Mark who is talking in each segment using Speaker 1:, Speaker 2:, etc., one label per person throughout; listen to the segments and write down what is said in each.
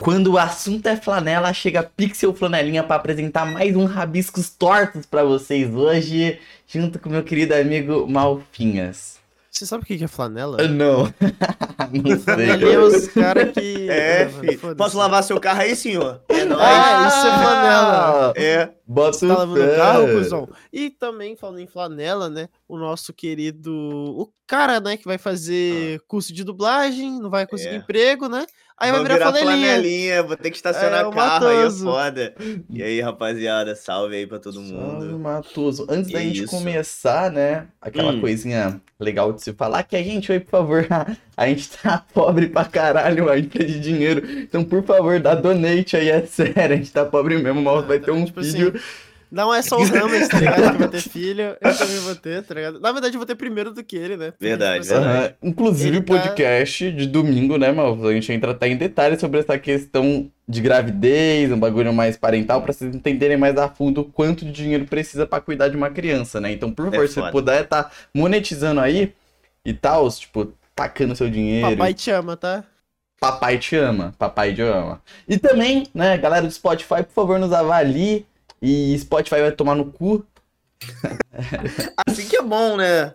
Speaker 1: Quando o assunto é flanela, chega Pixel Flanelinha para apresentar mais um Rabiscos Tortos para vocês hoje, junto com meu querido amigo Malfinhas.
Speaker 2: Você sabe o que é flanela?
Speaker 1: Ah, Não, não
Speaker 2: Flanelinha é
Speaker 1: sei.
Speaker 2: os caras que.
Speaker 3: É,
Speaker 2: Ah,
Speaker 3: filho. Posso lavar seu carro aí, senhor? É nóis.
Speaker 2: Ah, isso é flanela.
Speaker 3: É.
Speaker 1: Bota
Speaker 2: Você tá lavando o carro, cuzão? E também, falando em flanela, né? O nosso querido. O cara, né, que vai fazer curso de dublagem, não vai conseguir
Speaker 3: É.
Speaker 2: emprego, né? Aí
Speaker 3: Vou
Speaker 2: vai virar, flanelinha.
Speaker 3: flanelinha, vou ter que estacionar
Speaker 2: É, o
Speaker 3: carro aí, é foda. E aí, rapaziada, salve aí pra todo
Speaker 1: Salve,
Speaker 3: mundo.
Speaker 1: Matoso. Antes da gente
Speaker 3: isso.
Speaker 1: começar, né? Aquela
Speaker 3: Hum.
Speaker 1: coisinha legal de se falar, que a gente, oi, por favor, a gente tá pobre pra caralho, a gente de dinheiro. Então, por favor, dá donate aí, é sério. A gente tá pobre mesmo, mal vai ter um
Speaker 2: Tipo
Speaker 1: vídeo.
Speaker 2: assim, Não é só o Rames, tá ligado? Que vai ter filho. Eu também vou ter, tá ligado? Na verdade, eu vou ter primeiro do que ele, né? Porque,
Speaker 3: Verdade, verdade.
Speaker 1: Aham. Inclusive,
Speaker 2: Ele
Speaker 1: o
Speaker 2: tá-
Speaker 1: podcast de domingo, né, Mal? A gente entra até em detalhes sobre essa questão de gravidez, um bagulho mais parental, pra vocês entenderem mais a fundo o quanto de dinheiro precisa pra cuidar de uma criança, né? Então, por favor, se
Speaker 3: foda.
Speaker 1: puder tá monetizando aí e tal, tipo, tacando seu dinheiro.
Speaker 2: Papai te ama, tá?
Speaker 1: Papai te ama, papai te ama. E também, né, galera do Spotify, por favor, nos avalie. E Spotify vai tomar no cu.
Speaker 3: Assim que é bom, né?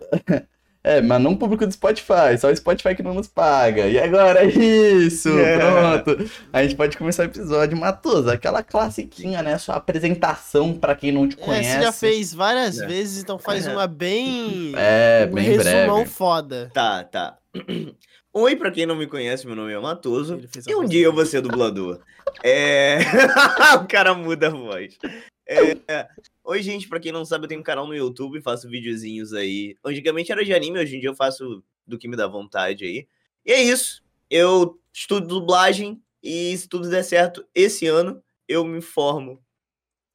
Speaker 1: É, mas não o público do Spotify, só o Spotify que não nos paga. E agora é isso,
Speaker 3: É.
Speaker 1: pronto. A gente pode começar o episódio Matoso, aquela classiquinha, né? Sua apresentação pra quem não te
Speaker 2: É,
Speaker 1: conhece.
Speaker 2: você já fez várias
Speaker 3: É.
Speaker 2: vezes, então faz uma bem.
Speaker 1: É,
Speaker 2: um
Speaker 1: bem
Speaker 2: resumão
Speaker 1: breve.
Speaker 2: foda.
Speaker 3: Tá, tá. Oi, pra quem não me conhece, meu nome é Matoso. E um dia eu vou ser dublador. É. o cara muda a voz. É... Oi, gente, pra quem não sabe, eu tenho um canal no YouTube, faço videozinhos aí. Antigamente era de anime, hoje em dia eu faço do que me dá vontade aí. E é isso. Eu estudo dublagem e se tudo der certo, esse ano eu me formo.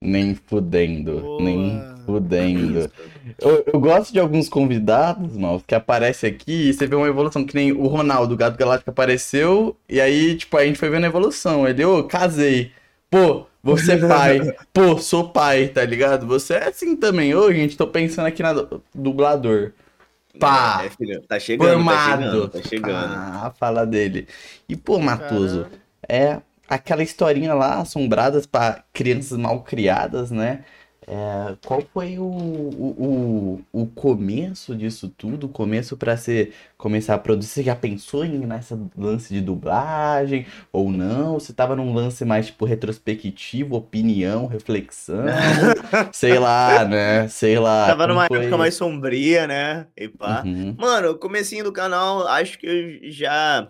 Speaker 1: Nem fudendo,
Speaker 2: Boa.
Speaker 1: nem fudendo. Eu, eu gosto de alguns convidados, mal, que aparecem aqui e você vê uma evolução, que nem o Ronaldo, o Gato Galáctico apareceu, e aí, tipo, a gente foi vendo a evolução. Ele, ô, casei. Pô, vou ser pai. Pô, sou pai, tá ligado? Você é assim também. Ô, gente, tô pensando aqui na du- dublador. Pá.
Speaker 3: É, filho, tá chegando, tá
Speaker 1: Formado.
Speaker 3: chegando, tá chegando.
Speaker 1: Ah, fala dele. E, pô, Matoso,
Speaker 2: Caramba.
Speaker 1: é aquela historinha lá, assombradas pra crianças mal criadas, né? É, qual foi o, o, o, o começo disso tudo? O começo pra você começar a produzir? Você já pensou em nessa lance de dublagem ou não? Você tava num lance mais tipo retrospectivo, opinião, reflexão? sei lá, né? Sei lá.
Speaker 3: Tava numa
Speaker 1: foi?
Speaker 3: época mais sombria, né? E pá.
Speaker 1: Uhum.
Speaker 3: Mano, o comecinho do canal, acho que eu já.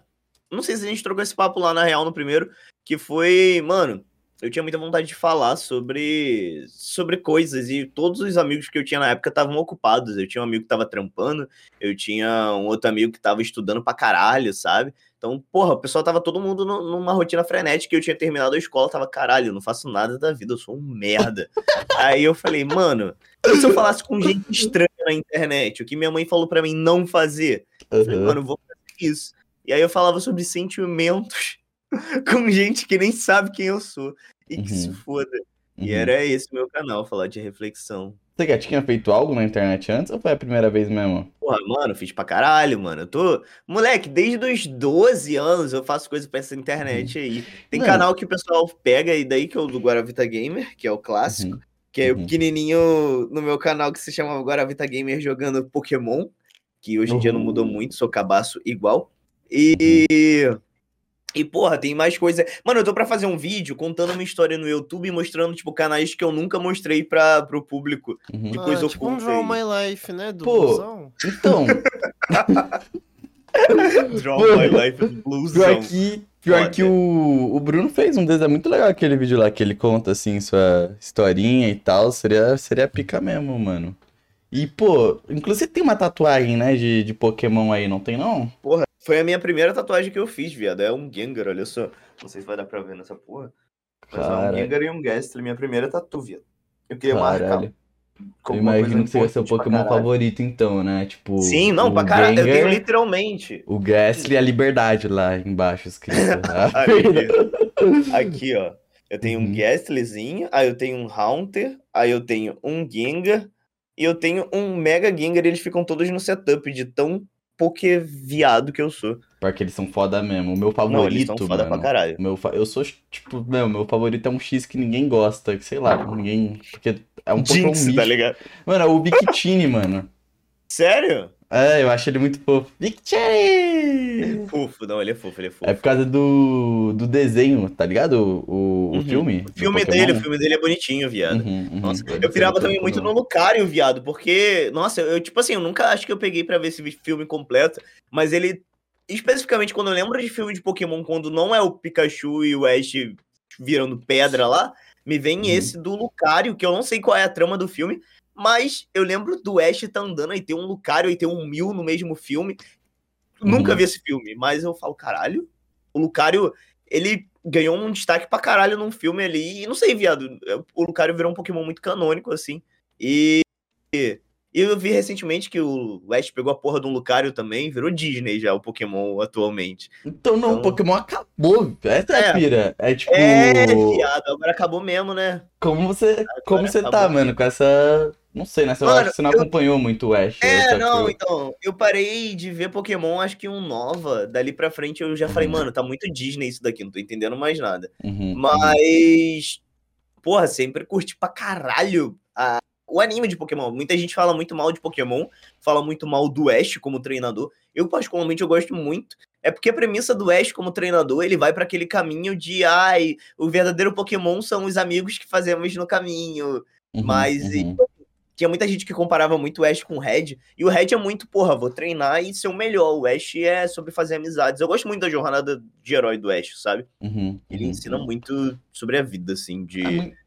Speaker 3: Não sei se a gente trocou esse papo lá na real no primeiro, que foi, mano, eu tinha muita vontade de falar sobre sobre coisas e todos os amigos que eu tinha na época estavam ocupados. Eu tinha um amigo que tava trampando, eu tinha um outro amigo que tava estudando pra caralho, sabe? Então, porra, o pessoal tava todo mundo nu- numa rotina frenética, eu tinha terminado a escola, tava caralho, eu não faço nada da vida, eu sou um merda. Aí eu falei, mano, se eu falasse com gente estranha na internet, o que minha mãe falou pra mim não fazer? Eu falei, mano, eu vou fazer isso. E aí eu falava sobre sentimentos com gente que nem sabe quem eu sou. E que se
Speaker 1: Uhum.
Speaker 3: foda. E
Speaker 1: Uhum.
Speaker 3: era esse meu canal, falar de reflexão.
Speaker 1: Você já tinha feito algo na internet antes ou foi a primeira vez mesmo?
Speaker 3: Porra, mano, fiz pra caralho, mano. Eu tô. Moleque, desde os 12 anos eu faço coisa pra essa internet aí. Tem
Speaker 1: Não.
Speaker 3: canal que o pessoal pega, e daí que é o do Guaravita Gamer, que é o clássico.
Speaker 1: Uhum.
Speaker 3: Que é o
Speaker 1: Uhum.
Speaker 3: pequenininho no meu canal que se chama Guaravita Gamer jogando Pokémon. Que hoje em dia não mudou
Speaker 1: Uhum.
Speaker 3: muito, sou cabaço igual. E. E, porra, tem mais coisa. Mano, eu tô pra fazer um vídeo contando uma história no YouTube e mostrando, tipo, canais que eu nunca mostrei pra, pro público.
Speaker 1: Uhum.
Speaker 3: Que
Speaker 2: Ah,
Speaker 3: coisa
Speaker 2: tipo um Draw. My Life, né? Do
Speaker 1: Pô,
Speaker 2: blusão.
Speaker 1: Então,
Speaker 3: Draw
Speaker 1: Pô,
Speaker 3: My Life Bluesão.
Speaker 1: pior que, pior que o, o Bruno fez um desenho muito legal aquele vídeo lá que ele conta assim sua historinha e tal. Seria, seria pica mesmo, mano. E, pô, inclusive tem uma tatuagem, né, de, de Pokémon aí, não tem não?
Speaker 3: Porra, foi a minha primeira tatuagem que eu fiz, viado. É um Gengar, olha só. Não sei se vai dar pra ver nessa porra. Mas é um. Gengar e um Gastly, minha primeira tatu, viado. Eu queria marcar.
Speaker 1: Caralho.
Speaker 3: como
Speaker 1: Eu imagino que seja seu Pokémon favorito, então, né? Tipo.
Speaker 3: Sim, não, pra caralho. Eu tenho literalmente.
Speaker 1: O Gastly e a Liberdade lá embaixo escrito. Ah,
Speaker 3: Aqui, aqui, ó. Eu tenho um Gastlyzinho, aí eu tenho um Haunter, aí eu tenho um Gengar e eu tenho um Mega Gengar. e Eles ficam todos no setup de tão poké viado que eu sou.
Speaker 1: Porque eles são foda mesmo. O meu
Speaker 3: Não, eles
Speaker 1: favorito,
Speaker 3: são foda
Speaker 1: mano.
Speaker 3: pra caralho.
Speaker 1: meu fa- Eu sou, tipo, meu, meu favorito é um X que ninguém gosta. que Sei lá, ninguém. Porque é um Pokémon
Speaker 3: Jinx, tá ligado?
Speaker 1: Mano, é o Victini, mano.
Speaker 3: Sério?
Speaker 1: É, eu acho ele muito fofo. Victini!
Speaker 3: Fofo, não, ele é fofo, ele é fofo.
Speaker 1: É por causa do, do desenho, tá ligado? O, o, o
Speaker 3: Uhum.
Speaker 1: filme.
Speaker 3: O filme
Speaker 1: do
Speaker 3: dele, o filme dele é bonitinho, viado.
Speaker 1: Uhum, uhum.
Speaker 3: Nossa, eu
Speaker 1: ser
Speaker 3: pirava também muito no. Lucario, viado, porque, nossa, eu, tipo assim, eu nunca acho que eu peguei pra ver esse filme completo, mas ele, especificamente quando eu lembro de filme de Pokémon, quando não é o Pikachu e o Ash virando pedra lá, me vem
Speaker 1: Uhum.
Speaker 3: esse do Lucario, que eu não sei qual é a trama do filme, mas eu lembro do Ash tá andando e ter um Lucario e ter um Mil no mesmo filme. Nunca
Speaker 1: Uhum.
Speaker 3: vi esse filme, mas eu falo, caralho, o Lucario, ele ganhou um destaque pra caralho num filme ali, e não sei, viado, o Lucario virou um Pokémon muito canônico, assim, e, e eu vi recentemente que o Ash pegou a porra de um Lucario também, virou Disney já, o Pokémon atualmente.
Speaker 1: Então não, o
Speaker 3: Então-
Speaker 1: Pokémon acabou. Essa é, a
Speaker 3: É.
Speaker 1: pira. É tipo.
Speaker 3: É, viado, agora acabou mesmo, né?
Speaker 1: Como você, como você tá, mano, com essa. Não sei, né? Eu
Speaker 3: Mano,
Speaker 1: acho que você não
Speaker 3: eu-
Speaker 1: acompanhou muito o Ash.
Speaker 3: É,
Speaker 1: que
Speaker 3: não,
Speaker 1: eu-
Speaker 3: então, eu parei de ver Pokémon, acho que um Nova, dali pra frente eu já falei,
Speaker 1: Uhum.
Speaker 3: mano, tá muito Disney isso daqui, não tô entendendo mais nada.
Speaker 1: Uhum,
Speaker 3: Mas, porra, sempre curti pra caralho a- o anime de Pokémon. Muita gente fala muito mal de Pokémon, fala muito mal do Ash como treinador. Eu, particularmente, eu gosto muito. É porque a premissa do Ash como treinador, ele vai pra aquele caminho de, ai, o verdadeiro Pokémon são os amigos que fazemos no caminho.
Speaker 1: uhum,
Speaker 3: Mas
Speaker 1: uhum.
Speaker 3: Tinha muita gente que comparava muito o Ash com o Red. E o Red é muito, porra, vou treinar e ser o melhor. O Ash é sobre fazer amizades. Eu gosto muito da jornada de herói do Ash, sabe?
Speaker 1: Uhum,
Speaker 3: Ele
Speaker 1: uhum,
Speaker 3: ensina
Speaker 1: uhum.
Speaker 3: muito sobre a vida, assim, de
Speaker 1: É muito-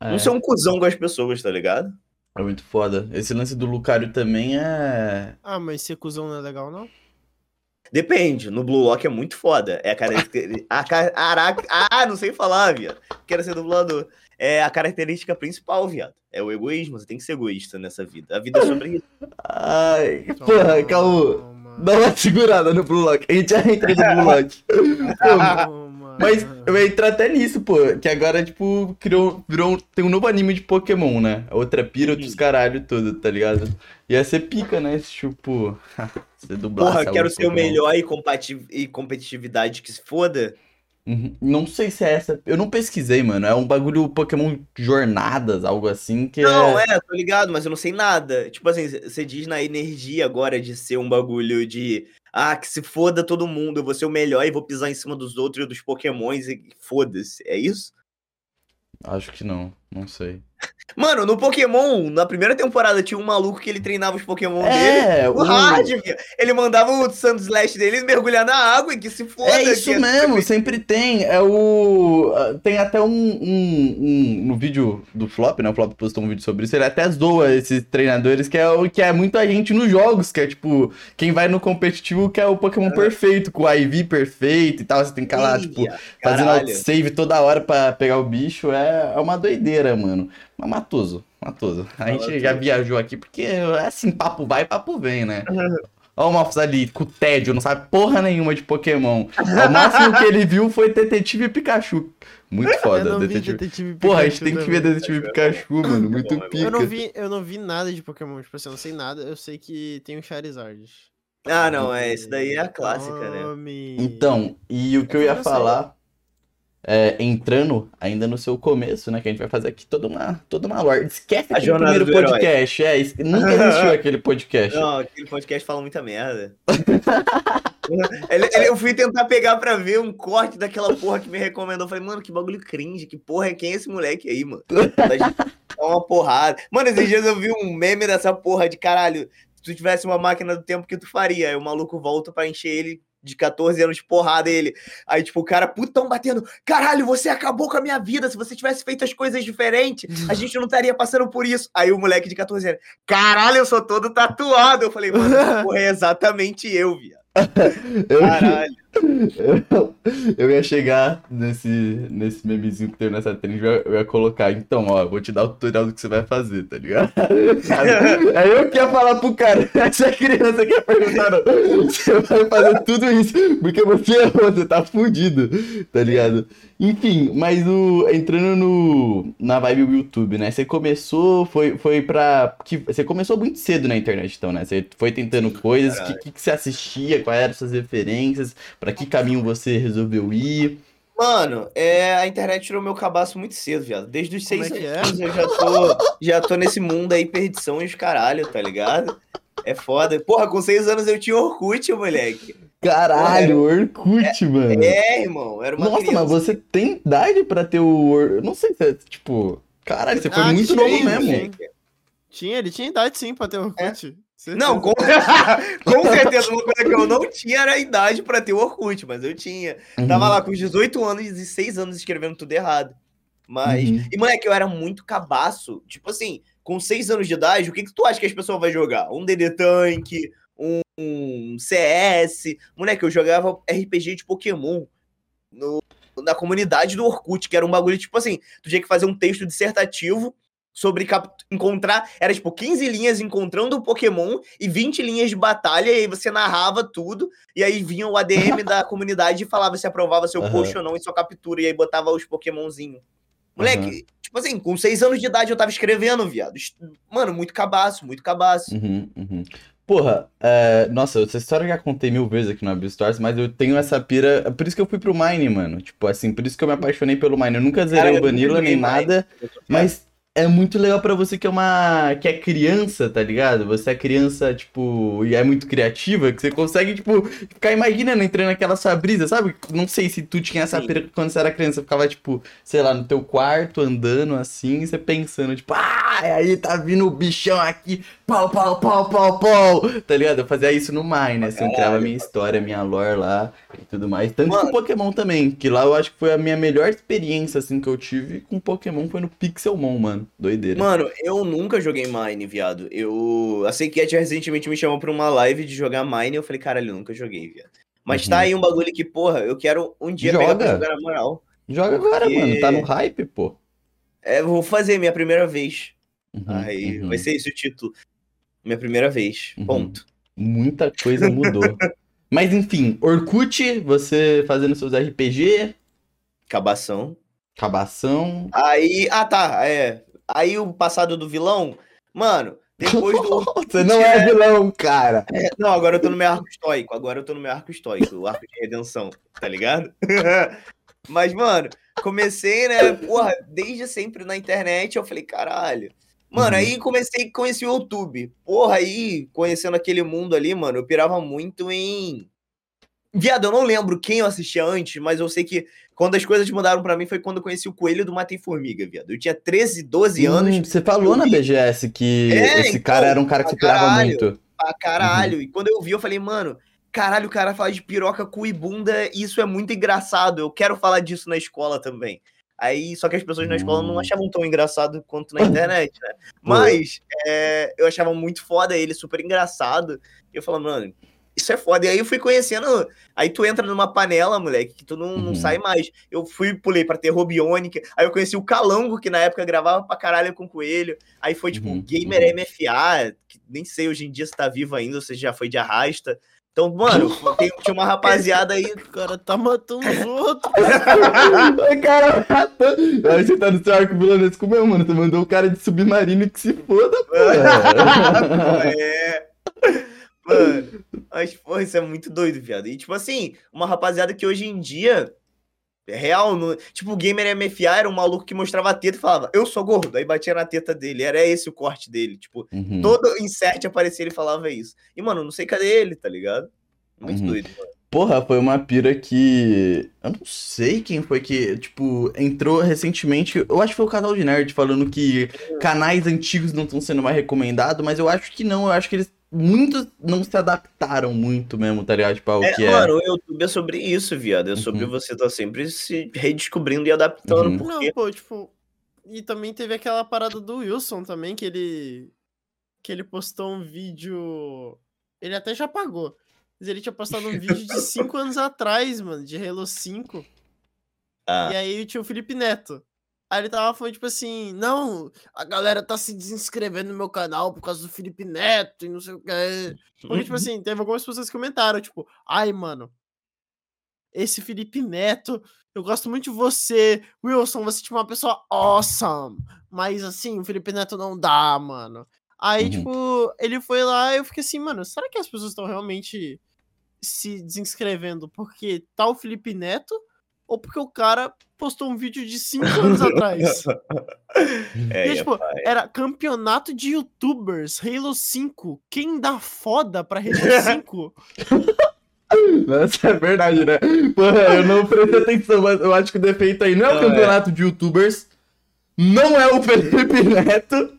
Speaker 3: não
Speaker 1: é,
Speaker 3: ser um cuzão com as pessoas, tá ligado?
Speaker 1: é muito foda. Esse lance do Lucario também é.
Speaker 2: Ah, mas ser cuzão não é legal, não?
Speaker 3: Depende. No Blue Lock é muito foda. É a característica. a Ah, não sei falar, viado. Quero ser dublador. É a característica principal, viado. É o egoísmo. Você tem que ser egoísta nessa vida. A vida é sobre isso.
Speaker 1: Ai, porra, Caô.
Speaker 2: Toma.
Speaker 1: Dá uma segurada no Blue Lock. A gente já entra no Blue Lock. Pô,
Speaker 2: Toma.
Speaker 1: Mas eu ia entrar até nisso, pô. Que agora, tipo, criou, virou, um- tem um novo anime de Pokémon, né? Outra pira, outros
Speaker 3: Sim.
Speaker 1: caralho tudo, tá ligado? Ia ser pica, né? Tipo, você dublar.
Speaker 3: Porra, quero ser o melhor e, compati- e competitividade que se foda.
Speaker 1: Uhum. Não sei se é essa. Eu não pesquisei, mano. É um bagulho Pokémon Jornadas, algo assim, que
Speaker 3: Não,
Speaker 1: é.
Speaker 3: é, tô ligado, mas eu não sei nada. Tipo assim, você diz na energia agora de ser um bagulho de. Ah, que se foda todo mundo, eu vou ser o melhor e vou pisar em cima dos outros e dos pokémons e foda-se. É isso?
Speaker 1: Acho que não. Não sei.
Speaker 3: Mano, no Pokémon, na primeira temporada, tinha um maluco que ele treinava os Pokémon dele.
Speaker 1: É,
Speaker 3: O Hard, ele mandava o Sandslash dele mergulhar na água e que se foda.
Speaker 1: É isso
Speaker 3: que
Speaker 1: mesmo, sempre tem. É o. ah, Tem até um, um, um- No vídeo do Flop, né? O Flop postou um vídeo sobre isso. Ele até zoa esses treinadores, que é, o, que é muita gente nos jogos, que é tipo, quem vai no competitivo que é o Pokémon perfeito, com o IV perfeito e tal. Você tem que ficar lá, tipo,
Speaker 3: Ia,
Speaker 1: fazendo
Speaker 3: caralho.
Speaker 1: save toda hora pra pegar o bicho. É, é uma doideira, mano. Mas matoso, matoso. A gente já viajou aqui, porque é assim, papo vai, papo vem, né? Olha o Malphus ali, com o tédio, não sabe porra nenhuma de Pokémon. O máximo que ele viu foi Detetive Pikachu. Muito
Speaker 2: Eu
Speaker 1: foda,
Speaker 2: vi
Speaker 1: Detetive.
Speaker 2: Detetive
Speaker 1: Porra, a gente tem que ver. Detetive Pikachu, mano. Muito pica.
Speaker 2: Eu não, vi, eu não vi nada de Pokémon, tipo assim, eu não sei nada, eu sei que tem o Charizard.
Speaker 3: Ah, não, é, isso daí é a clássica, né?
Speaker 1: Então, e o que eu ia
Speaker 2: Eu sei.
Speaker 1: falar, é, entrando ainda no seu começo, né? Que a gente vai fazer aqui toda uma, toda uma lore. Esquece
Speaker 3: A
Speaker 1: aquele
Speaker 3: jornada
Speaker 1: primeiro
Speaker 3: do herói.
Speaker 1: podcast. É, nunca existiu aquele podcast.
Speaker 3: Não, aquele podcast fala muita merda. Ele- ele- eu fui tentar pegar pra ver um corte daquela porra que me recomendou. Eu Falei, mano, que bagulho cringe, que porra é quem é esse moleque aí, mano? Dá uma porrada. Mano, esses dias eu vi um meme dessa porra de caralho. Se tu tivesse uma máquina do tempo, o que tu faria? Aí o maluco volta pra encher ele de 14 anos de porrada ele. Aí, tipo, o cara, putão, batendo. Caralho, você acabou com a minha vida. Se você tivesse feito as coisas diferentes, a gente não estaria passando por isso. Aí o moleque de 14 anos, caralho, eu sou todo tatuado. Eu falei, mano, essa porra é exatamente eu, viado. Caralho.
Speaker 1: Eu, eu ia chegar nesse, nesse memezinho que tem nessa trend, eu ia, eu ia colocar, então, ó, vou te dar o tutorial do que você vai fazer, tá ligado? Aí eu que ia falar pro cara, essa criança que ia perguntar, não, você vai fazer tudo isso, porque você errou, você tá fudido, tá ligado? Enfim, mas o, entrando no, na vibe do YouTube, né? Você começou, foi, foi pra. Que, você começou muito cedo na internet, então, né? Você foi tentando coisas, o que, que, que você assistia, quais eram suas referências, pra que caminho você resolveu ir?
Speaker 3: Mano, é, a internet tirou meu cabaço muito cedo, viado. Desde os
Speaker 2: Como
Speaker 3: seis
Speaker 2: é que é?
Speaker 3: anos eu já tô, já tô nesse mundo aí, perdição e os caralho, tá ligado? É foda. Porra, com seis anos eu tinha Orkut, moleque.
Speaker 1: Caralho, Orkut, mano.
Speaker 3: É, irmão, era uma
Speaker 1: Nossa,
Speaker 3: criança.
Speaker 1: mas você tem idade pra ter o. Or- não sei se é, tipo. Caralho, você foi
Speaker 2: Ah,
Speaker 1: muito novo mesmo.
Speaker 2: Tinha, ele tinha idade sim pra ter Orkut.
Speaker 3: Não, com... com certeza, uma coisa que eu não tinha era a idade pra ter o Orkut, mas eu tinha. Tava
Speaker 1: Uhum.
Speaker 3: lá com os 18 anos e 6 anos escrevendo tudo errado. Mas.
Speaker 1: Uhum.
Speaker 3: E, moleque, eu era muito cabaço. Tipo assim, com 6 anos de idade, o que, que tu acha que as pessoas vão jogar? Um DD Tank, um, um CS. Moleque, eu jogava RPG de Pokémon no, na comunidade do Orkut, que era um bagulho, tipo assim, tu tinha que fazer um texto dissertativo sobre cap- encontrar. Era tipo 15 linhas encontrando o Pokémon e 20 linhas de batalha, e aí você narrava tudo, e aí vinha o ADM da comunidade e falava se aprovava seu
Speaker 1: Aham.
Speaker 3: post ou não em sua captura, e aí botava os Pokémonzinhos. Moleque, tipo assim, com 6 anos de idade eu tava escrevendo, viado. Mano, muito cabaço, muito cabaço.
Speaker 1: Uhum, uhum. Porra, é, nossa, essa história eu já contei mil vezes aqui no Abyss Stories, mas eu tenho essa pira. Por isso que eu fui pro Mine, mano. Tipo assim, por isso que eu me apaixonei pelo Mine. Eu nunca zerei
Speaker 3: Cara,
Speaker 1: o Vanilla nem nada, mas é muito legal pra você que é uma. que é criança, tá ligado? Você é criança, tipo, e é muito criativa, que você consegue, tipo, ficar imaginando, entrando naquela sua brisa, sabe? Não sei se tu tinha essa pira quando você era criança, ficava, tipo, sei lá, no teu quarto, andando assim, você pensando, tipo, ah, aí tá vindo o bichão aqui, pau, pau, pau, pau, pau, tá ligado? Eu fazia isso no Mine, assim, eu criava minha história, minha lore lá e tudo mais. Tanto
Speaker 3: Mano.
Speaker 1: com Pokémon também, que lá eu acho que foi a minha melhor experiência, assim, que eu tive com Pokémon foi no Pixelmon, mano. Doideira.
Speaker 3: Mano, eu nunca joguei Mine, viado. Eu. A Sekiet recentemente me chamou pra uma live de jogar Mine e eu falei, caralho, eu nunca joguei, viado. Mas
Speaker 1: Uhum.
Speaker 3: tá aí um bagulho que, porra, eu quero um dia pegar pra
Speaker 1: Joga.
Speaker 3: jogar na moral.
Speaker 1: Joga agora,
Speaker 3: porque-
Speaker 1: mano, tá no hype, pô.
Speaker 3: É, vou fazer minha primeira vez.
Speaker 1: Uhum,
Speaker 3: aí
Speaker 1: uhum.
Speaker 3: vai ser esse o título. Minha primeira vez.
Speaker 1: Uhum.
Speaker 3: Ponto.
Speaker 1: Muita coisa mudou. Mas enfim, Orkut, você fazendo seus RPG,
Speaker 3: Cabação.
Speaker 1: cabação.
Speaker 3: Aí. Ah, tá. É. Aí o passado do vilão. Mano, depois do.
Speaker 1: Você não é vilão, cara.
Speaker 3: Não, agora eu tô no meu arco estoico. Agora eu tô no meu arco estoico, o arco de redenção, tá ligado? Mas, mano, comecei, né? Porra, desde sempre na internet, eu falei, caralho. Mano,
Speaker 1: Uhum.
Speaker 3: aí comecei, conheci o YouTube. Porra, aí, conhecendo aquele mundo ali, mano, eu pirava muito em. Viado, eu não lembro quem eu assistia antes, mas eu sei que quando as coisas mudaram pra mim foi quando eu conheci o Coelho do Matei Formiga, viado. Eu tinha 13, 12 anos.
Speaker 1: Hum, você falou na BGS que
Speaker 3: É,
Speaker 1: esse
Speaker 3: então,
Speaker 1: cara era um cara que pirava
Speaker 3: caralho.
Speaker 1: muito.
Speaker 3: pra caralho. E quando eu vi, eu falei, mano, caralho, o cara fala de piroca, cu e bunda, e isso é muito engraçado. Eu quero falar disso na escola também. Aí, só que as pessoas na escola não
Speaker 1: Hum.
Speaker 3: achavam tão engraçado quanto na internet, né? Mas é, eu achava muito foda ele, super engraçado. E eu falava, mano, isso é foda. E aí eu fui conhecendo. Aí tu entra numa panela, moleque, que tu não, não
Speaker 1: Uhum.
Speaker 3: sai mais. Eu fui, pulei pra terror biônica. Aí eu conheci o Calango, que na época gravava pra caralho com o Coelho. Aí foi tipo
Speaker 1: Uhum,
Speaker 3: Gamer MFA, que nem sei hoje em dia se tá vivo ainda, ou se já foi de arrasta. Então, mano, tem- tinha uma rapaziada aí.
Speaker 2: O cara tá matando os outros.
Speaker 1: Cara, aí você tá no seu arco vilanesco mesmo, mano. Tu mandou o cara de submarino que se foda, pô.
Speaker 3: é. Mano, mas, porra, isso é muito doido, viado. E, tipo assim, uma rapaziada que hoje em dia. É real, no... tipo, o Gamer MFA era um maluco que mostrava a teta e falava, eu sou gordo, aí batia na teta dele, era esse o corte dele, tipo,
Speaker 1: Uhum.
Speaker 3: todo insert aparecia ele falava isso. E, mano, não sei cadê ele, tá ligado? Muito
Speaker 1: Uhum.
Speaker 3: doido, mano.
Speaker 1: Porra, foi uma pira que. Eu não sei quem foi que, tipo, entrou recentemente. Eu acho que foi o canal de Nerd falando que canais antigos não estão sendo mais recomendados, mas eu acho que não. Eu acho que eles. Muitos não se adaptaram muito mesmo, tá ligado? Tipo, ao
Speaker 3: É,
Speaker 1: que é.
Speaker 3: mano, o YouTube é sobre isso, viado. É sobre
Speaker 1: Uhum.
Speaker 3: você tá sempre se redescobrindo e adaptando,
Speaker 1: Uhum.
Speaker 3: porque
Speaker 2: Não, pô, tipo. E também teve aquela parada do Wilson também, que ele. Que ele postou um vídeo. Ele até já pagou. Mas ele tinha postado um vídeo de 5 anos atrás, mano, de Halo 5.
Speaker 3: Ah,
Speaker 2: E aí tinha o Felipe Neto. Aí ele tava falando, tipo assim, não, a galera tá se desinscrevendo no meu canal por causa do Felipe Neto e não sei o que. Porque, tipo assim, teve algumas pessoas que comentaram, tipo, ai, mano, esse Felipe Neto, eu gosto muito de você. Wilson, você tipo uma pessoa awesome. Mas assim, o Felipe Neto não dá, mano. Aí,
Speaker 1: Uhum.
Speaker 2: tipo, ele foi lá e eu fiquei assim, mano, será que as pessoas estão realmente se desinscrevendo porque tá o Felipe Neto? Ou porque o cara postou um vídeo de 5 anos atrás?
Speaker 3: é,
Speaker 2: E,
Speaker 3: é
Speaker 2: tipo, era campeonato de youtubers, Halo 5. Quem dá foda pra Halo 5?
Speaker 1: Nossa, é verdade, né? Porra, eu não prestei atenção, mas eu acho que o defeito aí não é o
Speaker 3: Não,
Speaker 1: campeonato de youtubers, não é o Felipe Neto,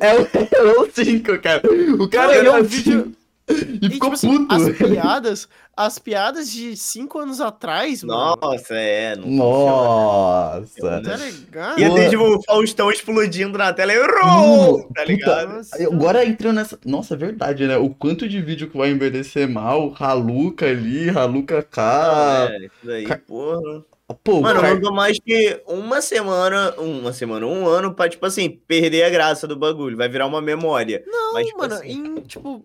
Speaker 1: é o Halo 5, cara. O cara
Speaker 2: Não, é
Speaker 1: assim,
Speaker 2: vídeo-
Speaker 1: e
Speaker 2: E,
Speaker 1: ficou
Speaker 2: tipo assim,
Speaker 1: puto.
Speaker 2: as piadas, as piadas de 5 anos atrás, mano.
Speaker 3: Nossa, é. Não
Speaker 1: Nossa.
Speaker 2: Tá ligado?
Speaker 3: Ia ter,
Speaker 1: Boa.
Speaker 3: tipo, o Faustão explodindo na tela e
Speaker 1: Hum,
Speaker 3: tá ligado?
Speaker 2: Nossa.
Speaker 1: Agora entrando nessa. Nossa, é verdade, né? O quanto de vídeo que vai envelhecer mal, Haluca ali, Haluca cá.
Speaker 3: é, isso daí,
Speaker 1: ca-
Speaker 3: porra.
Speaker 1: Pô,
Speaker 3: Mano,
Speaker 1: cara-
Speaker 3: não dou mais que uma semana, uma semana, um ano pra, tipo assim, perder a graça do bagulho. Vai virar uma memória.
Speaker 2: Não,
Speaker 3: Mas, tipo
Speaker 2: mano,
Speaker 3: assim-
Speaker 2: em, tipo,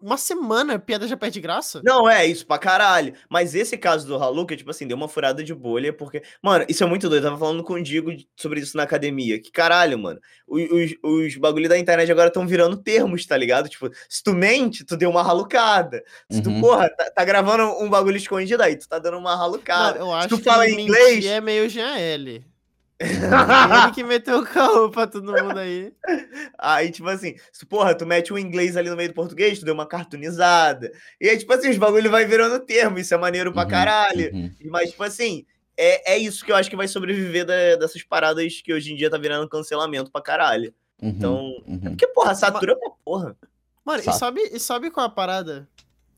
Speaker 2: uma semana a piada já perde graça?
Speaker 3: Não, é isso pra caralho. Mas esse caso do Haluca, tipo assim, deu uma furada de bolha, porque. Mano, isso é muito doido. Eu tava falando com o Digo sobre isso na academia. Que caralho, mano. Os, os, os bagulho da internet agora estão virando termos, tá ligado? Tipo, se tu mente, tu deu uma ralucada. Se tu,
Speaker 1: Uhum.
Speaker 3: porra, tá, tá gravando um bagulho escondido aí, tu tá dando uma
Speaker 2: Não,
Speaker 3: ralucada.
Speaker 2: eu acho
Speaker 3: tu
Speaker 2: que
Speaker 3: fala em inglês?
Speaker 2: é meio GL. Ele que meteu o caô pra todo mundo aí.
Speaker 3: Aí, tipo assim, porra, tu mete um inglês ali no meio do português, tu deu uma cartoonizada. E aí, tipo assim, os bagulho vai virando termo. Isso é maneiro pra
Speaker 1: Uhum,
Speaker 3: caralho.
Speaker 1: uhum.
Speaker 3: Mas, tipo assim, é, é isso que eu acho que vai sobreviver da- dessas paradas que hoje em dia tá virando cancelamento pra caralho.
Speaker 1: Uhum,
Speaker 3: Então.
Speaker 1: uhum.
Speaker 3: Porque, porra, satura pra porra.
Speaker 2: Mano, e
Speaker 1: Sabe.
Speaker 2: sabe, e sabe qual é a parada?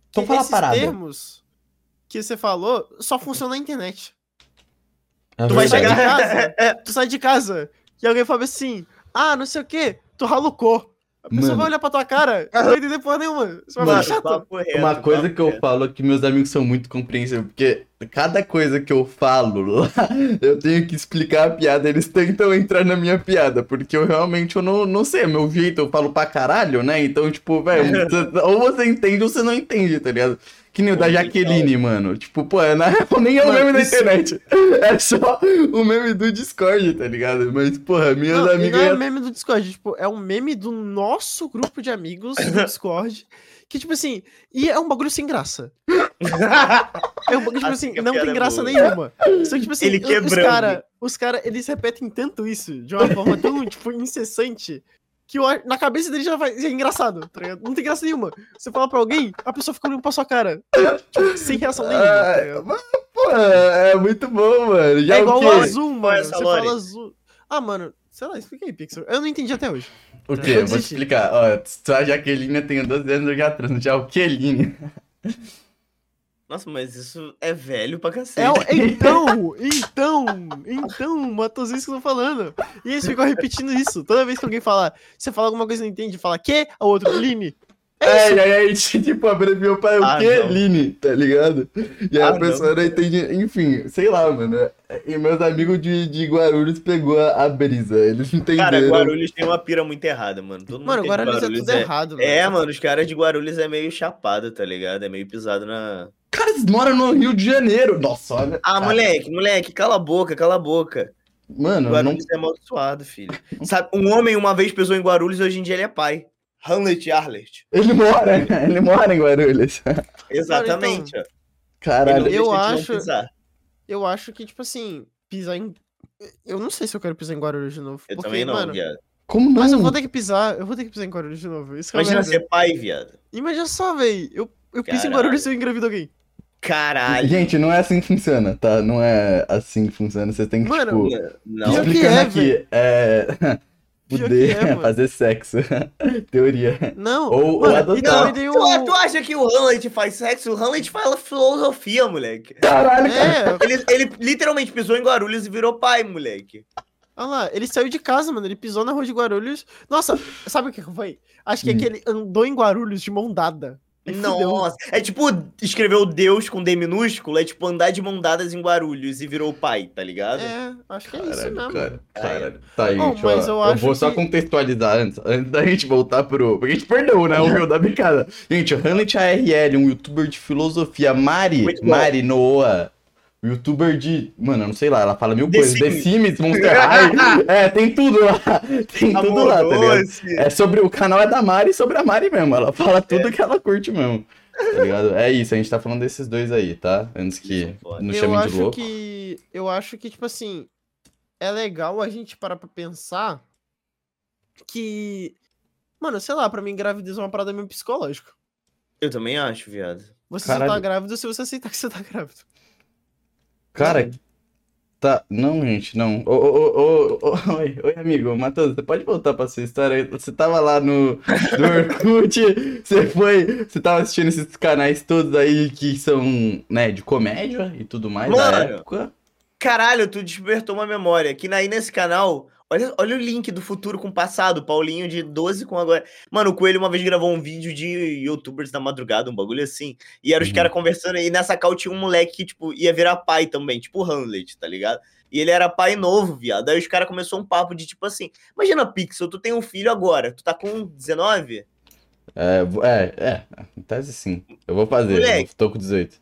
Speaker 1: Então
Speaker 2: Que
Speaker 1: fala a
Speaker 2: esses
Speaker 1: parada.
Speaker 2: termos que você falou só funcionam na internet.
Speaker 1: É
Speaker 3: Tu vai
Speaker 2: sai de
Speaker 1: verdade.
Speaker 3: chegar.
Speaker 2: casa, tu sai de casa e alguém fala assim, ah, não sei o que, tu ralucou. A pessoa
Speaker 1: Mano.
Speaker 2: vai olhar pra tua cara não vai entender porra nenhuma. Você vai
Speaker 1: Mano,
Speaker 2: ficar chato.
Speaker 3: reto,
Speaker 1: Uma coisa que eu
Speaker 3: reto.
Speaker 1: falo é que meus amigos são muito compreensivos, porque cada coisa que eu falo lá, eu tenho que explicar a piada, eles tentam entrar na minha piada, porque eu realmente eu não, não sei, é meu jeito, eu falo pra caralho, né? Então, tipo, velho, ou você entende ou você não entende, tá ligado? Que nem o da Jaqueline, mano. Tipo, pô, é, na real nem é o meme da internet. É só o meme do Discord, tá ligado? Mas, porra, minhas
Speaker 2: Não,
Speaker 1: amigas.
Speaker 2: não é
Speaker 1: ia-
Speaker 2: meme do Discord, tipo, é um meme do nosso grupo de amigos do Discord. Que, tipo assim, e é um bagulho sem graça. É um bagulho, tipo
Speaker 3: Assim
Speaker 2: assim, não tem
Speaker 3: é
Speaker 2: graça
Speaker 3: boa.
Speaker 2: nenhuma. Só que, tipo assim,
Speaker 3: Ele
Speaker 2: os caras, os cara, eles repetem tanto isso de uma forma tão, tipo, incessante. Que eu na cabeça dele já, vai, já é engraçado, tá ligado? Não tem graça nenhuma. Você fala pra alguém, a pessoa fica olhando pra sua cara. Tipo, sem reação nenhuma,
Speaker 1: Ah, mas, pô, é muito bom, mano. Já
Speaker 2: É
Speaker 1: o
Speaker 2: igual
Speaker 1: quê?
Speaker 2: o azul,
Speaker 3: é
Speaker 2: mano.
Speaker 3: essa
Speaker 2: Você
Speaker 3: lore?
Speaker 2: fala azul. Ah, mano, sei lá, explica aí, Pixel. Eu não entendi até hoje.
Speaker 1: O
Speaker 2: Eu
Speaker 1: quê? Vou te explicar. Ó, sou a Jaqueline, eu tenho 12 anos, eu já transo. Já o Queline.
Speaker 3: Nossa, mas isso é velho pra cacete.
Speaker 2: É, o- então, então, então, Matos, isso que eu tô falando. E eles ficam repetindo isso. Toda vez que alguém fala, você fala alguma coisa e não entende, fala que? A outro, Line.
Speaker 1: É, e aí a gente, tipo, abreviou para o
Speaker 3: Ah,
Speaker 1: Queline, tá ligado? E aí
Speaker 3: Ah,
Speaker 1: a pessoa
Speaker 3: não.
Speaker 1: não entende. Enfim, sei lá, mano. E meus amigos de, de Guarulhos pegou a, a brisa. Eles entenderam.
Speaker 3: Cara, Guarulhos tem uma pira muito errada, mano. Todo mundo
Speaker 2: Mano,
Speaker 3: é
Speaker 2: agora eles é tudo errado,
Speaker 3: É,
Speaker 2: velho.
Speaker 3: mano, os caras de Guarulhos é meio chapado, tá ligado? É meio pisado na.
Speaker 1: Cara, eles moram no Rio de Janeiro. Nossa, olha.
Speaker 3: Ah,
Speaker 1: cara,
Speaker 3: moleque, moleque, cala a boca, cala a boca.
Speaker 1: Mano, não.
Speaker 3: Guarulhos é amaldiçoado, filho. Sabe, um homem uma vez pisou em Guarulhos e hoje em dia ele é pai. Hamlet Arlet.
Speaker 1: Ele mora, ele mora em Guarulhos.
Speaker 3: Exatamente, ó. Ele não
Speaker 1: Caralho.
Speaker 2: Eu
Speaker 3: não
Speaker 2: acho-
Speaker 3: pisar.
Speaker 2: Eu acho que, tipo assim, pisar em. Eu não sei se eu quero pisar em Guarulhos de novo.
Speaker 3: Eu
Speaker 2: porque,
Speaker 3: também não,
Speaker 2: mano,
Speaker 3: viado.
Speaker 1: Como não?
Speaker 2: Mas eu vou ter que pisar, eu vou ter que pisar em Guarulhos de novo. Isso que é
Speaker 3: Imagina
Speaker 2: merda.
Speaker 3: ser pai, viado.
Speaker 2: Imagina só, velho. Eu, eu piso em. Guarulhos e eu engravido alguém.
Speaker 3: Caralho.
Speaker 1: Gente, não é assim que funciona, tá? Não é assim que funciona. Vocês têm que,
Speaker 2: Mano,
Speaker 1: tipo.
Speaker 3: Não,
Speaker 1: explicando
Speaker 2: é,
Speaker 1: aqui, é. Poder
Speaker 2: que é,
Speaker 1: fazer sexo. Teoria.
Speaker 2: Não,
Speaker 1: Ou- ou
Speaker 2: mano,
Speaker 1: adotar.
Speaker 2: e também tem
Speaker 3: Tu, tu acha que o Hamlet faz sexo? O Hamlet fala filosofia, moleque.
Speaker 1: Caralho, cara.
Speaker 2: É,
Speaker 3: Ele, ele literalmente pisou em Guarulhos e virou pai, moleque.
Speaker 2: olha lá, ele saiu de casa, mano, ele pisou na rua de Guarulhos. Nossa, sabe o que foi? Acho que é
Speaker 1: Hum.
Speaker 2: que ele andou em Guarulhos de mão dada.
Speaker 3: Nossa, é tipo escreveu Deus com D minúsculo, é tipo andar de mão dadas em Guarulhos e virou pai, tá ligado?
Speaker 2: É, acho que é isso mesmo.
Speaker 1: cara. Caralho. Tá aí,
Speaker 2: Bom,
Speaker 1: gente,
Speaker 2: mas
Speaker 1: ó,
Speaker 2: eu
Speaker 1: eu,
Speaker 2: acho
Speaker 1: vou só
Speaker 2: que-
Speaker 1: contextualizar antes, antes da gente voltar pro. Porque a gente perdeu, né? O meu da bicada. Gente, o Hamlet ARL, um youtuber de filosofia. Mari. Mari Noah. Youtuber de. Mano, eu não sei lá, ela fala mil
Speaker 3: The
Speaker 1: coisas. The
Speaker 3: Sims.
Speaker 1: Sims, Monster High. é, tem tudo lá. Tem tudo lá, tá ligado? É sobre. O canal é da Mari sobre a Mari mesmo. Ela fala tudo que ela curte mesmo. Tá ligado? É isso, a gente tá falando desses dois aí, tá? Antes que
Speaker 3: Isso, foda.
Speaker 1: nos
Speaker 2: eu
Speaker 1: chamem de
Speaker 2: acho
Speaker 1: louco.
Speaker 2: que. Eu acho que, tipo assim. É legal a gente parar pra pensar que. Mano, sei lá, pra mim, gravidez é uma parada meio psicológica.
Speaker 3: Eu também acho, viado.
Speaker 2: Você só tá
Speaker 1: Caralho.
Speaker 2: grávido se você aceitar que você tá grávido.
Speaker 1: Cara, tá. Não, gente, não. Ô, ô, ô, ô, oi, oi, amigo. Matheus, você pode voltar pra sua história? Você tava lá no, no Orkut, você foi. Você tava assistindo esses canais todos aí que são, né, de comédia e tudo mais da
Speaker 3: Mano.
Speaker 1: época.
Speaker 3: Caralho, tu despertou uma memória. Que aí nesse canal, olha, olha o link do futuro com o passado. Paulinho de 12 com agora. Mano, o Coelho uma vez gravou um vídeo de youtubers da madrugada, um bagulho assim. E eram os
Speaker 1: Uhum.
Speaker 3: caras conversando. E nessa cal tinha um moleque que, tipo, ia virar pai também, tipo o Hamlet, tá ligado? E ele era pai novo, viado. Aí os caras começaram um papo de tipo assim: Imagina, Pixel, tu tem um filho agora, tu tá com 19?
Speaker 1: É, é, é, em tese sim. Eu vou fazer, eu
Speaker 3: Moleque.
Speaker 1: tô com 18.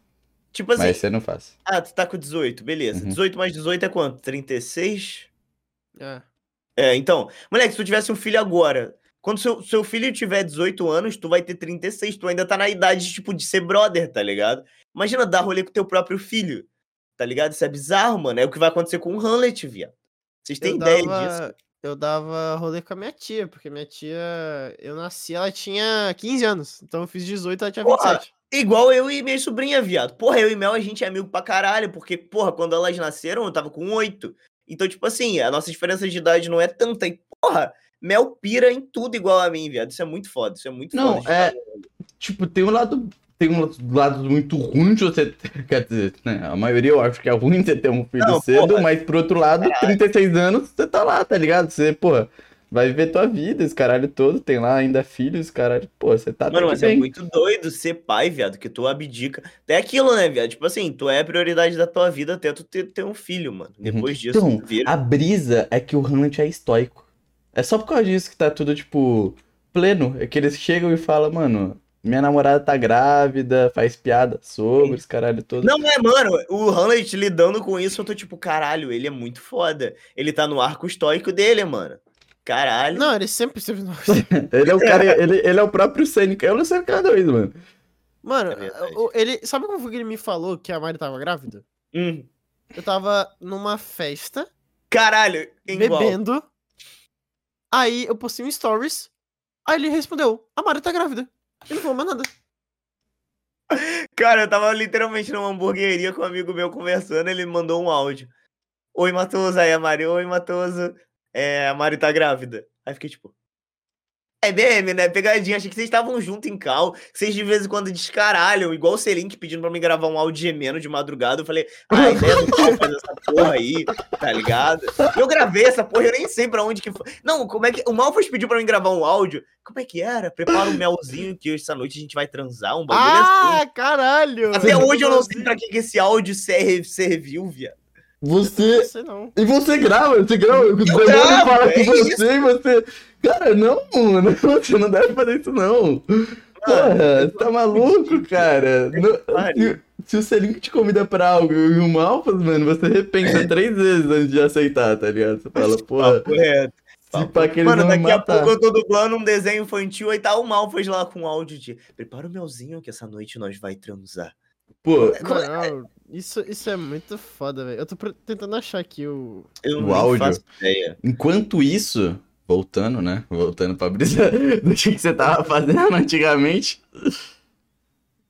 Speaker 3: Tipo assim,
Speaker 1: Mas você não faz.
Speaker 3: ah, tu tá com 18, beleza.
Speaker 1: Uhum.
Speaker 3: 18 mais 18 é quanto? 36?
Speaker 2: É.
Speaker 3: É, então, moleque, se tu tivesse um filho agora, quando seu, seu filho tiver 18 anos, tu vai ter 36, tu ainda tá na idade, tipo, de ser brother, tá ligado? Imagina dar rolê com teu próprio filho, tá ligado? Isso é bizarro, mano. É o que vai acontecer com o Hamlet, viado. Vocês têm
Speaker 2: Eu
Speaker 3: ideia
Speaker 2: dava,
Speaker 3: disso?
Speaker 2: eu dava rolê com a minha tia, porque minha tia, eu nasci, ela tinha 15 anos, então eu fiz 18, ela tinha
Speaker 3: Porra,
Speaker 2: 27.
Speaker 3: Igual eu e minha sobrinha, viado. Porra, eu e Mel, a gente é amigo pra caralho, porque, porra, quando elas nasceram, eu tava com 8. Então, tipo assim, a nossa diferença de idade não é tanta. E, porra, Mel pira em tudo igual a mim, viado. Isso é muito foda, isso é muito
Speaker 1: Não,
Speaker 3: foda.
Speaker 1: é-. Tipo, tem um lado. Tem um lado muito ruim de você. Quer dizer, né? A maioria eu acho que é ruim você ter um filho
Speaker 3: Não,
Speaker 1: cedo,
Speaker 3: porra.
Speaker 1: mas por outro lado, 36 anos, você tá lá, tá ligado? Você, pô, vai viver tua vida, esse caralho todo, tem lá ainda filhos, caralho. Pô, você tá
Speaker 3: Mano, mas é
Speaker 1: bem.
Speaker 3: muito doido ser pai, viado, que tu abdica. É aquilo, né, viado? Tipo assim, tu é a prioridade da tua vida até tu ter, ter um filho, mano. Depois disso,
Speaker 1: Então,
Speaker 3: tu vira.
Speaker 1: a brisa é que o Hamlet é estoico. É só por causa disso que tá tudo, tipo, pleno. É que eles chegam e falam, mano, minha namorada tá grávida, faz piada sobre esse caralho todo.
Speaker 3: Não, é, mano, o Hamlet lidando com isso, eu tô tipo, caralho, ele é muito foda. Ele tá no arco estoico dele, mano. Caralho.
Speaker 2: Não, ele sempre esteve no...
Speaker 1: Ele é o cara, ele, ele é o próprio Sêneca. Eu não sei cada vez, mano.
Speaker 2: Mano,
Speaker 3: É
Speaker 2: o- ele... Sabe como foi que ele me falou que a Mari tava grávida?
Speaker 3: Hum,
Speaker 2: Eu tava numa festa,
Speaker 3: caralho, igual.
Speaker 2: bebendo, aí eu postei um stories, aí ele respondeu, a Mari tá grávida. Ele não falou mais nada.
Speaker 3: Cara, eu tava literalmente numa hamburgueria com um amigo meu conversando, ele mandou um áudio. Oi, Matoso, aí a Mari, oi, Matoso, é, a Mari tá grávida. Aí fiquei tipo... É BM, né? Pegadinha, achei que vocês estavam juntos em cal, vocês de vez em quando descaralham, igual o Selink pedindo pra mim gravar um áudio gemendo de madrugada, eu falei, ah, a ideia do cal fazer essa porra aí, tá ligado? Eu gravei essa porra, eu nem sei pra onde que foi. Não, como é que... O Malfas pediu pra mim gravar um áudio, como é que era? Prepara um melzinho que hoje essa noite a gente vai transar, um bagulho assim.
Speaker 2: Ah, caralho!
Speaker 3: Até hoje eu não sei pra que, que esse áudio ser- serviu, viado.
Speaker 1: Você.
Speaker 2: sei não.
Speaker 1: E você grava, você grava. O
Speaker 3: gravo,
Speaker 1: fala com
Speaker 3: é
Speaker 1: você e você. Cara, não, mano. Você não deve fazer isso, não. Porra, você tá maluco, cara? Não-
Speaker 3: pariu.
Speaker 1: se, se o Selink te convida pra algo e o Malfas, mano, você repensa três vezes antes de aceitar, tá ligado? Você fala, porra,
Speaker 3: Papo reto.
Speaker 1: se pá que eles
Speaker 3: Mano, daqui a pouco eu tô dublando um desenho infantil e tá o Malfas lá com áudio de Prepara o melzinho que essa noite nós vai transar.
Speaker 1: Pô,
Speaker 2: Não, isso, isso é muito foda, velho. Eu tô tentando achar aqui o.
Speaker 3: Eu
Speaker 1: O áudio. enquanto isso, voltando, né? Voltando pra brisa do que você tava fazendo antigamente.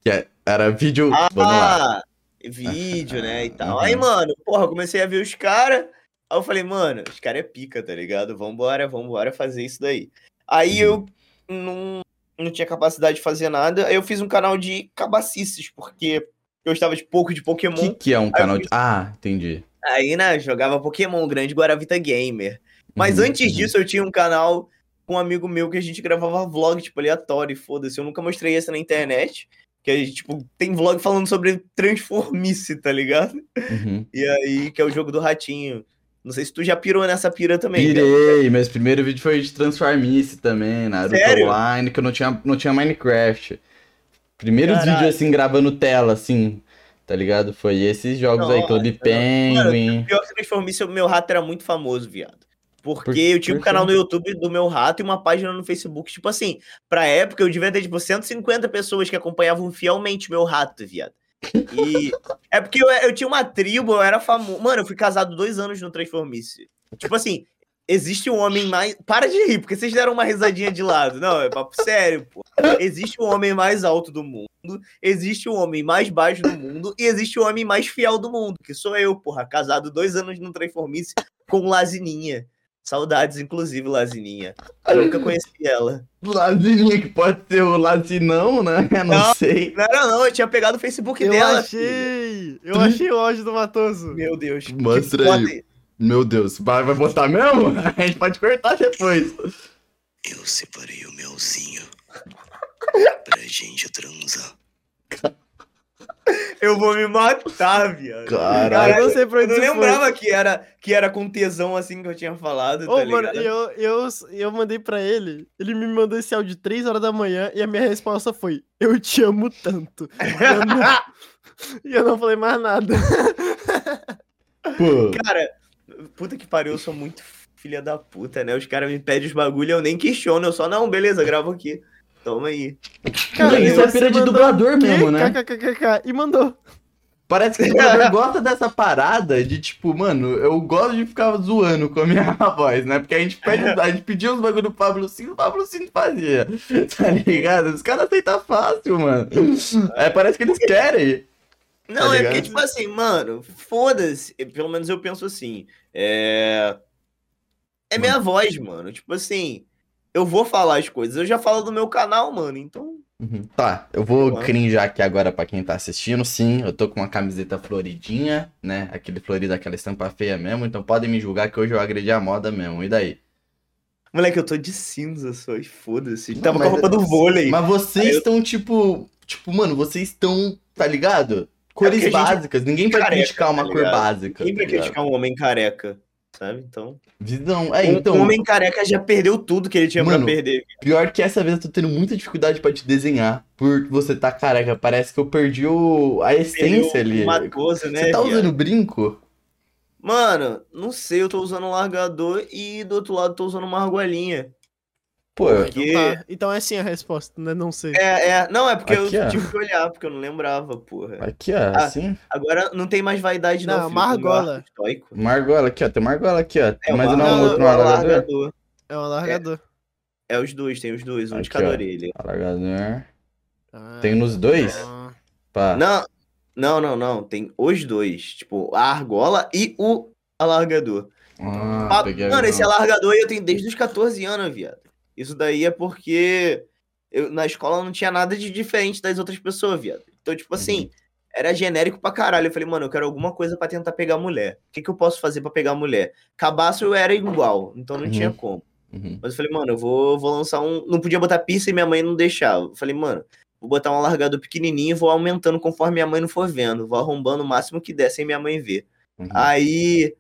Speaker 1: Que é- era vídeo. Vamos lá.
Speaker 3: Ah, vídeo, né, e tal.
Speaker 1: Uhum.
Speaker 3: Aí, mano, porra, eu comecei a ver os caras. Aí eu falei, mano, os caras é pica, tá ligado? Vambora, vambora fazer isso daí. Aí eu não, não tinha capacidade de fazer nada. Aí eu fiz um canal de cabacices, porque eu estava de pouco de
Speaker 1: O
Speaker 3: Pokémon.
Speaker 1: que, que é um canal
Speaker 3: eu
Speaker 1: de. Ah, entendi.
Speaker 3: Aí, né, jogava Pokémon, grande Guaravita Gamer. Mas
Speaker 1: Uhum,
Speaker 3: antes
Speaker 1: uhum.
Speaker 3: disso, eu tinha um canal com um amigo meu que a gente gravava vlog, tipo, aleatório, foda-se. Eu nunca mostrei essa na internet. Que a gente, tipo, tem vlog falando sobre Transformice, tá ligado?
Speaker 1: Uhum.
Speaker 3: E aí, que é o jogo do ratinho. Não sei se tu já pirou nessa pira também. cara.
Speaker 1: Pirei, mas primeiro vídeo foi de Transformice também, Naruto
Speaker 3: Sério?
Speaker 1: Online, que eu não tinha, não tinha Minecraft. Primeiros
Speaker 3: Caralho.
Speaker 1: vídeos assim, gravando tela, assim, tá ligado? Foi esses jogos aí,
Speaker 3: Nossa,
Speaker 1: Club Penguin.
Speaker 3: Pior que Transformice, o meu rato era muito famoso, viado. Porque
Speaker 1: Por-
Speaker 3: eu tinha um canal no YouTube do meu rato e uma página no Facebook. Tipo assim, pra época eu devia ter, tipo, 150 pessoas que acompanhavam fielmente meu rato, viado. E é porque eu, eu tinha uma tribo, eu era famoso. Mano, eu fui casado dois anos no Transformice. Tipo assim, existe um homem mais. Para de rir, porque vocês deram uma risadinha de lado. Não, é papo sério, pô. Existe o homem mais alto do mundo, existe o homem mais baixo do mundo e existe o homem mais fiel do mundo, que sou eu, porra. Casado dois anos no Transformice com Lazininha. Saudades, inclusive, Lazininha. Eu nunca conheci ela.
Speaker 1: Lazininha, que pode ser o Lazinão, né? Não,
Speaker 3: Não.
Speaker 1: sei.
Speaker 3: Não era, não, eu tinha pegado o Facebook
Speaker 2: Eu
Speaker 3: dela. filho.
Speaker 2: achei! Eu achei o áudio do Matoso.
Speaker 3: Meu Deus.
Speaker 1: Mostra aí. Meu Deus, vai, vai botar mesmo? A gente pode cortar depois.
Speaker 4: Eu separei o melzinho pra gente transar.
Speaker 3: Eu vou me matar, viado.
Speaker 1: Caralho.
Speaker 2: Eu não sei pra
Speaker 3: Eu não lembrava que era, que era com tesão assim que eu tinha falado,
Speaker 2: Ô,
Speaker 3: tá
Speaker 2: mano, eu, eu, eu mandei pra ele, ele me mandou esse áudio 3 horas da manhã e a minha resposta foi: Eu te amo tanto. Eu não- E eu não falei mais nada.
Speaker 1: Pô,
Speaker 3: Cara, puta que pariu, eu sou muito filha da puta, né? Os caras me pedem os bagulho, eu nem questiono, eu só, não, beleza, gravo aqui. Toma aí.
Speaker 1: Cara, isso é pira de dublador mesmo, né?
Speaker 2: E mandou.
Speaker 1: Parece que o dublador gosta dessa parada de tipo, mano, eu gosto de ficar zoando com a minha voz, né? Porque a gente, pede, a gente pediu uns bagulho do Pablo Cino, o Pablo Cino fazia. Tá ligado? Os caras aceitam fácil, mano. É, parece que eles querem.
Speaker 3: Não,
Speaker 1: Tá
Speaker 3: é porque, tipo assim, mano, foda-se. Pelo menos eu penso assim. É. É minha voz, mano. Tipo assim, eu vou falar as coisas. Eu já falo do meu canal, mano. Então.
Speaker 1: Uhum. Tá, eu vou
Speaker 3: Claro.
Speaker 1: crinjar aqui agora pra quem tá assistindo. Sim, eu tô com uma camiseta floridinha, né? Aquele florido, aquela estampa feia mesmo. Então podem me julgar que hoje eu agredi a moda mesmo. E daí?
Speaker 3: Moleque, eu tô de cinza só. e Foda-se. Tava com a roupa do vôlei.
Speaker 1: Mas vocês
Speaker 3: Aí eu-
Speaker 1: estão, tipo. Tipo, mano, vocês estão, tá ligado? Cores
Speaker 3: porque a gente
Speaker 1: básicas. Ninguém vai criticar uma
Speaker 3: tá
Speaker 1: cor básica.
Speaker 3: Quem vai
Speaker 1: tá ligado?
Speaker 3: criticar um homem careca? Sabe? Então.
Speaker 1: Visão. É, então.
Speaker 3: Um homem careca já perdeu tudo que ele tinha
Speaker 1: Mano,
Speaker 3: pra perder.
Speaker 1: Pior que essa vez eu tô tendo muita dificuldade pra te desenhar. Por você tá careca. Parece que eu perdi o... a essência ali.
Speaker 3: Matoso, né?
Speaker 1: Você tá
Speaker 3: viado?
Speaker 1: usando brinco?
Speaker 3: Mano, não sei, eu tô usando um largador e do outro lado tô usando uma argolinha.
Speaker 1: Pô,
Speaker 3: Porque-
Speaker 2: Então, tá. então é sim a resposta, né? Não sei.
Speaker 3: É, é. Não, é porque
Speaker 1: Aqui,
Speaker 3: eu
Speaker 1: ó.
Speaker 3: tive que olhar, porque eu não lembrava, porra.
Speaker 1: aqui, ó,
Speaker 3: Ah,
Speaker 1: assim.
Speaker 3: Agora não tem mais vaidade, não.
Speaker 2: Não, Margola.
Speaker 3: estoico.
Speaker 1: Margola aqui, ó. Tem Margola aqui, ó.
Speaker 3: É,
Speaker 1: Mas não é um outro
Speaker 3: o
Speaker 1: alargador?
Speaker 3: alargador.
Speaker 2: É um alargador.
Speaker 3: É os dois, tem os dois, um de
Speaker 1: Aqui,
Speaker 3: cada
Speaker 1: ó.
Speaker 3: orelha.
Speaker 1: Alargador.
Speaker 2: Ah,
Speaker 1: Tem nos dois?
Speaker 2: ah.
Speaker 1: Pá.
Speaker 3: Não, não, não, não. Tem os dois. Tipo, a argola e o alargador.
Speaker 1: Ah,
Speaker 3: Ah,
Speaker 1: a
Speaker 3: mano, esse alargador aí eu tenho desde os 14 anos, viado. Isso daí é porque eu, na escola não tinha nada de diferente das outras pessoas, viado. Então, tipo assim,
Speaker 1: Uhum.
Speaker 3: era genérico pra caralho. Eu falei, mano, eu quero alguma coisa pra tentar pegar mulher. O que, que eu posso fazer pra pegar mulher? Cabaço eu era igual, então não
Speaker 1: Uhum.
Speaker 3: tinha como.
Speaker 1: Uhum.
Speaker 3: Mas eu falei, mano, eu vou, vou lançar um. Não podia botar pista e minha mãe não deixava. Eu falei, mano, vou botar um alargador pequenininho e vou aumentando conforme minha mãe não for vendo. Vou arrombando o máximo que der sem minha mãe ver.
Speaker 1: Uhum.
Speaker 3: Aí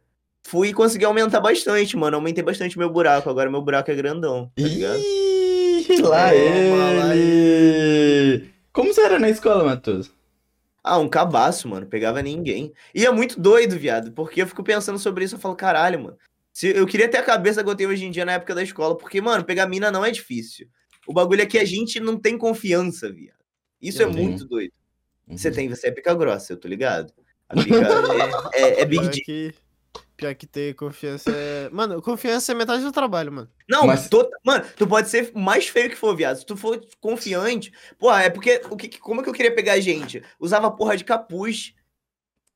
Speaker 3: fui conseguir aumentar bastante, mano. Aumentei bastante meu buraco. Agora meu buraco é grandão, tá ligado?
Speaker 1: Ih, lá
Speaker 2: lá
Speaker 1: ele! Como você era na escola, Matheus?
Speaker 3: Ah, um cabaço, mano. Pegava ninguém. E é muito doido, viado. Porque eu fico pensando sobre isso. Eu falo, caralho, mano. Se, eu queria ter a cabeça que eu tenho hoje em dia na época da escola. Porque, mano, pegar mina não é difícil. O bagulho é que a gente não tem confiança, viado. Isso
Speaker 1: Eu
Speaker 3: é
Speaker 1: tenho.
Speaker 3: muito doido.
Speaker 1: Uhum.
Speaker 3: Você tem, você é pica grossa, eu tô ligado. A pica é, é, é big
Speaker 2: pior que ter confiança é. Mano, confiança é metade do trabalho, mano.
Speaker 3: Não,
Speaker 1: Mas-
Speaker 3: to- mano, tu pode ser mais feio que for, viado. Se tu for confiante. Porra, é porque. O que, como é que eu queria pegar gente? Usava porra de capuz.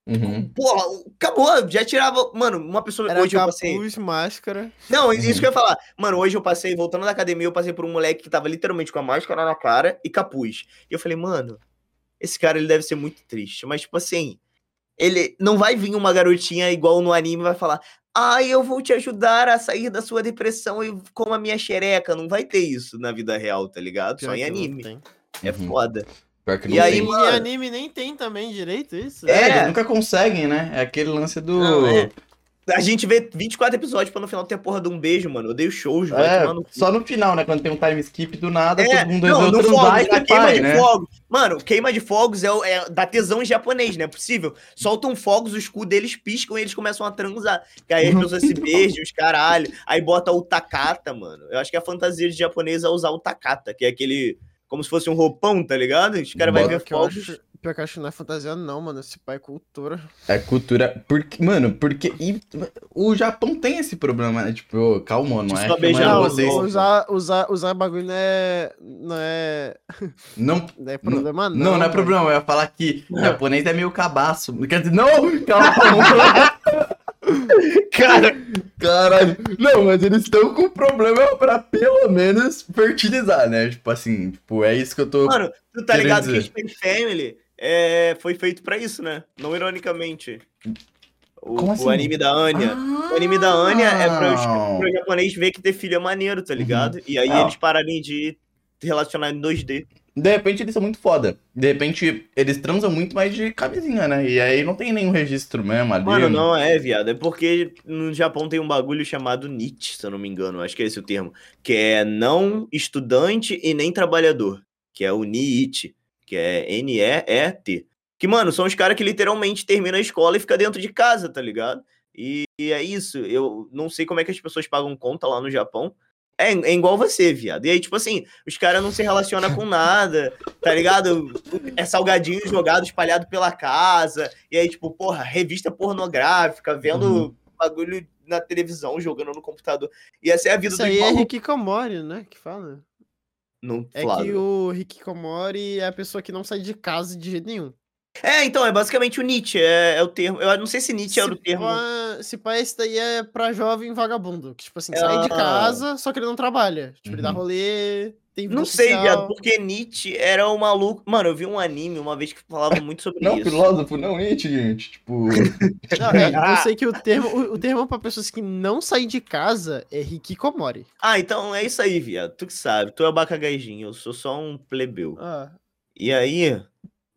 Speaker 1: Uhum.
Speaker 3: Porra, acabou. Já tirava. Mano, uma pessoa.
Speaker 2: Era
Speaker 3: hoje eu passei.
Speaker 2: capuz, máscara.
Speaker 3: Não,
Speaker 1: Uhum.
Speaker 3: isso que eu ia falar. Mano, hoje eu passei, voltando da academia, eu passei por um moleque que tava literalmente com a máscara na cara e capuz. E eu falei, mano, esse cara ele deve ser muito triste. Mas, tipo assim, ele não vai vir uma garotinha igual no anime e vai falar: Ai, eu vou te ajudar a sair da sua depressão e coma minha xereca. Não vai ter isso na vida real, tá ligado?
Speaker 2: Pior
Speaker 3: Só em anime. É
Speaker 1: Uhum.
Speaker 3: foda.
Speaker 1: Pior que
Speaker 3: E
Speaker 1: não
Speaker 3: aí,
Speaker 1: tem.
Speaker 2: E
Speaker 3: mano?
Speaker 2: anime nem tem também direito isso?
Speaker 1: É,
Speaker 3: É.
Speaker 1: eles nunca conseguem, né? É aquele lance do.
Speaker 3: Não, é. A gente vê 24 episódios pra no final ter a porra de um beijo, mano. Eu odeio shows, vai
Speaker 1: É,
Speaker 3: no cu.
Speaker 1: só no final, né? Quando tem um time skip do nada,
Speaker 3: É,
Speaker 1: todo mundo
Speaker 3: não, no na
Speaker 1: ter
Speaker 3: queima
Speaker 1: pai,
Speaker 3: de
Speaker 1: né?
Speaker 3: fogos. Mano, queima de fogos é, é da tesão em japonês, não é possível. Soltam fogos, o escudo deles piscam e eles começam a transar. Que aí as pessoas se beijam, os caralho. Aí bota o takata, mano. Eu acho que a fantasia de japonês é usar o takata, que é aquele. Como se fosse um roupão, tá ligado? Os caras vão ver fogos.
Speaker 2: acho, pior que eu acho que não é fantasia, não, mano. Esse pai é cultura.
Speaker 1: É cultura. Porque, mano, porque. e o Japão tem esse problema, né? Tipo, calma, não é.
Speaker 3: Só beijar
Speaker 1: não é
Speaker 3: Não,
Speaker 1: vocês.
Speaker 3: não.
Speaker 2: usar, usar, usar bagulho não é. Não é.
Speaker 1: Não,
Speaker 2: Não é problema, não.
Speaker 1: não, não é
Speaker 2: mano.
Speaker 1: problema. Eu ia falar que japonês é meio cabaço. Quer dizer, não! Calma!
Speaker 3: Cara,
Speaker 1: Caralho. Não, mas eles estão com problema pra pelo menos fertilizar, né? Tipo assim, tipo, é isso que eu tô.
Speaker 3: mano, tu tá ligado que
Speaker 1: dizer.
Speaker 3: Space Family é, foi feito pra isso, né? Não ironicamente. O,
Speaker 1: Como
Speaker 3: o
Speaker 1: assim?
Speaker 3: anime da Anya. O anime da Anya é pra os, japonês ver que ter filho é maneiro, tá ligado? E aí
Speaker 1: Ah.
Speaker 3: eles pararem de relacionar em 2D.
Speaker 1: De repente eles são muito foda. De repente eles transam muito mais de camisinha, né? E aí não tem nenhum registro mesmo ali.
Speaker 3: Mano, não é, viado. É porque no Japão tem um bagulho chamado NIT, se eu não me engano. Acho que é esse o termo. Que é não estudante e nem trabalhador. Que é o NIT. Que é N-E-E-T. Que, mano, são os caras que literalmente terminam a escola e fica dentro de casa, tá ligado? E, e é isso. Eu não sei como é que as pessoas pagam conta lá no Japão. É, é igual você, viado. E aí, tipo assim, os caras não se relacionam com nada, tá ligado? É salgadinho jogado, espalhado pela casa. E aí, tipo, porra, revista pornográfica, vendo
Speaker 1: Uhum.
Speaker 3: bagulho na televisão, jogando no computador. E essa é a vida
Speaker 2: Isso
Speaker 3: do
Speaker 2: aí é. Hikikomori, né? Que fala.
Speaker 3: Não,
Speaker 2: É
Speaker 3: Flávio.
Speaker 2: que o Hikikomori é a pessoa que não sai de casa de jeito nenhum.
Speaker 3: É, então, é basicamente o Nietzsche, é, é o termo. Eu não sei se Nietzsche era o termo.
Speaker 2: pá, se pá, esse daí é pra jovem vagabundo. Que, tipo assim, sai de
Speaker 3: Ah.
Speaker 2: casa, só que ele não trabalha. Tipo, ele dá
Speaker 1: Uhum.
Speaker 2: rolê, tem vida
Speaker 3: Não sei,
Speaker 2: social.
Speaker 3: viado, porque Nietzsche era um maluco. Mano, eu vi um anime uma vez que falava muito sobre
Speaker 1: Não,
Speaker 3: isso.
Speaker 1: filósofo, não Nietzsche, gente. Tipo.
Speaker 2: Não, é, eu sei que o termo, o, o termo pra pessoas que não saem de casa é Hikikomori.
Speaker 3: Ah, então é isso aí, viado. Tu que sabe, tu é o bacagaizinho, eu sou só um plebeu.
Speaker 2: Ah,
Speaker 3: E aí.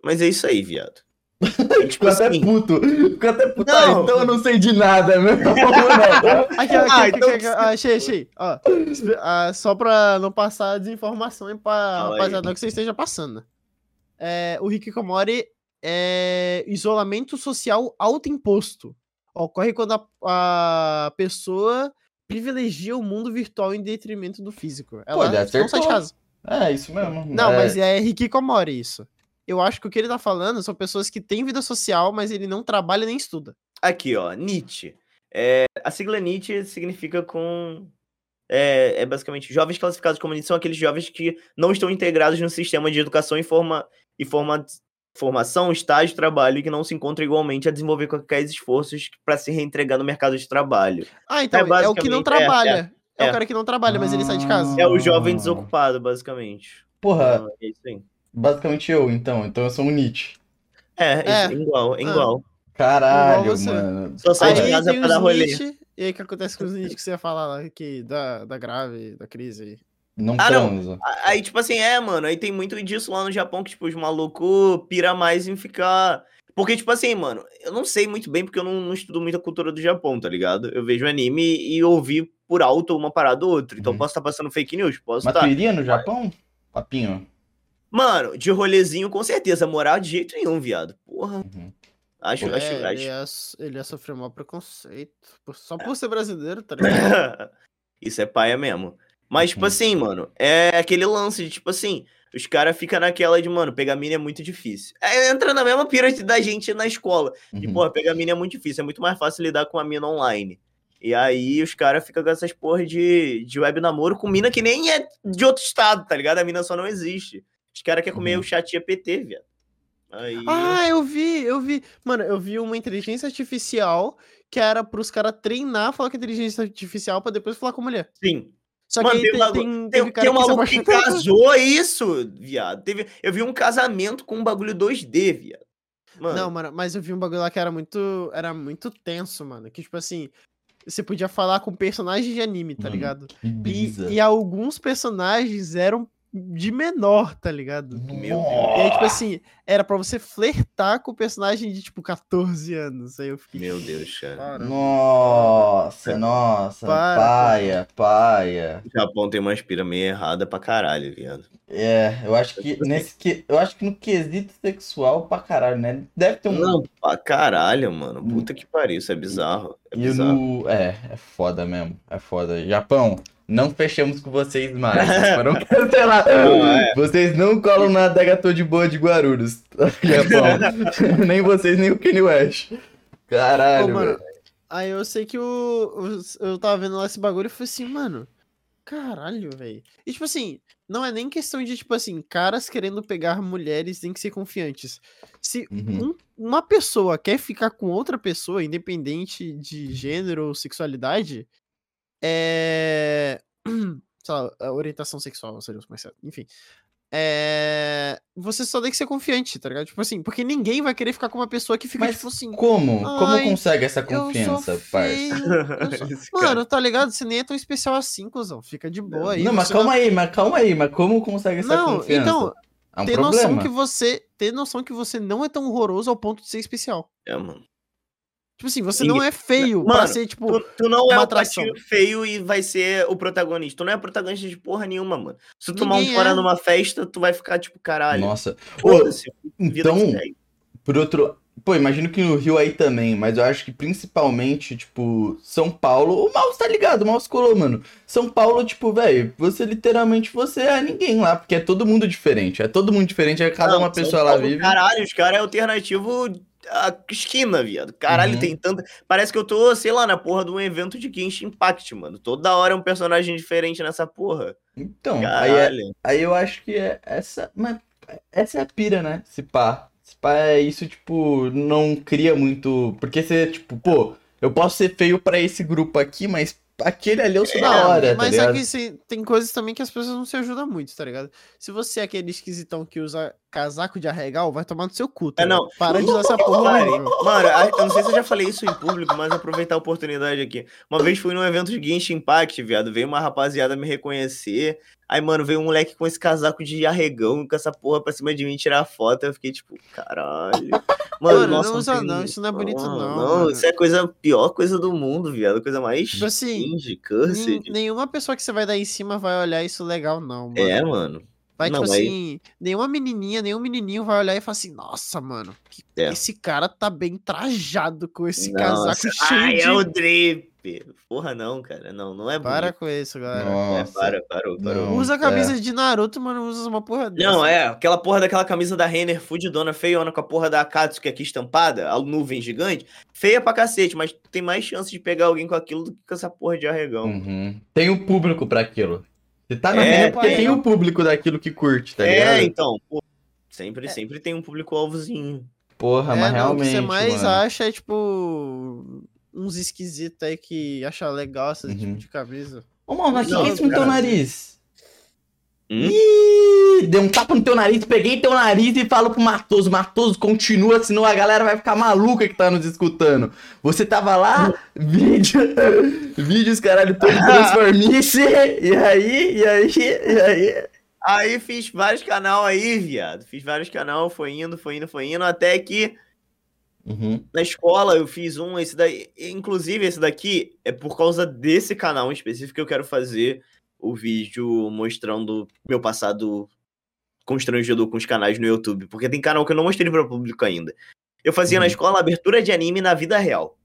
Speaker 3: Mas é isso aí, viado. E, tipo
Speaker 1: Ficou até
Speaker 3: assim,
Speaker 1: puto. Ficou até puto.
Speaker 3: Não.
Speaker 1: Ah, então eu não sei de nada, meu. Não.
Speaker 2: Aqui, aqui,
Speaker 3: Ah,
Speaker 2: aqui,
Speaker 3: então-
Speaker 2: aqui, ah, achei, achei. Ó, ah, só pra não passar desinformação pra rapaziada que você esteja passando. É, o Hikikomori é isolamento social autoimposto. Ocorre quando a, a pessoa privilegia o mundo virtual em detrimento do físico. Ela
Speaker 1: ele
Speaker 2: não sai de casa.
Speaker 1: É, isso mesmo.
Speaker 2: Não,
Speaker 1: é...
Speaker 2: mas é Hikikomori isso. Eu acho que o que ele tá falando são pessoas que têm vida social, mas ele não trabalha nem estuda.
Speaker 3: aqui, ó, Nietzsche. É, a sigla Nietzsche significa com. É, é basicamente jovens classificados como Nietzsche são aqueles jovens que não estão integrados no sistema de educação e, forma, e forma, formação, estágio, trabalho e que não se encontram igualmente a desenvolver quaisquer esforços para se reentregar no mercado de trabalho.
Speaker 2: Ah, então, é, o que não
Speaker 3: é,
Speaker 2: trabalha. É,
Speaker 3: é.
Speaker 2: o cara que não trabalha, mas ele sai de casa.
Speaker 3: É o jovem desocupado, basicamente.
Speaker 1: Porra,
Speaker 3: Então, é isso aí.
Speaker 1: Basicamente eu, então. Então eu sou um Nietzsche.
Speaker 3: É, é, igual, é
Speaker 2: Ah.
Speaker 3: igual.
Speaker 1: Caralho,
Speaker 2: Igual
Speaker 1: mano.
Speaker 3: Só sai de
Speaker 2: Aí
Speaker 3: casa pra dar rolê.
Speaker 2: Nietzsche, e aí o que acontece com os Nietzsche que você ia falar lá, que da, da grave, da crise.
Speaker 1: Não
Speaker 3: Ah, não.
Speaker 1: transa.
Speaker 3: A- Aí, tipo assim, é, mano, aí tem muito disso lá no Japão que, tipo, os malucos pira mais em ficar. Porque, tipo assim, mano, eu não sei muito bem porque eu não, não estudo muito a cultura do Japão, tá ligado? Eu vejo anime e ouvi por alto uma parada ou outra. Então
Speaker 1: Uhum.
Speaker 3: posso estar passando fake news, posso
Speaker 1: Mas
Speaker 3: estar.
Speaker 1: tu iria no Japão? Papinho.
Speaker 3: Mano, de rolezinho, com certeza. Morar de jeito nenhum, viado. Porra.
Speaker 1: Uhum.
Speaker 3: Acho,
Speaker 2: É,
Speaker 3: acho,
Speaker 2: ele,
Speaker 3: acho.
Speaker 2: ia, ele ia sofrer maior preconceito. por- Só por ser brasileiro, tá ligado?
Speaker 3: Isso é paia mesmo. Mas, tipo
Speaker 1: Uhum.
Speaker 3: assim, mano, é aquele lance de, tipo assim, os caras ficam naquela de, mano, pegar mina é muito difícil. É, entra na mesma pira da gente na escola. De,
Speaker 1: Uhum.
Speaker 3: porra, pegar mina é muito difícil, é muito mais fácil lidar com a mina online. E aí os caras ficam com essas porra de, de web namoro com mina que nem é de outro estado, tá ligado? A mina só não existe. Os caras querem comer
Speaker 1: Uhum.
Speaker 3: o chat GPT, viado. Aí.
Speaker 2: Ah, eu vi, eu vi. Mano, eu vi uma inteligência artificial que era pros caras treinar falar com a inteligência artificial pra depois falar com a mulher.
Speaker 3: sim.
Speaker 2: Só
Speaker 3: Mano,
Speaker 2: que aí
Speaker 3: tem, bagu-
Speaker 2: tem,
Speaker 3: tem, tem um maluco que casou, é isso, viado. Teve, eu vi um casamento com um bagulho 2D, viado. Mano,
Speaker 2: Não, mano, mas eu vi um bagulho lá que era muito. Era muito tenso, mano. Que, tipo assim, você podia falar com personagens de anime, tá
Speaker 1: Mano,
Speaker 2: ligado?
Speaker 1: Que
Speaker 2: E, e alguns personagens eram de menor, tá ligado?
Speaker 3: Meu
Speaker 2: E aí, tipo assim, era pra você flertar com o personagem de, tipo, 14 anos. Aí eu fiquei.
Speaker 3: meu Deus, cara.
Speaker 1: Nossa, nossa,
Speaker 2: Para,
Speaker 1: paia, paia.
Speaker 3: O Japão tem uma aspira meio errada pra caralho, viado.
Speaker 1: É, eu acho que nesse que, eu acho que no quesito sexual pra caralho, né? Deve ter um
Speaker 3: Não, pra caralho, mano. Puta que pariu, isso é bizarro. É
Speaker 1: e no, é, é foda mesmo, é foda. Japão, não fechamos com vocês mais. Vocês foram cancelados.
Speaker 3: Não, é.
Speaker 1: Vocês não colam na adega Tô de Boa de Guarulhos, Japão. nem vocês, nem o Kanye West. Caralho,
Speaker 2: Ô, mano,
Speaker 1: velho.
Speaker 2: Aí eu sei que o, o- eu tava vendo lá esse bagulho e falei assim, mano, caralho, velho. E tipo assim, não é nem questão de, tipo assim, caras querendo pegar mulheres tem que ser confiantes. Se
Speaker 1: Uhum.
Speaker 2: um- uma pessoa quer ficar com outra pessoa, independente de gênero ou sexualidade, é. Sei lá, a orientação sexual seria mais certo. Enfim. É. Você só tem que ser confiante, tá ligado? Tipo assim, porque ninguém vai querer ficar com uma pessoa que fica,
Speaker 1: Mas
Speaker 2: tipo assim.
Speaker 1: Como? Como consegue essa
Speaker 2: Eu sou
Speaker 1: confiança, parça?
Speaker 2: feio. eu sou-. Mano, tá ligado? Você nem é tão especial assim, cuzão. Fica de boa aí.
Speaker 1: Não, mas calma aí, mas calma aí, mas como consegue essa
Speaker 2: Não,
Speaker 1: confiança?
Speaker 2: então,
Speaker 1: é um
Speaker 2: ter
Speaker 1: problema.
Speaker 2: noção que você. Ter noção que você não é tão horroroso ao ponto de ser especial.
Speaker 3: É, mano.
Speaker 2: Tipo assim, você não é feio pra
Speaker 3: Mano,
Speaker 2: ser, tipo.
Speaker 3: Tu, tu não é
Speaker 2: uma
Speaker 3: o
Speaker 2: atração.
Speaker 3: patinho feio e vai ser o protagonista. Tu não é protagonista de porra nenhuma, mano. Se tu tomar um fora
Speaker 2: é.
Speaker 3: numa festa, tu vai ficar tipo, caralho.
Speaker 1: Nossa. Ô, então, por outro. Pô, imagino que no Rio aí também, mas eu acho que principalmente, tipo, São Paulo. O Maus tá ligado, o Maus colou, mano. São Paulo, tipo, velho, você literalmente você é ninguém lá, porque é todo mundo diferente. É todo mundo diferente, é cada
Speaker 3: Não,
Speaker 1: uma
Speaker 3: São
Speaker 1: pessoa lá
Speaker 3: Paulo,
Speaker 1: vive.
Speaker 3: Caralho, os caras é alternativo a esquina, viado. Caralho,
Speaker 1: Uhum.
Speaker 3: tem tanta. Parece que eu tô, sei lá, na porra de um evento de Genshin Impact, mano. Toda hora é um personagem diferente nessa porra.
Speaker 1: Então, aí, é- aí eu acho que é essa. Mas essa é a pira, né? Se pá. Se pá é isso, tipo, não cria muito. Porque você, tipo, pô, eu posso ser feio pra esse grupo aqui, mas aquele ali eu sou da
Speaker 2: Não,
Speaker 1: hora, tá
Speaker 2: mas é
Speaker 1: ligado?
Speaker 2: que se- tem coisas também que as pessoas não se ajudam muito, tá ligado? Se você é aquele esquisitão que usa casaco de arregal, vai tomar no seu cu, tá
Speaker 3: É, não.
Speaker 2: Para de usar essa porra.
Speaker 3: Mano, a- eu não sei se eu já falei isso em público, mas aproveitar a oportunidade aqui. Uma vez fui num evento de Genshin Impact, viado. Veio uma rapaziada me reconhecer. Aí, mano, veio um moleque com esse casaco de arregão, com essa porra pra cima de mim tirar foto. Eu fiquei tipo, caralho. Mano,
Speaker 2: Mano,
Speaker 3: nossa,
Speaker 2: não usa não, isso não é bonito não,
Speaker 3: Não,
Speaker 2: mano.
Speaker 3: isso é a coisa, pior coisa do mundo, viado. Coisa mais
Speaker 2: Tipo assim,
Speaker 3: cursed.
Speaker 2: Nenhuma pessoa que você vai dar em cima vai olhar isso legal, não, mano.
Speaker 3: É, mano.
Speaker 2: Vai,
Speaker 3: Não,
Speaker 2: tipo
Speaker 3: aí-
Speaker 2: assim, nenhuma menininha, nenhum menininho vai olhar e falar assim, nossa, mano, que-
Speaker 3: É.
Speaker 2: esse cara tá bem trajado com esse
Speaker 3: Nossa,
Speaker 2: casaco cheio
Speaker 3: Ai,
Speaker 2: de...
Speaker 3: é o drip. Porra, não, cara. Não, não é
Speaker 2: Para
Speaker 3: bonito.
Speaker 2: com isso, galera.
Speaker 3: É,
Speaker 1: Nossa.
Speaker 3: para, parou, parou.
Speaker 1: Não.
Speaker 2: Usa a
Speaker 1: é.
Speaker 2: camisa de Naruto, mano, usa uma porra dessa.
Speaker 3: Não, é, aquela porra daquela camisa da Renner fudidona, feiona, com a porra da Akatsuki aqui estampada, a nuvem gigante, feia pra cacete, mas tem mais chance de pegar alguém com aquilo do que com essa porra de arregão.
Speaker 1: Uhum. Tem o público pra aquilo. Você tá na
Speaker 3: É,
Speaker 1: rede porque tem o público daquilo que curte, tá
Speaker 3: é,
Speaker 1: ligado?
Speaker 3: então, pô, sempre, sempre tem um público-alvozinho.
Speaker 1: Porra,
Speaker 2: É,
Speaker 1: mas
Speaker 2: não, o que
Speaker 1: realmente.
Speaker 2: você mais
Speaker 1: mano.
Speaker 2: acha é, tipo, uns esquisitos aí que acha legal esse
Speaker 1: Uhum.
Speaker 2: tipo de camisa.
Speaker 1: Ô, mano, mas o que é isso no teu nariz?
Speaker 3: Hum?
Speaker 1: Ih, dei um tapa no teu nariz, peguei teu nariz e falo pro Matoso. Matoso, continua, senão a galera vai ficar maluca que tá nos escutando. Você tava lá, vídeo, vídeos, caralho, todo transformice, e aí, e aí, e aí.
Speaker 3: Aí fiz vários canal aí, viado. Fiz vários canal, foi indo, foi indo, foi indo, até que
Speaker 1: Uhum.
Speaker 3: na escola eu fiz um, esse daí, inclusive esse daqui é por causa desse canal em específico que eu quero fazer o vídeo mostrando meu passado constrangedor com os canais no YouTube, porque tem canal que eu não mostrei para o público ainda. Eu fazia na
Speaker 1: Uhum.
Speaker 3: escola abertura de anime na vida real.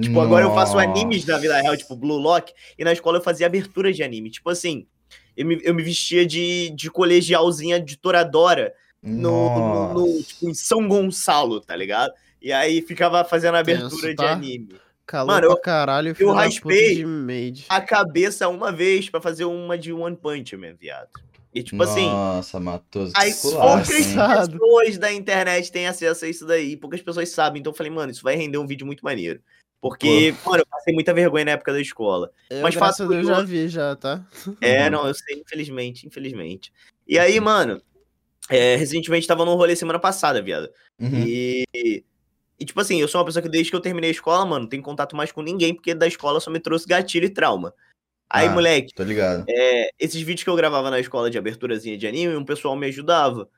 Speaker 3: Tipo, agora eu faço
Speaker 1: Nossa.
Speaker 3: animes na vida real, tipo Blue Lock, e na escola eu fazia abertura de anime. Tipo assim, eu me, eu me vestia de, de colegialzinha de Toradora no, no, no-
Speaker 1: Nossa.
Speaker 3: tipo, em São Gonçalo, tá ligado? E aí ficava fazendo abertura
Speaker 2: Tenso,
Speaker 3: de
Speaker 2: tá?
Speaker 3: anime.
Speaker 2: Calor
Speaker 3: Mano,
Speaker 2: pra caralho, filho da puta
Speaker 3: raspei
Speaker 2: de.
Speaker 3: A cabeça uma vez pra fazer uma de One Punch Man, viado. E tipo assim,
Speaker 1: Nossa, Matoso, que
Speaker 3: aí poucas pessoas da internet têm acesso a isso daí, poucas pessoas sabem. Então eu falei, mano, isso vai render um vídeo muito maneiro. Porque, mano, eu passei muita vergonha na época da escola.
Speaker 2: Eu,
Speaker 3: Mas
Speaker 2: a Deus, já vi já, tá?
Speaker 3: É,
Speaker 1: Uhum.
Speaker 3: não, eu sei, infelizmente, infelizmente. E aí, mano, É, recentemente tava num rolê semana passada, viado.
Speaker 1: Uhum.
Speaker 3: E, e, tipo assim, eu sou uma pessoa que desde que eu terminei a escola, mano, não tenho contato mais com ninguém, porque da escola só me trouxe gatilho e trauma. Aí,
Speaker 1: Ah.
Speaker 3: moleque,
Speaker 1: Tô ligado.
Speaker 3: é, esses vídeos que eu gravava na escola de aberturazinha de anime, um pessoal me ajudava.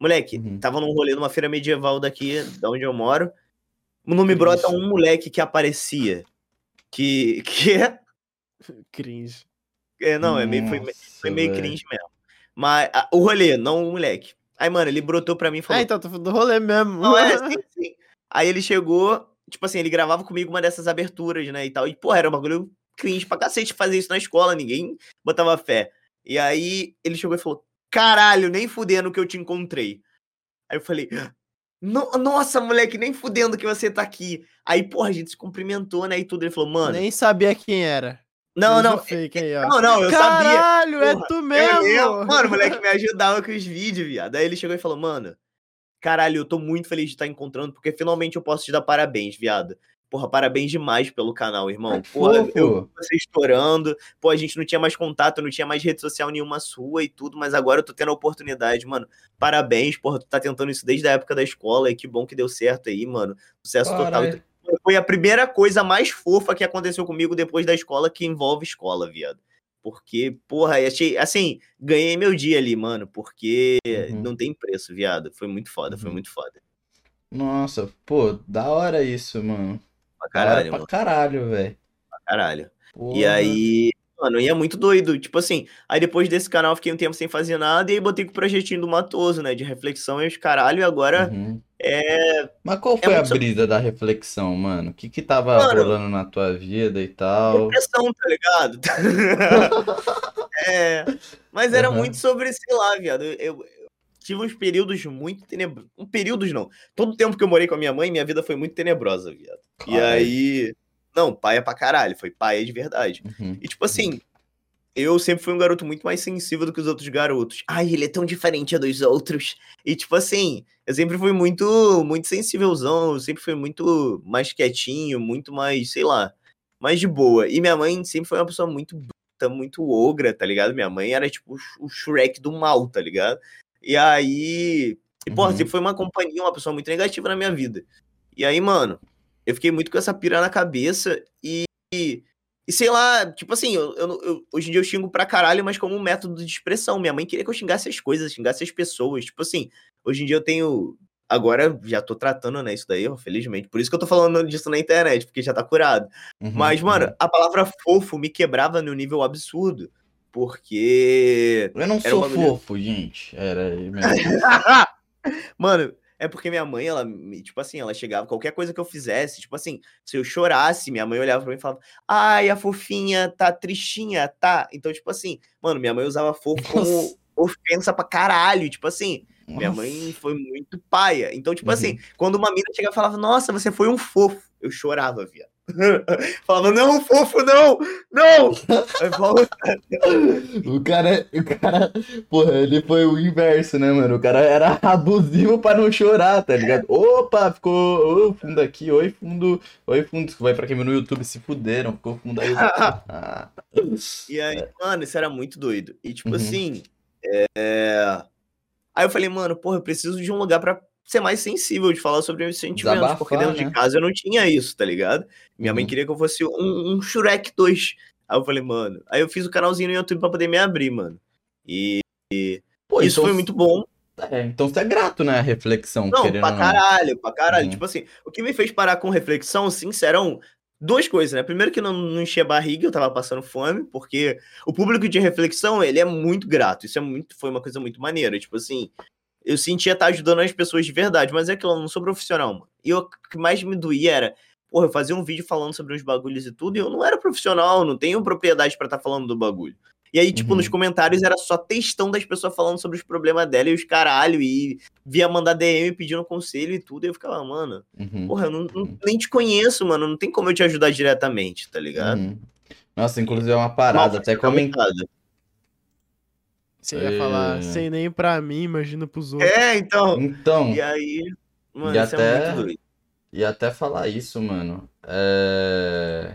Speaker 3: Moleque,
Speaker 1: Uhum.
Speaker 3: tava num rolê numa feira medieval daqui, da onde eu moro. Não me
Speaker 2: Que
Speaker 3: brota um moleque que aparecia. Que. que é,
Speaker 2: Cringe.
Speaker 3: é, não, é meio, foi,
Speaker 1: Nossa,
Speaker 3: foi meio cringe mesmo. Mas ah, o rolê, não o moleque. Aí, mano, ele brotou pra mim e falou:
Speaker 2: Ah, então, tô falando do rolê mesmo.
Speaker 3: Não, é, sim, sim. Aí ele chegou, tipo assim, ele gravava comigo uma dessas aberturas, né, e tal. E, pô, era um bagulho cringe pra cacete fazer isso na escola, ninguém botava fé. E aí ele chegou e falou: caralho, nem fudendo que eu te encontrei. Aí eu falei: "No- nossa, moleque, nem fudendo que você tá aqui. Aí, porra, a gente se cumprimentou, né, e tudo. Ele falou: mano,
Speaker 2: Nem sabia quem era.
Speaker 3: não, não,
Speaker 2: Fake aí, ó.
Speaker 3: não, não, eu sabia.
Speaker 2: Caralho, é
Speaker 3: Porra,
Speaker 2: tu
Speaker 3: Eu
Speaker 2: mesmo!
Speaker 3: lembro. Mano, o moleque me ajudava com os vídeos, viado. Aí ele chegou e falou, mano, caralho, eu tô muito feliz de estar encontrando, porque finalmente eu posso te dar parabéns, viado. Porra, parabéns demais pelo canal, irmão. Porra,
Speaker 1: fofo.
Speaker 3: eu você estourando. Pô, a gente não tinha mais contato, não tinha mais rede social nenhuma sua e tudo, mas agora eu tô tendo a oportunidade, mano. Parabéns, porra, tu tá tentando isso desde a época da escola e que bom que deu certo aí, mano. Sucesso total. Foi a primeira coisa mais fofa que aconteceu comigo depois da escola que envolve escola, viado. Porque, porra, achei. Assim, ganhei meu dia ali, mano. Porque
Speaker 1: Uhum.
Speaker 3: não tem preço, viado. Foi muito foda, foi
Speaker 1: Uhum.
Speaker 3: muito foda.
Speaker 1: Nossa, pô, da hora isso, mano.
Speaker 3: Pra caralho,
Speaker 1: pra
Speaker 3: mano.
Speaker 1: caralho, velho.
Speaker 3: Pra caralho. E
Speaker 1: Porra.
Speaker 3: aí, mano, e é muito doido. Tipo assim, aí depois desse canal eu fiquei um tempo sem fazer nada e aí botei com o projetinho do Matoso, né? De reflexão e os caralho. E agora
Speaker 1: Uhum.
Speaker 3: É.
Speaker 1: Mas qual foi a
Speaker 3: muito so-
Speaker 1: brisa da reflexão, mano? O que que tava
Speaker 3: Mano,
Speaker 1: rolando na tua vida e tal?
Speaker 3: Depressão, tá ligado? é. Mas era
Speaker 1: Aham.
Speaker 3: muito sobre, sei lá, viado. Eu, eu tive uns períodos muito tenebrosos. Um períodos não. Todo o tempo que eu morei com a minha mãe, minha vida foi muito tenebrosa, viado. E
Speaker 1: Caralho.
Speaker 3: aí. Não, paia pra caralho. Foi paia de verdade.
Speaker 1: Uhum.
Speaker 3: E tipo assim, eu sempre fui um garoto muito mais sensível do que os outros garotos. Ai, ele é tão diferente dos outros. E tipo assim, eu sempre fui muito, muito sensívelzão, eu sempre fui muito mais quietinho, muito mais, sei lá, mais de boa. E minha mãe sempre foi uma pessoa muito bruta, muito ogra, tá ligado? Minha mãe era tipo o Sh- o Shrek do mal, tá ligado? E aí, e porra,
Speaker 1: Uhum.
Speaker 3: sempre foi uma companhia, uma pessoa muito negativa na minha vida. E aí, mano, eu fiquei muito com essa pira na cabeça e e sei lá, tipo assim, eu, eu- eu- hoje em dia eu xingo pra caralho, mas como um método de expressão. Minha mãe queria que eu xingasse as coisas, xingasse as pessoas. Tipo assim, hoje em dia eu tenho. Agora já tô tratando, né, isso daí, ó, felizmente. Por isso que eu tô falando disso na internet, porque já tá curado.
Speaker 1: Uhum.
Speaker 3: Mas, mano, a palavra fofo me quebrava no nível absurdo. Porque.
Speaker 1: Eu não sou fofo, gente. Era mesmo.
Speaker 3: Mano, é porque minha mãe, ela, tipo assim, ela chegava, qualquer coisa que eu fizesse, tipo assim, se eu chorasse, minha mãe olhava pra mim e falava, ai, a fofinha tá tristinha, tá? Então, tipo assim, mano, minha mãe usava fofo como ofensa pra caralho, tipo assim, minha
Speaker 1: Nossa.
Speaker 3: mãe foi muito paia. Então, tipo
Speaker 1: Uhum.
Speaker 3: assim, quando uma mina chegava e falava, nossa, você foi um fofo, eu chorava, viado. falava, não, fofo, não, não!
Speaker 1: O cara, o cara, porra, ele foi o inverso, né, mano? O cara era abusivo pra não chorar, tá ligado? Opa, ficou, ô, fundo aqui, oi, fundo, oi, fundo. Vai pra quem no YouTube, se fuderam, ficou fundo aí. Ah.
Speaker 3: E aí, mano, isso era muito doido. E tipo
Speaker 1: Uhum.
Speaker 3: assim, é... aí eu falei, mano, porra, eu preciso de um lugar pra ser mais sensível, de falar sobre meus sentimentos,
Speaker 1: Desabafar,
Speaker 3: porque dentro
Speaker 1: né?
Speaker 3: de casa eu não tinha isso, tá ligado? Minha mãe
Speaker 1: Uhum.
Speaker 3: queria que eu fosse um, um Shrek 2. Aí eu falei, mano, aí eu fiz o canalzinho no YouTube pra poder me abrir, mano. E
Speaker 1: Pô,
Speaker 3: isso
Speaker 1: então,
Speaker 3: foi muito bom.
Speaker 1: é, então você é grato, né, a reflexão,
Speaker 3: Não,
Speaker 1: querendo
Speaker 3: pra caralho, pra caralho.
Speaker 1: Uhum.
Speaker 3: Tipo assim, o que me fez parar com reflexão, sincerão, duas coisas, né? Primeiro que não, não enchia a barriga, eu tava passando fome, porque o público de reflexão, ele é muito grato. Isso é muito, foi uma coisa muito maneira. Tipo assim, eu sentia estar ajudando as pessoas de verdade, mas é aquilo, eu não sou profissional, mano. E o que mais me doía era, porra, eu fazia um vídeo falando sobre os bagulhos e tudo, e eu não era profissional, não tenho propriedade pra estar falando do bagulho. E aí, tipo,
Speaker 1: Uhum.
Speaker 3: nos comentários era só textão das pessoas falando sobre os problemas dela e os caralho, e via mandar DM pedindo conselho e tudo, e eu ficava, mano,
Speaker 1: Uhum.
Speaker 3: porra, eu não, não- nem te conheço, mano, não tem como eu te ajudar diretamente, tá ligado?
Speaker 1: Uhum. Nossa, inclusive é uma parada,
Speaker 3: Mal
Speaker 1: até
Speaker 3: comentado.
Speaker 2: Você ia falar,
Speaker 1: É.
Speaker 2: sem nem pra mim, imagina pros outros.
Speaker 3: É, então.
Speaker 1: Então,
Speaker 3: E aí, mano,
Speaker 1: E
Speaker 3: isso
Speaker 1: até-
Speaker 3: é muito doido.
Speaker 1: e até falar isso, mano. É...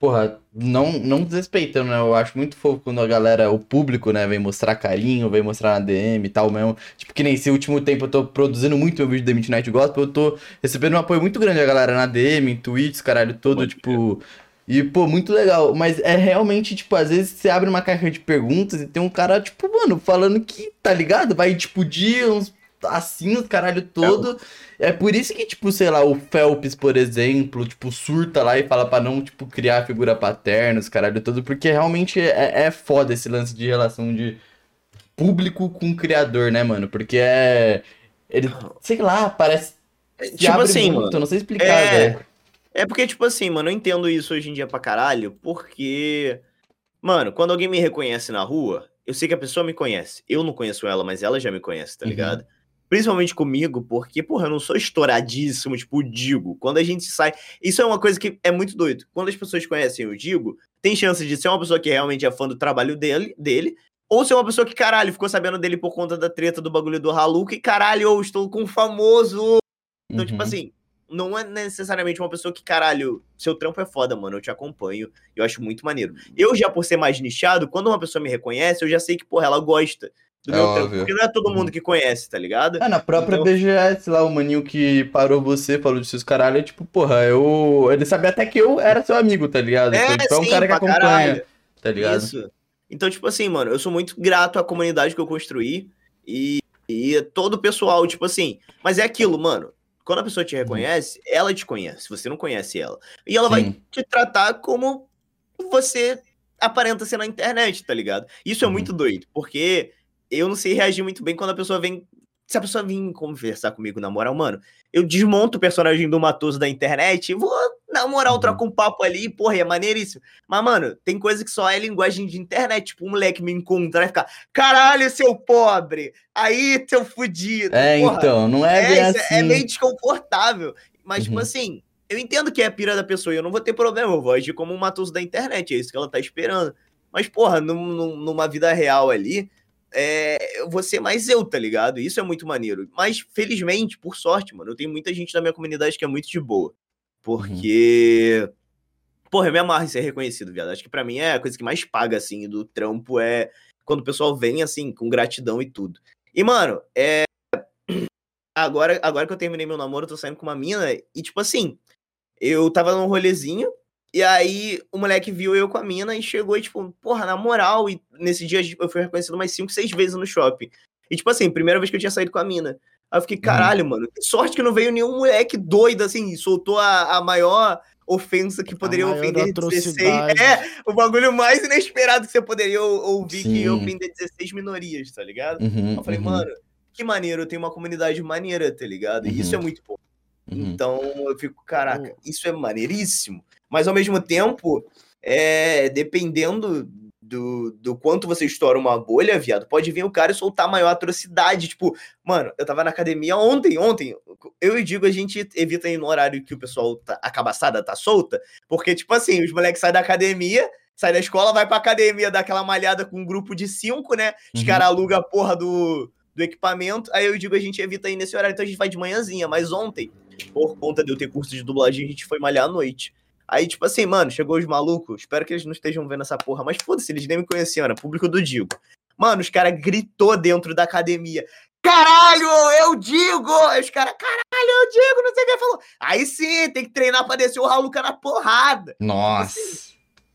Speaker 1: porra, não, não desrespeitando, né? Eu acho muito fofo quando a galera, o público, né, vem mostrar carinho, vem mostrar na DM e tal mesmo. Tipo, que nem esse último tempo eu tô produzindo muito meu vídeo da Midnight Gospel, eu tô recebendo um apoio muito grande da galera na DM, em tweets, caralho, todo,
Speaker 3: Pode
Speaker 1: tipo. E, pô, muito legal. Mas é realmente, tipo, às vezes você abre uma caixa de perguntas e tem um cara, tipo, mano, falando que, tá ligado? Vai, tipo, dia, uns assim, os caralho todo. É por isso que, tipo, sei lá, o Phelps, por exemplo, tipo, surta lá e fala pra não, tipo, criar figura paterna, os caralho todo, porque realmente é, é foda esse lance de relação de público com criador, né, mano? Porque é. Ele, sei lá, parece.
Speaker 3: Tipo
Speaker 1: abre
Speaker 3: assim,
Speaker 1: muito,
Speaker 3: mano.
Speaker 1: não sei explicar,
Speaker 3: É.
Speaker 1: velho.
Speaker 3: É porque, tipo assim, mano, eu entendo isso hoje em dia pra caralho, porque. Mano, quando alguém me reconhece na rua, eu sei que a pessoa me conhece. Eu não conheço ela, mas ela já me conhece, tá
Speaker 1: Uhum.
Speaker 3: ligado? Principalmente comigo, porque, porra, eu não sou estouradíssimo, tipo, o Digo. Quando a gente sai. Isso é uma coisa que é muito doido. Quando as pessoas conhecem o Digo, tem chance de ser uma pessoa que realmente é fã do trabalho dele, dele ou ser uma pessoa que, caralho, ficou sabendo dele por conta da treta do bagulho do Haluca e, caralho, eu estou com um famoso. Então, tipo
Speaker 1: Uhum.
Speaker 3: assim, não é necessariamente uma pessoa que, caralho, seu trampo é foda, mano, eu te acompanho, eu acho muito maneiro. Eu já, por ser mais nichado, quando uma pessoa me reconhece, eu já sei que, porra, ela gosta do
Speaker 1: É
Speaker 3: meu
Speaker 1: óbvio.
Speaker 3: trampo, porque não é todo
Speaker 1: Uhum.
Speaker 3: mundo que conhece, tá ligado?
Speaker 1: Ah, na própria
Speaker 3: Então-
Speaker 1: BGS lá, o maninho que parou você, falou de seus caralho, é tipo, porra, eu. Ele sabia até que eu era seu amigo, tá ligado?
Speaker 3: É,
Speaker 1: Então, tipo, é um
Speaker 3: sim,
Speaker 1: cara que acompanha,
Speaker 3: caralho.
Speaker 1: tá ligado?
Speaker 3: Isso. Então, tipo assim, mano, eu sou muito grato à comunidade que eu construí e, e todo o pessoal, tipo assim. Mas é aquilo, mano. Quando a pessoa te reconhece, ela te conhece, você não conhece ela. E ela vai
Speaker 1: Sim.
Speaker 3: te tratar como você aparenta ser na internet, tá ligado? Isso é
Speaker 1: Uhum.
Speaker 3: muito doido, porque eu não sei reagir muito bem quando a pessoa vem. Se a pessoa vir conversar comigo na moral, mano, eu desmonto o personagem do Matoso da internet e vou, na moral,
Speaker 1: Uhum.
Speaker 3: trocar um papo ali, porra, é maneiríssimo. Mas, mano, tem coisa que só é linguagem de internet. Tipo, um moleque me encontrar e ficar, caralho, seu pobre! Aí, seu fudido!
Speaker 1: É,
Speaker 3: porra,
Speaker 1: então, não é,
Speaker 3: é,
Speaker 1: bem
Speaker 3: isso
Speaker 1: assim.
Speaker 3: é meio desconfortável. Mas, tipo
Speaker 1: Uhum.
Speaker 3: assim, eu entendo que é a pira da pessoa e eu não vou ter problema. Eu vou agir como um matoso da internet. É isso que ela tá esperando. Mas, porra, num- num- numa vida real ali, é, eu vou ser mais eu, tá ligado? Isso é muito maneiro. Mas, felizmente, por sorte, mano, eu tenho muita gente na minha comunidade que é muito de boa. Porque. Porra, eu me amarro em ser reconhecido, viado. Acho que pra mim é a coisa que mais paga, assim, do trampo é quando o pessoal vem, assim, com gratidão e tudo. E, mano, é. Agora, agora que eu terminei meu namoro, eu tô saindo com uma mina e, tipo assim, eu tava num rolezinho e aí o moleque viu eu com a mina e chegou e, tipo, porra, na moral, e nesse dia eu fui reconhecido umas 5, 6 vezes no shopping. E, tipo assim, primeira vez que eu tinha saído com a mina. Aí eu fiquei, caralho, mano, que sorte que não veio nenhum moleque doido, assim, soltou a, a maior ofensa que poderia ofender 16.
Speaker 2: atrocidade.
Speaker 3: É, o bagulho mais inesperado que você poderia ou- ouvir que ia
Speaker 1: Sim.
Speaker 3: ofender 16 minorias, tá ligado?
Speaker 1: Uhum,
Speaker 3: Eu falei,
Speaker 1: uhum,
Speaker 3: mano, que maneiro, eu tenho uma comunidade maneira, tá ligado? E isso é
Speaker 1: Uhum.
Speaker 3: muito bom.
Speaker 1: uhum.
Speaker 3: Então eu fico, caraca, isso é maneiríssimo. Mas ao mesmo tempo, é, dependendo do, do quanto você estoura uma bolha, viado, pode vir o cara e soltar a maior atrocidade. Tipo, mano, eu tava na academia ontem, ontem. Eu e digo, a gente evita ir no horário que o pessoal, tá, a cabaçada tá solta, porque, tipo assim, os moleques saem da academia. Sai da escola, vai pra academia, dá aquela malhada com um grupo de cinco, né? Os
Speaker 1: Uhum.
Speaker 3: caras alugam a porra do, do equipamento. Aí eu digo, a gente evita ir nesse horário, então a gente vai de manhãzinha. Mas ontem, por conta de eu ter curso de dublagem, a gente foi malhar à noite. Aí, tipo assim, mano, chegou os malucos, espero que eles não estejam vendo essa porra, mas foda-se, eles nem me conheciam, era público do Digo. Mano, os caras gritou dentro da academia. Caralho, eu digo! Aí os caras, caralho, eu digo, não sei o que. Falou, aí sim, tem que treinar pra descer o Raluca na porrada.
Speaker 1: Nossa.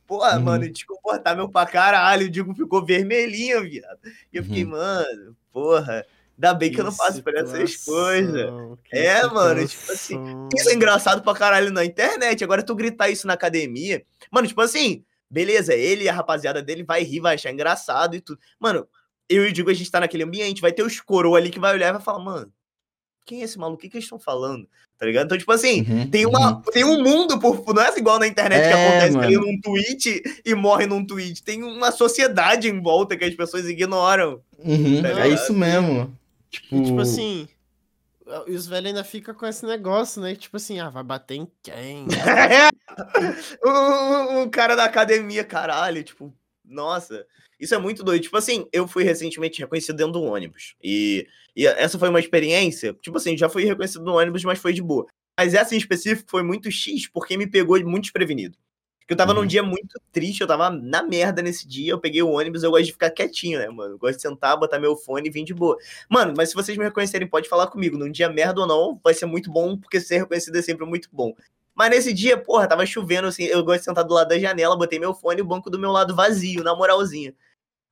Speaker 3: Porra,
Speaker 1: Uhum.
Speaker 3: mano, desconfortável pra caralho. O Digo ficou vermelhinho, viado. E eu fiquei,
Speaker 1: Uhum.
Speaker 3: mano, porra, ainda bem que, eu não passo por essas coisas.
Speaker 2: situação, que
Speaker 3: É, mano, tipo assim. Isso é engraçado pra caralho na internet. Agora tu gritar isso na academia. Mano, tipo assim, beleza, ele e a rapaziada dele vai rir, vai achar engraçado e tudo. Mano, eu e o Digo, a gente tá naquele ambiente, vai ter os coroa ali que vai olhar e vai falar, mano, quem é esse maluco? O que, que eles estão falando? Tá ligado? Então, tipo assim,
Speaker 1: Uhum,
Speaker 3: tem, uma, tem um mundo por. Não é igual na internet que
Speaker 1: É,
Speaker 3: acontece ali
Speaker 1: mano.
Speaker 3: num tweet e morre num tweet. Tem uma sociedade em volta que as pessoas ignoram.
Speaker 1: uhum,
Speaker 3: Tá
Speaker 1: é isso mesmo. Tipo,
Speaker 2: E, tipo assim, e os velhos ainda ficam com esse negócio, né? Tipo assim, ah, vai bater em quem?
Speaker 3: o, o- cara da academia, caralho, tipo, nossa, isso é muito doido. Tipo assim, eu fui recentemente reconhecido dentro do ônibus. E, e essa foi uma experiência, tipo assim, já fui reconhecido no ônibus, mas foi de boa. Mas essa em específico foi muito X, porque me pegou muito desprevenido. Porque eu tava num
Speaker 1: Uhum.
Speaker 3: dia muito triste, eu tava na merda nesse dia, eu peguei o ônibus, eu gosto de ficar quietinho, né, mano? Eu gosto de sentar, botar meu fone e vir de boa. Mano, mas se vocês me reconhecerem, pode falar comigo. Num dia merda ou não, vai ser muito bom, porque ser reconhecido é sempre muito bom. Mas nesse dia, porra, tava chovendo, assim, eu gosto de sentar do lado da janela, botei meu fone e o banco do meu lado vazio, na moralzinha.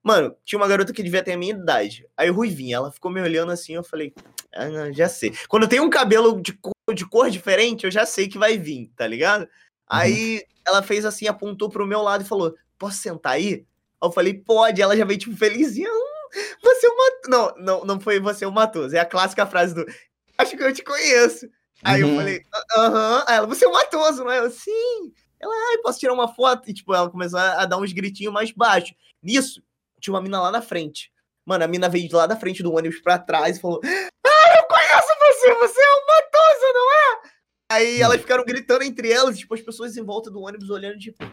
Speaker 3: Mano, tinha uma garota que devia ter a minha idade. Aí Ruivinha, ela ficou me olhando assim, eu falei, ah, já sei. Quando tem um cabelo de cor, de cor diferente, eu já sei que vai vir, tá ligado? Aí ela fez assim, apontou pro meu lado e falou: Posso sentar aí? Aí eu falei, pode. Ela já veio, tipo, felizinha. "Hum, Você é o Matoso. Não, não, não foi você o Matoso. É a clássica frase do Acho que eu te conheço. Aí eu
Speaker 1: Uhum.
Speaker 3: falei, "Ah, aham. Aí ela, você é o Matoso, não é? Eu, sim. Ela, ai, posso tirar uma foto? E, tipo, ela começou a, a dar uns gritinhos mais baixos. Nisso, tinha uma mina lá na frente. Mano, a mina veio de lá da frente do ônibus pra trás e falou: Ah, eu conheço você, você é o Matoso, não é? Aí elas ficaram gritando entre elas, tipo, as pessoas em volta do ônibus olhando, tipo.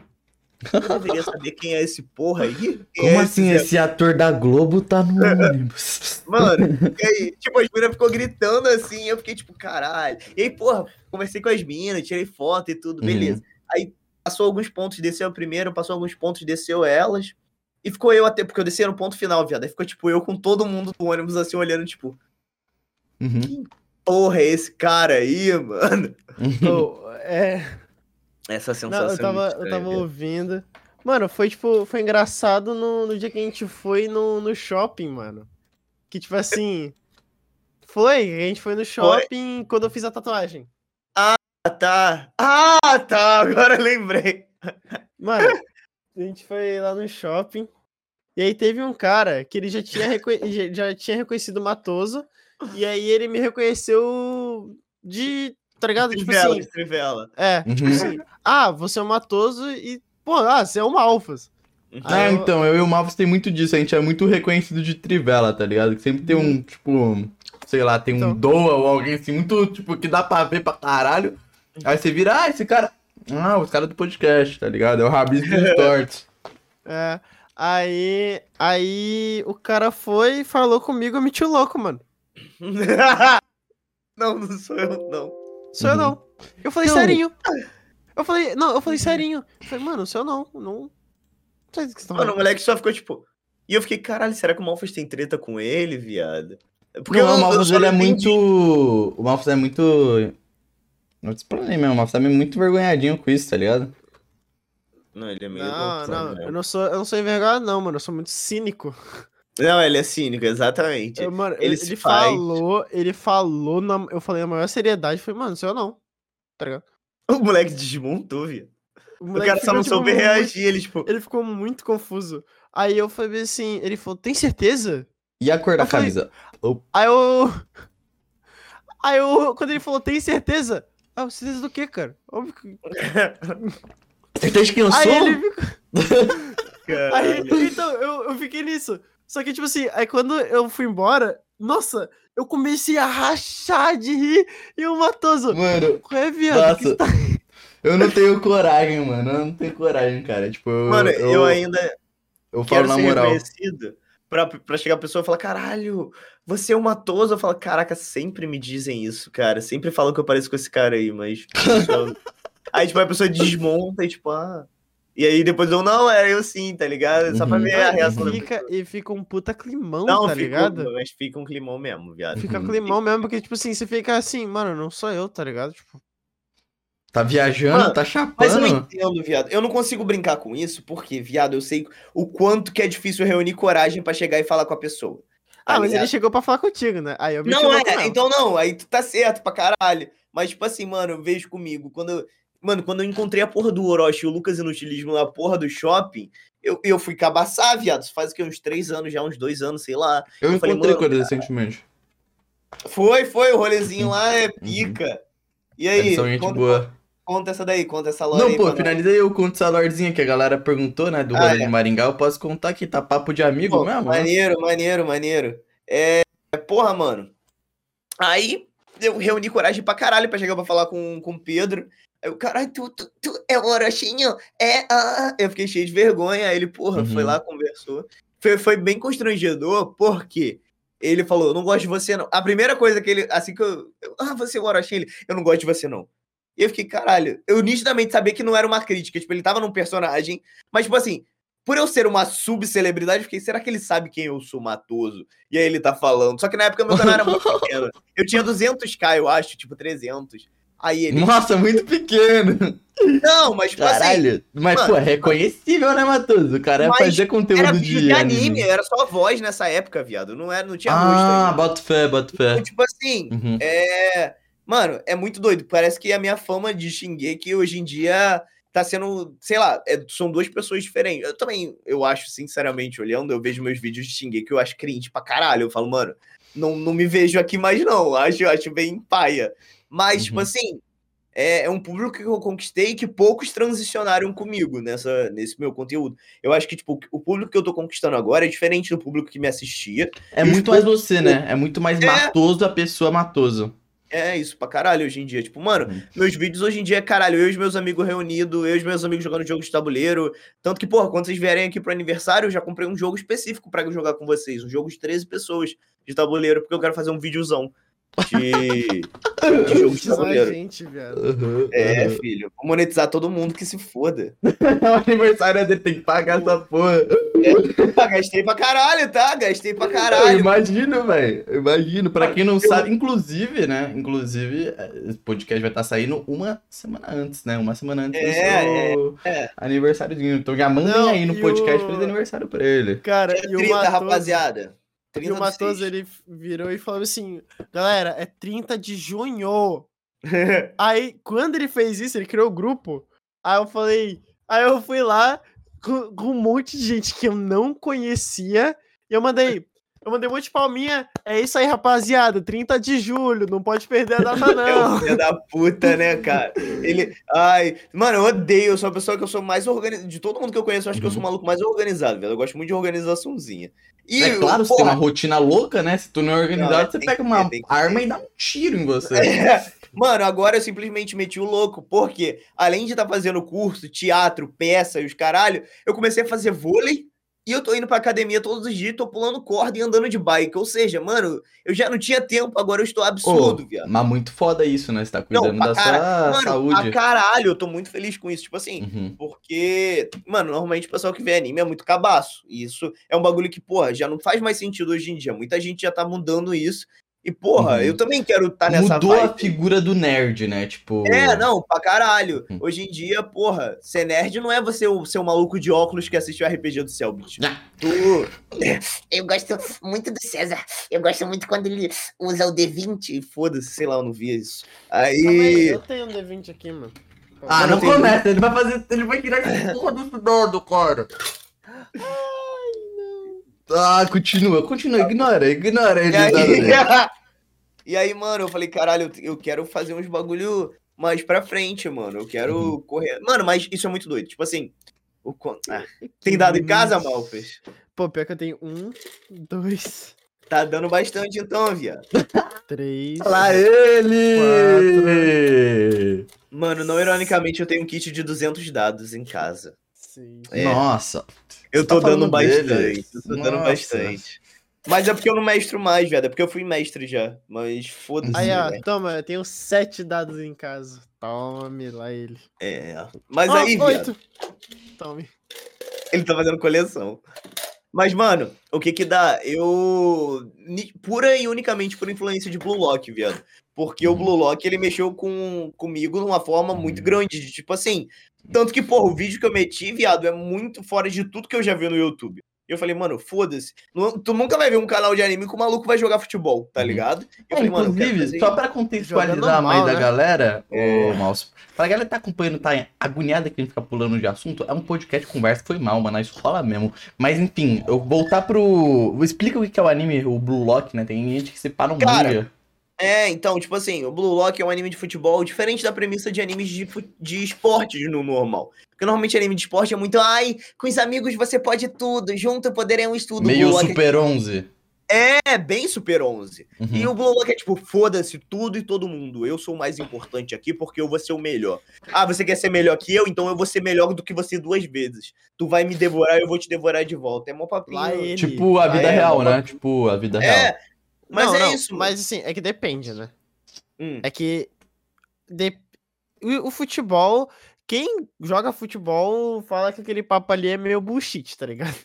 Speaker 3: Eu deveria saber quem é esse porra aí? Quem
Speaker 1: Como
Speaker 3: é
Speaker 1: assim
Speaker 3: esse
Speaker 1: esse ator da Globo tá no ônibus?
Speaker 3: Mano, e aí, tipo, as meninas ficou gritando assim, eu fiquei tipo, caralho. E aí, porra, conversei com as minas, tirei foto e tudo,
Speaker 1: Uhum.
Speaker 3: beleza. Aí passou alguns pontos, desceu primeiro, passou alguns pontos, desceu elas. E ficou eu até, porque eu desci no ponto final, viado. Aí ficou, tipo, eu com todo mundo do ônibus assim, olhando, tipo,
Speaker 1: Uhum.
Speaker 3: Porra, é esse cara aí, mano.
Speaker 2: Ô, é.
Speaker 3: Essa
Speaker 2: Não,
Speaker 3: sensação.
Speaker 2: eu
Speaker 3: é
Speaker 2: tava, eu tava ouvindo. Mano, foi tipo, foi engraçado no, no dia que a gente foi no, no shopping, mano. Que tipo assim. Foi, a gente foi no shopping quando eu fiz a tatuagem.
Speaker 3: Ah, tá. Ah, tá. Agora eu lembrei.
Speaker 2: Mano, a gente foi lá no shopping. E aí teve um cara que ele já tinha, já tinha reconhecido o Matoso. E aí ele me reconheceu de. Tá ligado? Tipo
Speaker 3: Trivela,
Speaker 2: assim.
Speaker 3: de trivela.
Speaker 2: É, tipo
Speaker 1: Uhum.
Speaker 2: assim. Ah, você é o Matoso e. Pô, ah, você é o Malfas.
Speaker 1: Ah,
Speaker 2: Aí eu-
Speaker 1: então, eu e o Malfos tem muito disso, a gente é muito reconhecido de Trivela, tá ligado? Que sempre tem um, tipo, sei lá, tem um
Speaker 2: Então.
Speaker 1: Doa ou alguém assim, muito, tipo, que dá pra ver pra caralho. Aí você vira, ah, esse cara. Ah, os caras do podcast, tá ligado? É o Rabisco dos Tortos.
Speaker 2: É. Aí. Aí o cara foi, falou comigo, eu meti o louco, mano.
Speaker 3: não, não sou eu, não.
Speaker 2: Sou eu
Speaker 1: Uhum.
Speaker 2: não. Eu falei
Speaker 1: Não.
Speaker 2: serinho. Eu falei, não, eu falei serinho. Eu falei, mano, sou eu não. Não. Não sei do que você tá
Speaker 3: Mano, o moleque só ficou tipo. E eu fiquei, caralho, será que o Malfas tem treta com ele, viado?
Speaker 1: Porque
Speaker 3: eu
Speaker 1: não, o
Speaker 3: eu
Speaker 1: Malfos
Speaker 3: só
Speaker 1: ele é
Speaker 3: não
Speaker 1: muito. O Malfos é muito. Eu te explanei mesmo, o Malfos é muito vergonhadinho com isso, tá ligado?
Speaker 3: Não, ele é meio.
Speaker 2: Não, não,
Speaker 3: né?
Speaker 2: eu não sou, eu não sou envergonhado, não, mano. Eu sou muito cínico.
Speaker 3: Não, ele é cínico, exatamente.
Speaker 2: Eu, mano,
Speaker 3: ele
Speaker 2: ele,
Speaker 3: se
Speaker 2: ele
Speaker 3: faz.
Speaker 2: falou, ele falou, na, eu falei na maior seriedade, falei, mano, sou eu não. Tá ligado?
Speaker 3: O moleque desmontou, viado. O,
Speaker 2: moleque
Speaker 3: cara só não
Speaker 2: tipo,
Speaker 3: soube
Speaker 2: muito-
Speaker 3: reagir, ele, tipo.
Speaker 2: Ele ficou muito confuso. Aí eu falei assim, ele falou, tem certeza?
Speaker 1: E a cor da
Speaker 2: Eu falei-
Speaker 1: camisa?
Speaker 2: Aí eu. Aí eu. Quando ele falou, tem certeza? Ah, certeza do quê, cara? Óbvio que.
Speaker 1: Certeza que eu sou?
Speaker 2: Aí ele ficou. Aí, então, eu, eu fiquei nisso. Só que, tipo assim, aí quando eu fui embora, nossa, eu comecei a rachar de rir e o Matoso.
Speaker 1: Mano,
Speaker 2: Qual é, viado? Que
Speaker 1: Nossa.
Speaker 2: tá...
Speaker 1: eu não tenho coragem, mano. Eu não tenho coragem, cara. Tipo, eu,
Speaker 3: Mano,
Speaker 1: eu,
Speaker 3: eu ainda
Speaker 1: eu falo
Speaker 3: quero
Speaker 1: na
Speaker 3: ser
Speaker 1: moral.
Speaker 3: reconhecido pra, pra chegar a pessoa e falar, caralho, você é uma tosa. Eu falo, caraca, sempre me dizem isso, cara. Sempre falam que eu pareço com esse cara aí, mas. eu- aí, tipo, a pessoa desmonta e, tipo, ah. E aí depois eu, não, era eu sim, tá ligado? Só pra
Speaker 1: Uhum.
Speaker 3: ver a reação
Speaker 2: e, fica, e fica um puta climão,
Speaker 3: Não,
Speaker 2: tá
Speaker 3: fica,
Speaker 2: ligado?
Speaker 3: mas fica um climão mesmo, viado.
Speaker 2: Fica
Speaker 1: Uhum.
Speaker 2: climão mesmo, porque, tipo assim, você fica assim, mano, não sou eu, tá ligado? Tipo,
Speaker 1: Tá viajando,
Speaker 3: Mano,
Speaker 1: tá
Speaker 3: Mas eu não
Speaker 1: chapando.
Speaker 3: entendo, viado. Eu não consigo brincar com isso, porque, viado, eu sei o quanto que é difícil reunir coragem pra chegar e falar com a pessoa.
Speaker 2: ah,
Speaker 3: Tá
Speaker 2: mas ele chegou pra falar contigo, né? Aí eu meti
Speaker 3: Não, é, então não, aí tu tá certo pra caralho. Mas, tipo assim, mano, eu vejo comigo, quando eu, Mano, quando eu encontrei a porra do Orochi e o Lucas Inutilismo na porra do shopping, eu, eu fui cabaçar, viado. Isso faz o quê? Uns três anos já, uns dois anos, sei lá.
Speaker 1: Eu
Speaker 3: Eu falei,
Speaker 1: encontrei
Speaker 3: mano,
Speaker 1: com ele recentemente.
Speaker 3: Foi, foi, o rolezinho lá é pica. E aí,
Speaker 1: Eles são gente
Speaker 3: conta,
Speaker 1: boa.
Speaker 3: conta essa daí, conta essa lore
Speaker 1: Não, pô, finalizei eu conto essa lordzinha que a galera perguntou, né? Do
Speaker 3: Ah,
Speaker 1: rolê
Speaker 3: é.
Speaker 1: de Maringá. Eu posso contar aqui, tá papo de amigo
Speaker 3: Pô,
Speaker 1: mesmo? né?
Speaker 3: Maneiro, maneiro, maneiro. É, porra, mano. Aí eu reuni coragem pra caralho pra chegar pra falar com, com o Pedro. Aí o caralho, tu, tu, tu é o Orochinho? É, ah. Eu fiquei cheio de vergonha. Aí ele, porra, foi
Speaker 1: Uhum.
Speaker 3: lá, conversou. Foi, foi bem constrangedor, porque ele falou, eu não gosto de você não. A primeira coisa que ele, assim que eu, eu, ah, você é o Orochinho, ele, eu não gosto de você não. E eu fiquei, caralho, eu nitidamente sabia que não era uma crítica, tipo, ele tava num personagem, mas, tipo assim, por eu ser uma subcelebridade, eu fiquei, será que ele sabe quem eu sou, Matoso? E aí ele tá falando. Só que na época meu canal era muito pequeno. Eu tinha 200k, eu acho, tipo, 300. Aí ele.
Speaker 1: Nossa, muito pequeno.
Speaker 3: Não, mas tipo assim.
Speaker 1: Caralho. Mas,
Speaker 3: mano,
Speaker 1: pô, é reconhecível, né, Matoso? O cara fazia conteúdo
Speaker 3: Era
Speaker 1: de
Speaker 3: de anime,
Speaker 1: anime.
Speaker 3: era só voz nessa época, viado. Não, era, não tinha rosto
Speaker 1: Ah,
Speaker 3: ainda.
Speaker 1: bota fé, bota fé.
Speaker 3: Então, tipo assim,
Speaker 1: Uhum.
Speaker 3: é. Mano, é muito doido. Parece que a minha fama de Shingeki hoje em dia tá sendo, sei lá, é- são duas pessoas diferentes. Eu também, eu acho, sinceramente, olhando, eu vejo meus vídeos de Shingeki, eu acho cringe pra caralho. Eu falo, mano, não, não me vejo aqui mais, não. Acho, acho bem paia. Mas, tipo
Speaker 1: Uhum.
Speaker 3: assim, é, é um público que eu conquistei que poucos transicionaram comigo nessa, nesse meu conteúdo. Eu acho que, tipo, o público que eu tô conquistando agora é diferente do público que me assistia.
Speaker 1: É muito mais você, né? É muito mais
Speaker 3: É.
Speaker 1: matoso a pessoa matoso.
Speaker 3: É isso pra caralho hoje em dia. Tipo, mano,
Speaker 1: Uhum.
Speaker 3: meus vídeos hoje em dia é caralho, eu e os meus amigos reunidos, eu e os meus amigos jogando jogo de tabuleiro. Tanto que, porra, quando vocês vierem aqui pro aniversário, eu já comprei um jogo específico pra jogar com vocês. Um jogo de 13 pessoas de tabuleiro, porque eu quero fazer um videozão de, de jogo de tabuleiro.
Speaker 2: gente.
Speaker 1: Uhum,
Speaker 3: É,
Speaker 1: uhum.
Speaker 3: filho. Vou monetizar todo mundo que se foda.
Speaker 1: o aniversário dele tem que pagar essa porra.
Speaker 3: Ah, gastei pra caralho, tá? Gastei pra
Speaker 1: Eu
Speaker 3: caralho.
Speaker 1: imagino, velho. Eu Imagino. Pra quem não
Speaker 3: Eu-
Speaker 1: sabe, inclusive, né? Inclusive, é, esse podcast vai estar saindo uma semana antes, né? Uma semana antes
Speaker 3: É,
Speaker 1: do seu
Speaker 3: é.
Speaker 1: aniversáriozinho. Então já mandem aí no podcast
Speaker 2: o-
Speaker 1: feliz aniversário pra ele.
Speaker 2: Cara,
Speaker 3: É
Speaker 2: e o
Speaker 3: 30,
Speaker 2: Matoso,
Speaker 3: rapaziada.
Speaker 2: E
Speaker 3: 30
Speaker 2: o Matoso, ele virou e falou assim, galera, é 30 de junho. Aí, quando ele fez isso, ele criou o grupo. Aí eu falei. Aí eu fui lá com, com um monte de gente que eu não conhecia. E eu mandei. Eu mandei um monte de palminha. É isso aí, rapaziada. 30 de julho. Não pode perder a data,
Speaker 3: É
Speaker 2: não.
Speaker 3: filho da puta, né, cara? Ele. Ai. Mano, eu odeio. Eu sou a pessoa que eu sou mais organizada. De todo mundo que eu conheço, eu acho que eu sou o maluco mais organizado, velho. Eu gosto muito de organizaçãozinha. E,
Speaker 1: é claro, você tem
Speaker 3: porra,
Speaker 1: uma rotina louca, né? Se tu não é organizado,
Speaker 3: Não,
Speaker 1: você pega uma
Speaker 3: ter,
Speaker 1: arma
Speaker 3: ter.
Speaker 1: e dá um tiro em você.
Speaker 3: É, Mano, agora eu simplesmente meti o louco, porque além de estar fazendo curso, teatro, peça e os caralho, eu comecei a fazer vôlei e eu tô indo pra academia todos os dias, tô pulando corda e andando de bike. Ou seja, mano, eu já não tinha tempo, agora eu estou absurdo,
Speaker 1: Ô,
Speaker 3: viado.
Speaker 1: Mas muito foda isso, né? Você tá cuidando
Speaker 3: pra
Speaker 1: da
Speaker 3: cara-
Speaker 1: sua
Speaker 3: Mano,
Speaker 1: saúde.
Speaker 3: a caralho, eu tô muito feliz com isso. Tipo assim,
Speaker 1: Uhum.
Speaker 3: Porque, mano, normalmente o pessoal que vê anime é muito cabaço. E isso é um bagulho que, porra, já não faz mais sentido hoje em dia. Muita gente já tá mudando isso. E, porra,
Speaker 1: Uhum.
Speaker 3: eu também quero estar nessa
Speaker 1: Mudou a
Speaker 3: vibe.
Speaker 1: figura do nerd, né? Tipo.
Speaker 3: É, não, pra caralho.
Speaker 1: Uhum.
Speaker 3: Hoje em dia, porra, ser nerd não é você o ser o maluco de óculos que assiste o RPG do Selbit.
Speaker 1: Ah.
Speaker 3: Tu.
Speaker 5: Eu gosto muito do César. Eu gosto muito quando ele usa o D20.
Speaker 3: E foda-se, sei lá, eu não vi isso.
Speaker 2: Aí,
Speaker 3: Aí.
Speaker 2: eu tenho um D20 aqui, mano.
Speaker 1: Ah, não
Speaker 3: tem-
Speaker 1: começa, ele vai fazer. Ele vai tirar esse porra desse dado, cara. Ah, continua, continua, ignora, ignora ele.
Speaker 3: E aí, e aí, mano, eu falei, caralho, eu- quero fazer uns bagulho mais pra frente, mano. Eu quero
Speaker 1: Uhum.
Speaker 3: correr. Mano, mas isso é muito doido. Tipo assim. O... Ah, tem dado em casa. Malfes?
Speaker 2: Pô, pior que eu tenho um, dois,
Speaker 3: Tá dando bastante então, viado.
Speaker 2: três.
Speaker 1: Lá ele!
Speaker 3: Mano, não ironicamente, eu tenho um kit de 200 dados em casa.
Speaker 2: seis.
Speaker 3: É.
Speaker 1: Nossa.
Speaker 3: Eu
Speaker 1: Você
Speaker 3: tô
Speaker 1: tá
Speaker 3: dando
Speaker 1: falando dele?
Speaker 3: bastante. Eu tô dando bastante. Mas é porque eu não mestro mais, velho. É porque eu fui mestre já. Mas foda-se.
Speaker 2: Aí, ó,
Speaker 3: velho.
Speaker 2: toma, eu tenho sete dados em casa. Tome lá ele.
Speaker 3: É. Mas
Speaker 2: Ah,
Speaker 3: aí, viado,
Speaker 2: oito. Tome.
Speaker 3: ele tá fazendo coleção. Mas, mano, o que que dá? Eu. Pura e unicamente por influência de Blue Lock, viado. Porque o
Speaker 1: Uhum.
Speaker 3: Blue Lock, ele mexeu com, comigo de uma forma muito
Speaker 1: Uhum.
Speaker 3: grande. De, tipo assim. Tanto que, porra, o vídeo que eu meti, viado, é muito fora de tudo que eu já vi no YouTube. E eu falei, mano, foda-se. Tu nunca vai ver um canal de anime que o maluco vai jogar futebol, tá
Speaker 1: Uhum.
Speaker 3: ligado? Eu
Speaker 1: É,
Speaker 3: falei,
Speaker 1: inclusive,
Speaker 3: fazer
Speaker 1: só pra contextualizar mais
Speaker 2: normal,
Speaker 1: da
Speaker 2: né?
Speaker 1: galera,
Speaker 3: É.
Speaker 1: ô Mouse, pra galera que tá acompanhando, tá agoniada que a gente fica pulando de assunto, é um podcast de conversa, foi mal, mano, isso rola mesmo. Mas enfim, eu voltar pro. Explica o que que é o anime, o Blue Lock, né? Tem gente que separa um
Speaker 3: Cara,
Speaker 1: manga.
Speaker 3: É, então, tipo assim, o Blue Lock é um anime de futebol diferente da premissa de animes de, de esportes no normal. Porque normalmente anime de esporte é muito, ai, com os amigos você pode tudo, junto poderemos tudo.
Speaker 1: Meio
Speaker 3: Blue Lock
Speaker 1: Super 11.
Speaker 3: é bem Super 11.
Speaker 1: Uhum.
Speaker 3: E o Blue Lock é tipo, foda-se tudo e todo mundo. Eu sou o mais importante aqui porque eu vou ser o melhor. Ah, você quer ser melhor que eu? Então eu vou ser melhor do que você duas vezes. Tu vai me devorar, eu vou te devorar de volta. É mó papinho.
Speaker 2: Lá ele.
Speaker 1: Tipo a
Speaker 3: Ah,
Speaker 1: vida
Speaker 3: é,
Speaker 1: real,
Speaker 3: uma-
Speaker 1: né? Tipo a vida real.
Speaker 3: É, mas
Speaker 2: Não,
Speaker 3: é
Speaker 2: não,
Speaker 3: isso.
Speaker 2: Mas assim, é que depende, né?
Speaker 3: Hum.
Speaker 2: É que. de- o, o futebol, quem joga futebol fala que aquele papo ali é meio bullshit, tá ligado?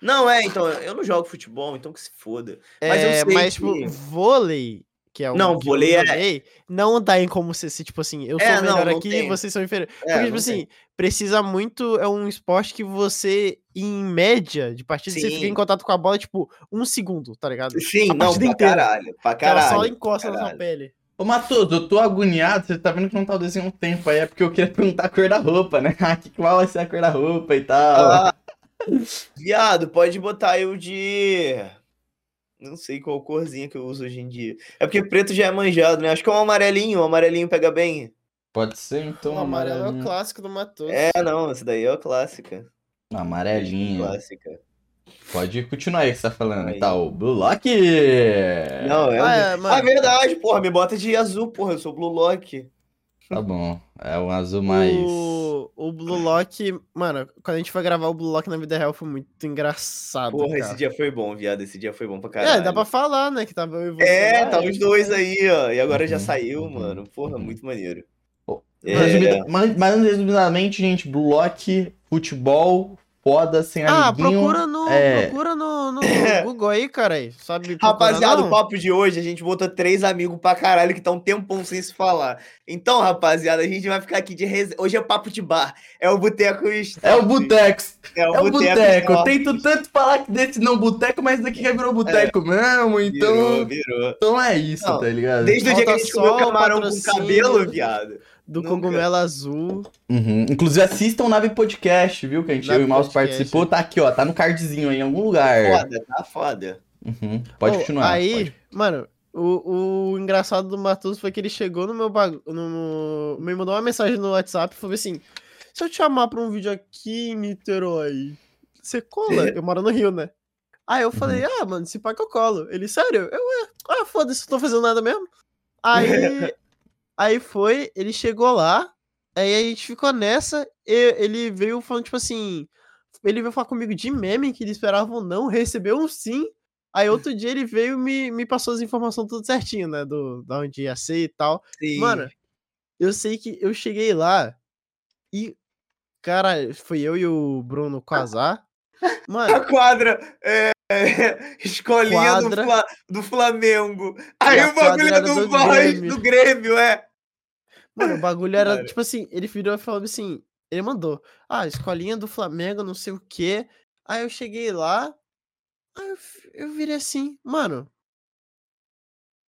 Speaker 3: Não, é, então, eu não jogo futebol, então que se foda. Mas eu
Speaker 2: É,
Speaker 3: sei
Speaker 2: mas,
Speaker 3: que-
Speaker 2: tipo, vôlei, que é o
Speaker 3: Não,
Speaker 2: que
Speaker 3: vôlei
Speaker 2: eu
Speaker 3: é-
Speaker 2: joguei, não dá em como ser, se, tipo assim, eu sou
Speaker 3: É,
Speaker 2: o
Speaker 3: não,
Speaker 2: melhor
Speaker 3: não
Speaker 2: aqui
Speaker 3: tem.
Speaker 2: vocês são inferiores.
Speaker 3: É,
Speaker 2: Porque, tipo
Speaker 3: não
Speaker 2: assim,
Speaker 3: tem.
Speaker 2: precisa muito, é um esporte que você, em média, de partida, você fica
Speaker 3: Sim.
Speaker 2: em contato com a bola, tipo, um segundo, tá ligado?
Speaker 3: Sim,
Speaker 2: a
Speaker 3: não, pra
Speaker 2: inteira.
Speaker 3: caralho, pra
Speaker 2: Que ela
Speaker 3: caralho.
Speaker 2: só encosta na sua
Speaker 3: caralho.
Speaker 2: pele.
Speaker 1: Ô, Matheus, eu tô agoniado, você tá vendo que não tá o desenho um tempo aí, é porque eu queria perguntar a cor da roupa, né? Ah, que qual vai ser a cor da roupa e tal.
Speaker 3: Ah, viado, pode botar eu de. Não sei qual corzinha que eu uso hoje em dia. É porque preto já é manjado, né? Acho que é um amarelinho, o amarelinho pega bem.
Speaker 1: Pode ser, então,
Speaker 2: o amarelo é o
Speaker 1: amarelinho.
Speaker 2: clássico do Matheus.
Speaker 3: É, não, essa daí é a clássica.
Speaker 1: Amarelinho.
Speaker 3: Clássica.
Speaker 1: Pode continuar aí que você tá falando.
Speaker 3: Aí.
Speaker 1: Tá, o Blue Lock.
Speaker 3: Não, é.
Speaker 2: Ah,
Speaker 3: o-
Speaker 2: é,
Speaker 3: Ah,
Speaker 2: mano.
Speaker 3: é verdade, porra, me bota de azul, porra, eu sou Blue Lock.
Speaker 1: Tá bom. É um azul mais.
Speaker 2: O, o Blue Lock, mano, quando a gente foi gravar o Blue Lock na vida real foi muito engraçado.
Speaker 3: Porra,
Speaker 2: cara.
Speaker 3: esse dia foi bom, viado, esse dia foi bom pra caralho.
Speaker 2: É, dá pra falar, né? Que tava eu e você.
Speaker 3: É,
Speaker 2: lá,
Speaker 3: tá
Speaker 2: e a
Speaker 3: os dois aí, ó. E agora já
Speaker 1: Uhum,
Speaker 3: saiu,
Speaker 1: uhum,
Speaker 3: mano. Porra, muito maneiro.
Speaker 1: Pô,
Speaker 3: É,
Speaker 1: Resumida- mas, mas resumidamente, gente, Blue Lock, futebol, foda, sem
Speaker 2: Ah,
Speaker 1: amiguinho.
Speaker 2: procura no,
Speaker 1: é.
Speaker 2: procura no, no Google aí, cara. aí. Sabe
Speaker 3: Rapaziada,
Speaker 2: não?
Speaker 3: o papo de hoje, a gente botou três amigos pra caralho que tá um tempão sem se falar. Então, rapaziada, a gente vai ficar aqui de resenha. Hoje é papo de bar. É o Boteco Stop.
Speaker 1: É o Boteco.
Speaker 3: É
Speaker 1: É o Boteco. Tento tanto falar desse não Boteco, mas daqui já virou Boteco mesmo, então.
Speaker 3: Virou, virou.
Speaker 1: Então é isso,
Speaker 3: Não,
Speaker 1: tá ligado?
Speaker 3: Desde o dia que a gente comeu camarão com cabelo, viado.
Speaker 2: Do
Speaker 3: Nunca.
Speaker 2: cogumelo azul.
Speaker 1: Uhum. Inclusive assistam o Nave Podcast, viu? Que a gente,
Speaker 2: Nave
Speaker 1: eu e o Mouse
Speaker 2: Podcast.
Speaker 1: participou. Tá aqui, ó. Tá no cardzinho aí em algum lugar.
Speaker 3: Foda, tá foda.
Speaker 1: Uhum. Pode continuar.
Speaker 2: Aí,
Speaker 1: pode.
Speaker 2: mano, o, o engraçado do Matheus foi que ele chegou no meu bagulho. No... Me mandou uma mensagem no WhatsApp e falou assim: se eu te chamar pra um vídeo aqui em Niterói, você cola? Eu moro no Rio, né? Aí eu falei, ah, mano, se pá que eu colo. Ele, sério? Eu, é, ah, foda-se, não tô fazendo nada mesmo. Aí, aí foi, ele chegou lá, aí a gente ficou nessa, e ele veio falando, tipo assim, ele veio falar comigo de meme, que ele esperava um não, recebeu um sim, Aí outro dia ele veio e me, me passou as informações tudo certinho, né? Do, da onde ia ser e tal.
Speaker 3: Sim.
Speaker 2: Mano, eu sei que eu cheguei lá e. Cara, foi eu e o Bruno casar. Mano,
Speaker 3: a quadra é, escolinha do,
Speaker 2: Quadra.
Speaker 3: Fla- do Flamengo. Aí
Speaker 2: a
Speaker 3: o bagulho é do,
Speaker 2: do
Speaker 3: Voz,
Speaker 2: Grêmio.
Speaker 3: do Grêmio, é.
Speaker 2: Mano, o bagulho era
Speaker 3: Cara.
Speaker 2: tipo assim, ele virou e falou assim, ele mandou, ah, escolinha do Flamengo, não sei o quê. Aí eu cheguei lá, aí eu, eu virei assim, mano.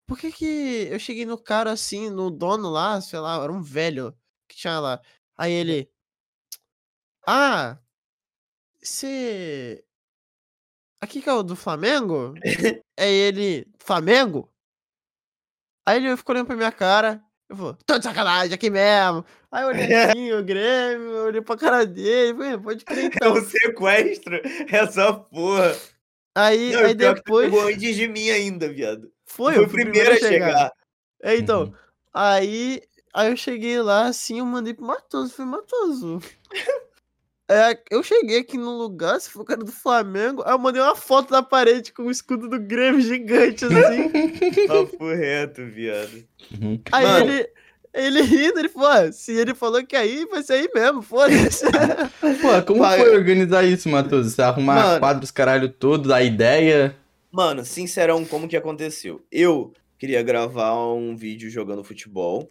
Speaker 2: Por que que eu cheguei no cara assim, no dono lá, sei lá, era um velho que tinha lá. Aí ele, ah, você aqui que é o do Flamengo? é ele, Flamengo? Aí ele ficou olhando pra minha cara. Eu falei, tô de sacanagem aqui mesmo. Aí eu olhei assim, o Grêmio, eu olhei pra cara dele. Falei, pode crer
Speaker 3: É
Speaker 2: então.
Speaker 3: um sequestro. Essa porra.
Speaker 2: Aí,
Speaker 3: Não,
Speaker 2: aí depois.
Speaker 3: pegou antes de mim ainda, viado.
Speaker 2: Foi,
Speaker 3: Foi o
Speaker 2: fui
Speaker 3: primeiro a chegar.
Speaker 2: É, então.
Speaker 1: Uhum.
Speaker 2: Aí, aí eu cheguei lá, assim, eu mandei pro Matoso. Falei, Matoso. É, eu cheguei aqui no lugar, se for o cara do Flamengo. Aí eu mandei uma foto da parede com o escudo do Grêmio gigante, assim.
Speaker 3: Papo reto, viado.
Speaker 1: Uhum.
Speaker 2: Aí
Speaker 3: Mano.
Speaker 2: ele. Ele rindo, ele falou, "Ah, se ele falou que aí, vai ser aí mesmo, foda-se.
Speaker 1: Pô, como
Speaker 3: Vai.
Speaker 1: foi organizar isso, Matheus? Você arrumar
Speaker 3: Mano.
Speaker 1: quadros caralho todo, a ideia.
Speaker 3: Mano, sincerão, como que aconteceu? Eu queria gravar um vídeo jogando futebol.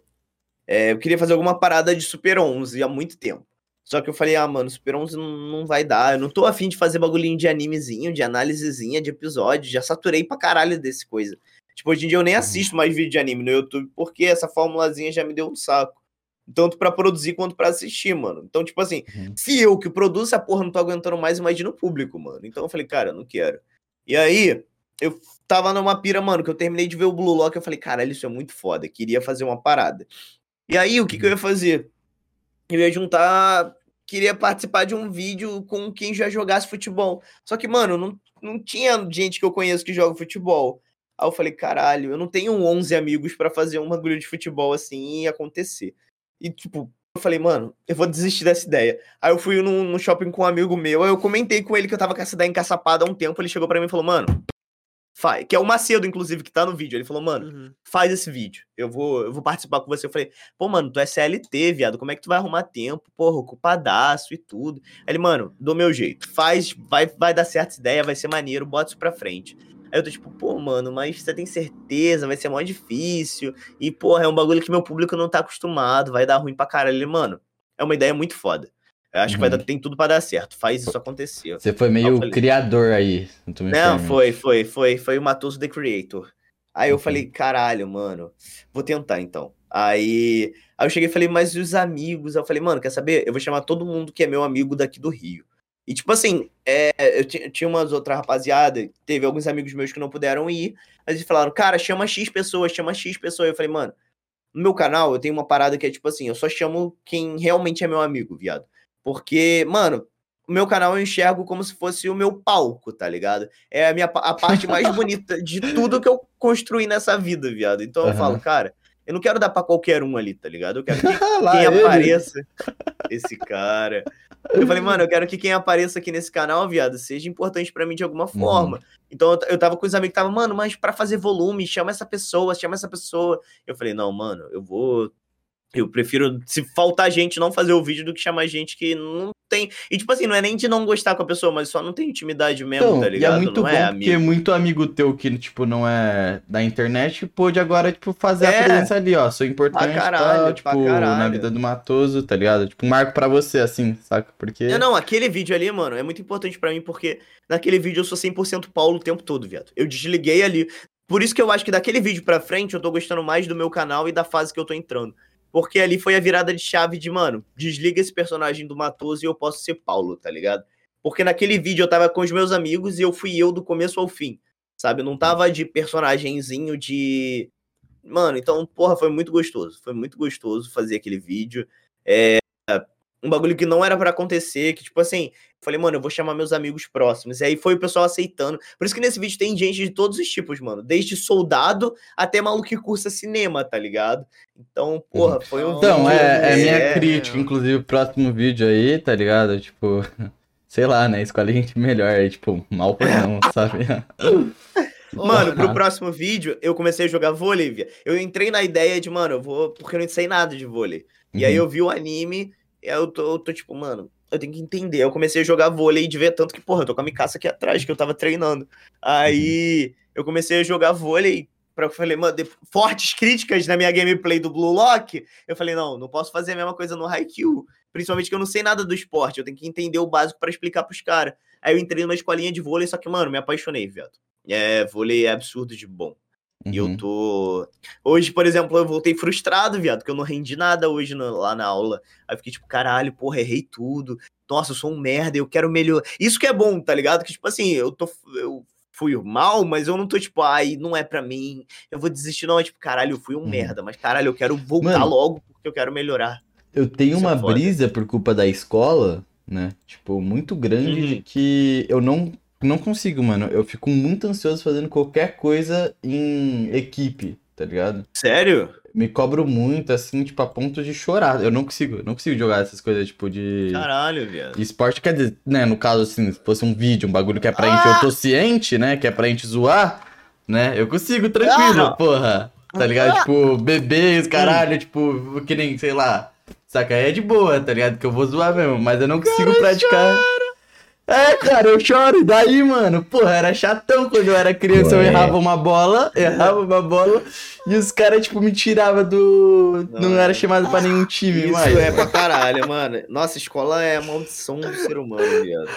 Speaker 3: É, eu queria fazer alguma parada de Super 11 há muito tempo. Só que eu falei, ah, mano, Super 11 não, não vai dar. Eu não tô afim de fazer bagulhinho de animezinho, de análisezinha, de episódio. Já saturei pra caralho desse coisa. Tipo, hoje em dia eu nem assisto mais vídeo de anime no YouTube, porque essa formulazinha já me deu um saco. Tanto pra produzir quanto pra assistir, mano. Então, tipo assim,
Speaker 1: Uhum.
Speaker 3: se eu que produzo essa porra não tô aguentando mais, imagina o público, mano. Então eu falei, cara, eu não quero. E aí, eu tava numa pira, mano, que eu terminei de ver o Blue Lock, eu falei, caralho, isso é muito foda, queria fazer uma parada. E aí, o que, que eu ia fazer? Eu ia juntar, queria participar de um vídeo com quem já jogasse futebol. Só que, mano, não, não tinha gente que eu conheço que joga futebol. Aí eu falei, caralho, eu não tenho 11 amigos pra fazer um bagulho de futebol assim e acontecer. E, tipo, eu falei, mano, eu vou desistir dessa ideia. Aí eu fui num shopping com um amigo meu, aí eu comentei com ele que eu tava com essa ideia encaçapada há um tempo, ele chegou pra mim e falou, mano, faz. Que é o Macedo, inclusive, que tá no vídeo. Ele falou, mano,
Speaker 2: Uhum.
Speaker 3: faz esse vídeo. Eu vou, eu vou participar com você. Eu falei, pô, mano, tu é CLT, viado. Como é que tu vai arrumar tempo? Porra, ocupadaço e tudo. Aí ele, mano, do meu jeito. Faz, vai, vai dar certa ideia, vai ser maneiro, bota isso pra frente. Aí eu tô tipo, pô, mano, mas você tem certeza? Vai ser mó difícil. E, porra, é um bagulho que meu público não tá acostumado. Vai dar ruim pra caralho. Ele, mano, é uma ideia muito foda. Eu acho que vai
Speaker 1: Uhum.
Speaker 3: dar, tem tudo pra dar certo. Faz isso acontecer.
Speaker 1: Você foi meio
Speaker 3: falei-
Speaker 1: criador aí.
Speaker 3: Não,
Speaker 1: permite.
Speaker 3: foi, foi, foi, foi o Matoso The Creator. Aí eu
Speaker 1: Uhum.
Speaker 3: falei, caralho, mano, vou tentar então. Aí, aí eu cheguei e falei, mas e os amigos? Aí eu falei, mano, quer saber? Eu vou chamar todo mundo que é meu amigo daqui do Rio. E tipo assim, é, eu ti- tinha umas outras rapaziada, teve alguns amigos meus que não puderam ir, mas eles falaram, cara, chama X pessoas, chama X pessoas. Eu falei, mano, no meu canal eu tenho uma parada que é tipo assim, eu só chamo quem realmente é meu amigo, viado. Porque, mano, o meu canal eu enxergo como se fosse o meu palco, tá ligado? É a minha a parte mais bonita de tudo que eu construí nessa vida, viado. Então eu
Speaker 1: Aham.
Speaker 3: falo, cara, eu não quero dar pra qualquer um ali, tá ligado? Eu quero que quem apareça. Esse cara. Eu falei, mano, eu quero que quem apareça aqui nesse canal, viado, seja importante pra mim de alguma forma. Então eu, eu tava com os amigos que tava, mano, mas pra fazer volume, chama essa pessoa, chama essa pessoa. Eu falei, não, mano, eu vou. Eu prefiro, se faltar gente, não fazer o vídeo do que chamar gente que não tem. E, tipo assim, não é nem de não gostar com a pessoa, mas só não tem intimidade mesmo,
Speaker 1: Então,
Speaker 3: tá
Speaker 1: e é
Speaker 3: ligado?
Speaker 1: muito
Speaker 3: não
Speaker 1: bom
Speaker 3: é
Speaker 1: porque
Speaker 3: amigo.
Speaker 1: muito amigo teu que, tipo, não é da internet pôde agora, tipo, fazer
Speaker 3: É.
Speaker 1: a presença ali, ó. Sou importante e
Speaker 3: caralho, pra
Speaker 1: tipo, na
Speaker 3: caralho.
Speaker 1: vida do Matoso, tá ligado? Tipo, marco pra você, assim, saca? Porque...
Speaker 3: É, não, aquele vídeo ali, mano, é muito importante pra mim, porque naquele vídeo eu sou 100% Paulo o tempo todo, viado. Eu desliguei ali. Por isso que eu acho que daquele vídeo pra frente eu tô gostando mais do meu canal e da fase que eu tô entrando. Porque ali foi a virada de chave de, mano, desliga esse personagem do Matoso e eu posso ser Paulo, tá ligado? Porque naquele vídeo eu tava com os meus amigos e eu fui eu do começo ao fim, sabe? Não tava de personagemzinho de. Mano, então, porra, foi muito gostoso. Foi muito gostoso fazer aquele vídeo. É. Um bagulho que não era pra acontecer, que tipo assim, falei, mano, eu vou chamar meus amigos próximos. E aí foi o pessoal aceitando. Por isso que nesse vídeo tem gente de todos os tipos, mano. Desde soldado até maluco que cursa cinema, tá ligado? Então, porra, foi um
Speaker 1: Então,
Speaker 3: vídeo-
Speaker 1: é, é minha
Speaker 3: é,
Speaker 1: crítica, inclusive, o próximo vídeo aí, tá ligado? Tipo, sei lá, né? Escolhe gente melhor aí, tipo, mal por não, sabe?
Speaker 3: Mano, pro próximo vídeo, eu comecei a jogar vôlei, via. Eu entrei na ideia de, mano, eu vou. Porque eu não sei nada de vôlei. E aí
Speaker 1: Uhum.
Speaker 3: eu vi o anime, aí eu tô, eu tô tipo, mano, eu tenho que entender. Eu comecei a jogar vôlei de ver tanto que, porra, eu tô com a Mikasa aqui atrás, que eu tava treinando. Aí eu comecei a jogar vôlei. Pra, eu falei, mano, fortes críticas na minha gameplay do Blue Lock. Eu falei, não, não posso fazer a mesma coisa no Haikyuu. Principalmente que eu não sei nada do esporte. Eu tenho que entender o básico pra explicar pros caras. Aí eu entrei numa escolinha de vôlei, só que, mano, me apaixonei, viado. É, vôlei é absurdo de bom. E eu
Speaker 1: Uhum.
Speaker 3: tô. Hoje, por exemplo, eu voltei frustrado, viado, porque eu não rendi nada hoje no- lá na aula. Aí fiquei tipo, caralho, porra, errei tudo. Nossa, eu sou um merda, eu quero melhor. Isso que é bom, tá ligado? Que, tipo assim, eu tô. Eu fui mal, mas eu não tô, tipo, ai, não é pra mim. Eu vou desistir, não. É tipo, caralho, eu fui um
Speaker 1: Uhum.
Speaker 3: merda, mas caralho, eu quero voltar
Speaker 1: Mano,
Speaker 3: logo porque eu quero melhorar.
Speaker 1: Eu tenho
Speaker 3: Isso é
Speaker 1: uma
Speaker 3: foda.
Speaker 1: brisa por culpa da escola, né? Tipo, muito grande
Speaker 3: Uhum.
Speaker 1: de que eu não, não consigo, mano. Eu fico muito ansioso fazendo qualquer coisa em equipe, tá ligado?
Speaker 3: Sério?
Speaker 1: Me cobro muito, assim, tipo, a ponto de chorar. Eu não consigo, não consigo jogar essas coisas, tipo, de.
Speaker 3: Caralho, viado.
Speaker 1: esporte, quer dizer, né, no caso, assim, se fosse um vídeo, um bagulho que é pra gente, eu tô ciente, né, que é pra gente zoar, né, eu consigo, tranquilo,
Speaker 3: Ah!
Speaker 1: porra, tá ligado? Tipo, beber, os caralho, tipo, que nem, sei lá, saca, é de boa, tá ligado? Que eu vou zoar mesmo, mas eu não consigo praticar. É, cara, eu choro, e daí, mano, porra, era chatão quando eu era criança, eu
Speaker 4: Ué.
Speaker 1: errava uma bola, errava uma bola, e os caras, tipo, me tiravam do... Não,
Speaker 3: Não.
Speaker 1: era chamado pra nenhum time
Speaker 3: Isso
Speaker 1: mais.
Speaker 3: é pra caralho, mano. Nossa, escola é a maldição do ser humano, viado.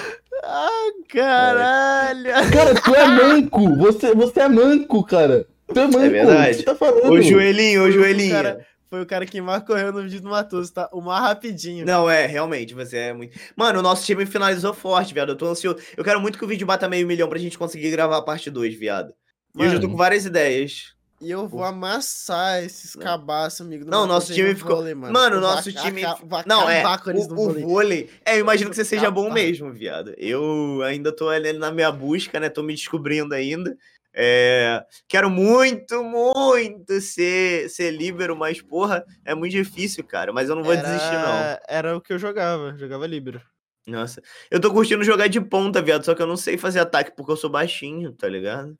Speaker 2: Caralho!
Speaker 1: Cara, tu é manco. Você, você é manco, cara. Tu é manco.
Speaker 3: verdade.
Speaker 1: O que você tá falando?
Speaker 3: Ô, joelhinho, ô, joelhinho.
Speaker 2: cara- Foi o cara que mais correu no vídeo do Matoso, tá? O mais rapidinho.
Speaker 3: Não, é, realmente, você é muito. Mano, o nosso time finalizou forte, viado. Eu tô ansioso. Eu quero muito que o vídeo bata meio milhão pra gente conseguir gravar a parte 2, viado. E eu já tô com várias ideias.
Speaker 2: E eu vou amassar esses cabaços, amigo.
Speaker 3: Não,
Speaker 2: Matoso
Speaker 3: nosso time ficou-
Speaker 2: vôlei, mano.
Speaker 3: Mano,
Speaker 2: Eu
Speaker 3: nosso
Speaker 2: aca-
Speaker 3: time.
Speaker 2: aca- vou
Speaker 3: Não, é. O,
Speaker 2: no
Speaker 3: o
Speaker 2: vôlei.
Speaker 3: vôlei. É, eu imagino que você seja bom mesmo, viado. Eu ainda tô ali na minha busca, né? Tô me descobrindo ainda. É, quero muito, muito ser, ser líbero, mas, porra, é muito difícil, cara. Mas eu não vou desistir, não.
Speaker 2: Era- Era o que eu jogava, jogava Libero.
Speaker 3: Nossa. Eu tô curtindo jogar de ponta, viado. Só que eu não sei fazer ataque porque eu sou baixinho, tá ligado?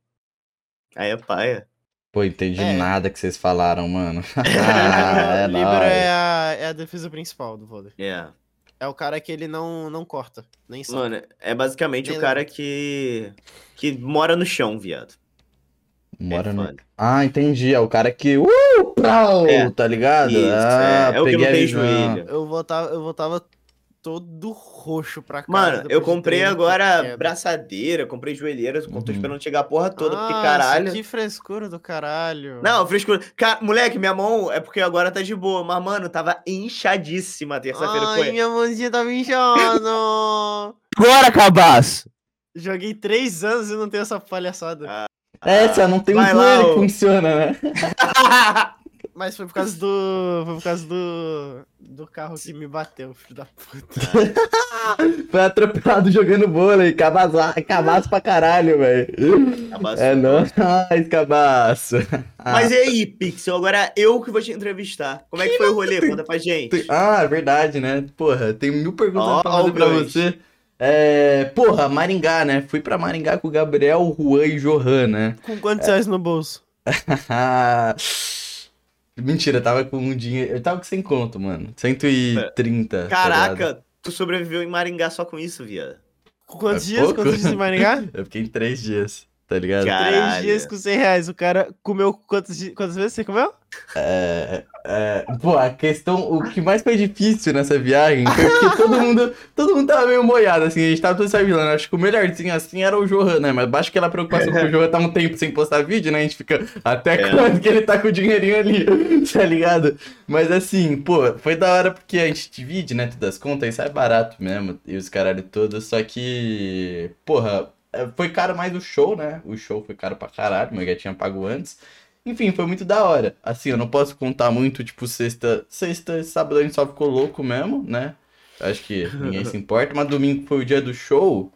Speaker 3: Aí é paia.
Speaker 1: Pô, entendi
Speaker 2: É.
Speaker 1: nada que vocês falaram, mano. ah, é
Speaker 2: Líbero
Speaker 1: nóis.
Speaker 2: é a, é a defesa principal do vôlei.
Speaker 3: É.
Speaker 2: É o cara que ele não, não corta, nem sabe.
Speaker 3: Mano, é basicamente
Speaker 2: Nem
Speaker 3: o cara que. que mora no chão, viado.
Speaker 1: Mora
Speaker 3: é
Speaker 1: no... Ah, entendi. É o cara que. Uh, prau,
Speaker 3: É.
Speaker 1: tá ligado?
Speaker 3: Isso,
Speaker 1: ah,
Speaker 3: é. É o que não tem joelho.
Speaker 2: Eu voltava, eu voltava todo roxo pra casa.
Speaker 3: Mano, eu comprei
Speaker 2: treino,
Speaker 3: agora
Speaker 2: quebra.
Speaker 3: braçadeira, comprei joelheiras, eu tô
Speaker 1: Uhum.
Speaker 3: esperando chegar a porra toda, porque
Speaker 2: Nossa,
Speaker 3: caralho.
Speaker 2: Que frescura do caralho.
Speaker 3: Não, frescura. Ca- Moleque, minha mão é porque agora tá de boa, mas, mano, tava inchadíssima terça-feira.
Speaker 2: Ai,
Speaker 3: Foi.
Speaker 2: minha mãozinha tá me inchando.
Speaker 3: Agora, cabaço!
Speaker 2: Joguei três anos e não tenho essa palhaçada.
Speaker 1: Essa não tem um
Speaker 3: Vai lá,
Speaker 1: joelho que funciona, né?
Speaker 2: Mas foi por causa do. Foi por causa do. Do carro que me bateu, filho da puta.
Speaker 1: Foi atropelado jogando vôlei. Cabaço, cabaço pra caralho, velho.
Speaker 3: Cabaço.
Speaker 1: É nóis, cabaço. Ah,
Speaker 3: Mas e aí, Pixel? Agora eu que vou te entrevistar. Como é que foi o rolê? Conta pra gente.
Speaker 1: Ah, é verdade, né? Porra, tem mil perguntas
Speaker 3: Ó,
Speaker 1: pra fazer pra você. É, porra, Maringá, né? Fui pra Maringá com o Gabriel, o Juan e Johan, né?
Speaker 2: Com quantos reais no bolso?
Speaker 1: Mentira, eu tava com um dinheiro. Eu tava com 100 conto, mano. 130. tá?
Speaker 3: Caraca, tu sobreviveu em Maringá só com isso, viado.
Speaker 2: Com quantos
Speaker 1: É
Speaker 2: dias?
Speaker 1: pouco?
Speaker 2: Quantos dias em Maringá?
Speaker 1: Eu fiquei em 3 dias, tá ligado?
Speaker 3: Caralho.
Speaker 2: dias com 100 reais. O cara comeu quantos, quantas vezes você comeu?
Speaker 1: É, é, pô, a questão, o que mais foi difícil nessa viagem foi porque todo mundo, todo mundo tava meio moiado, assim, a gente tava todo sabilando. Acho que o melhorzinho assim era o Johan, né? Mas baixo aquela preocupação que o Johan tá um tempo sem postar vídeo, né? A gente fica até
Speaker 3: É.
Speaker 1: quando que ele tá com o dinheirinho ali, tá ligado? Mas assim, pô, foi da hora porque a gente divide, né? Todas as contas, isso é barato mesmo, e os caralho todos, só que, porra, é, foi caro mais o show, né? O show foi caro pra caralho, mas já tinha pago antes. Enfim, foi muito da hora. Assim, eu não posso contar muito, tipo, sexta, sexta e sábado a gente só ficou louco mesmo, né? Acho que ninguém se importa, mas domingo foi o dia do show.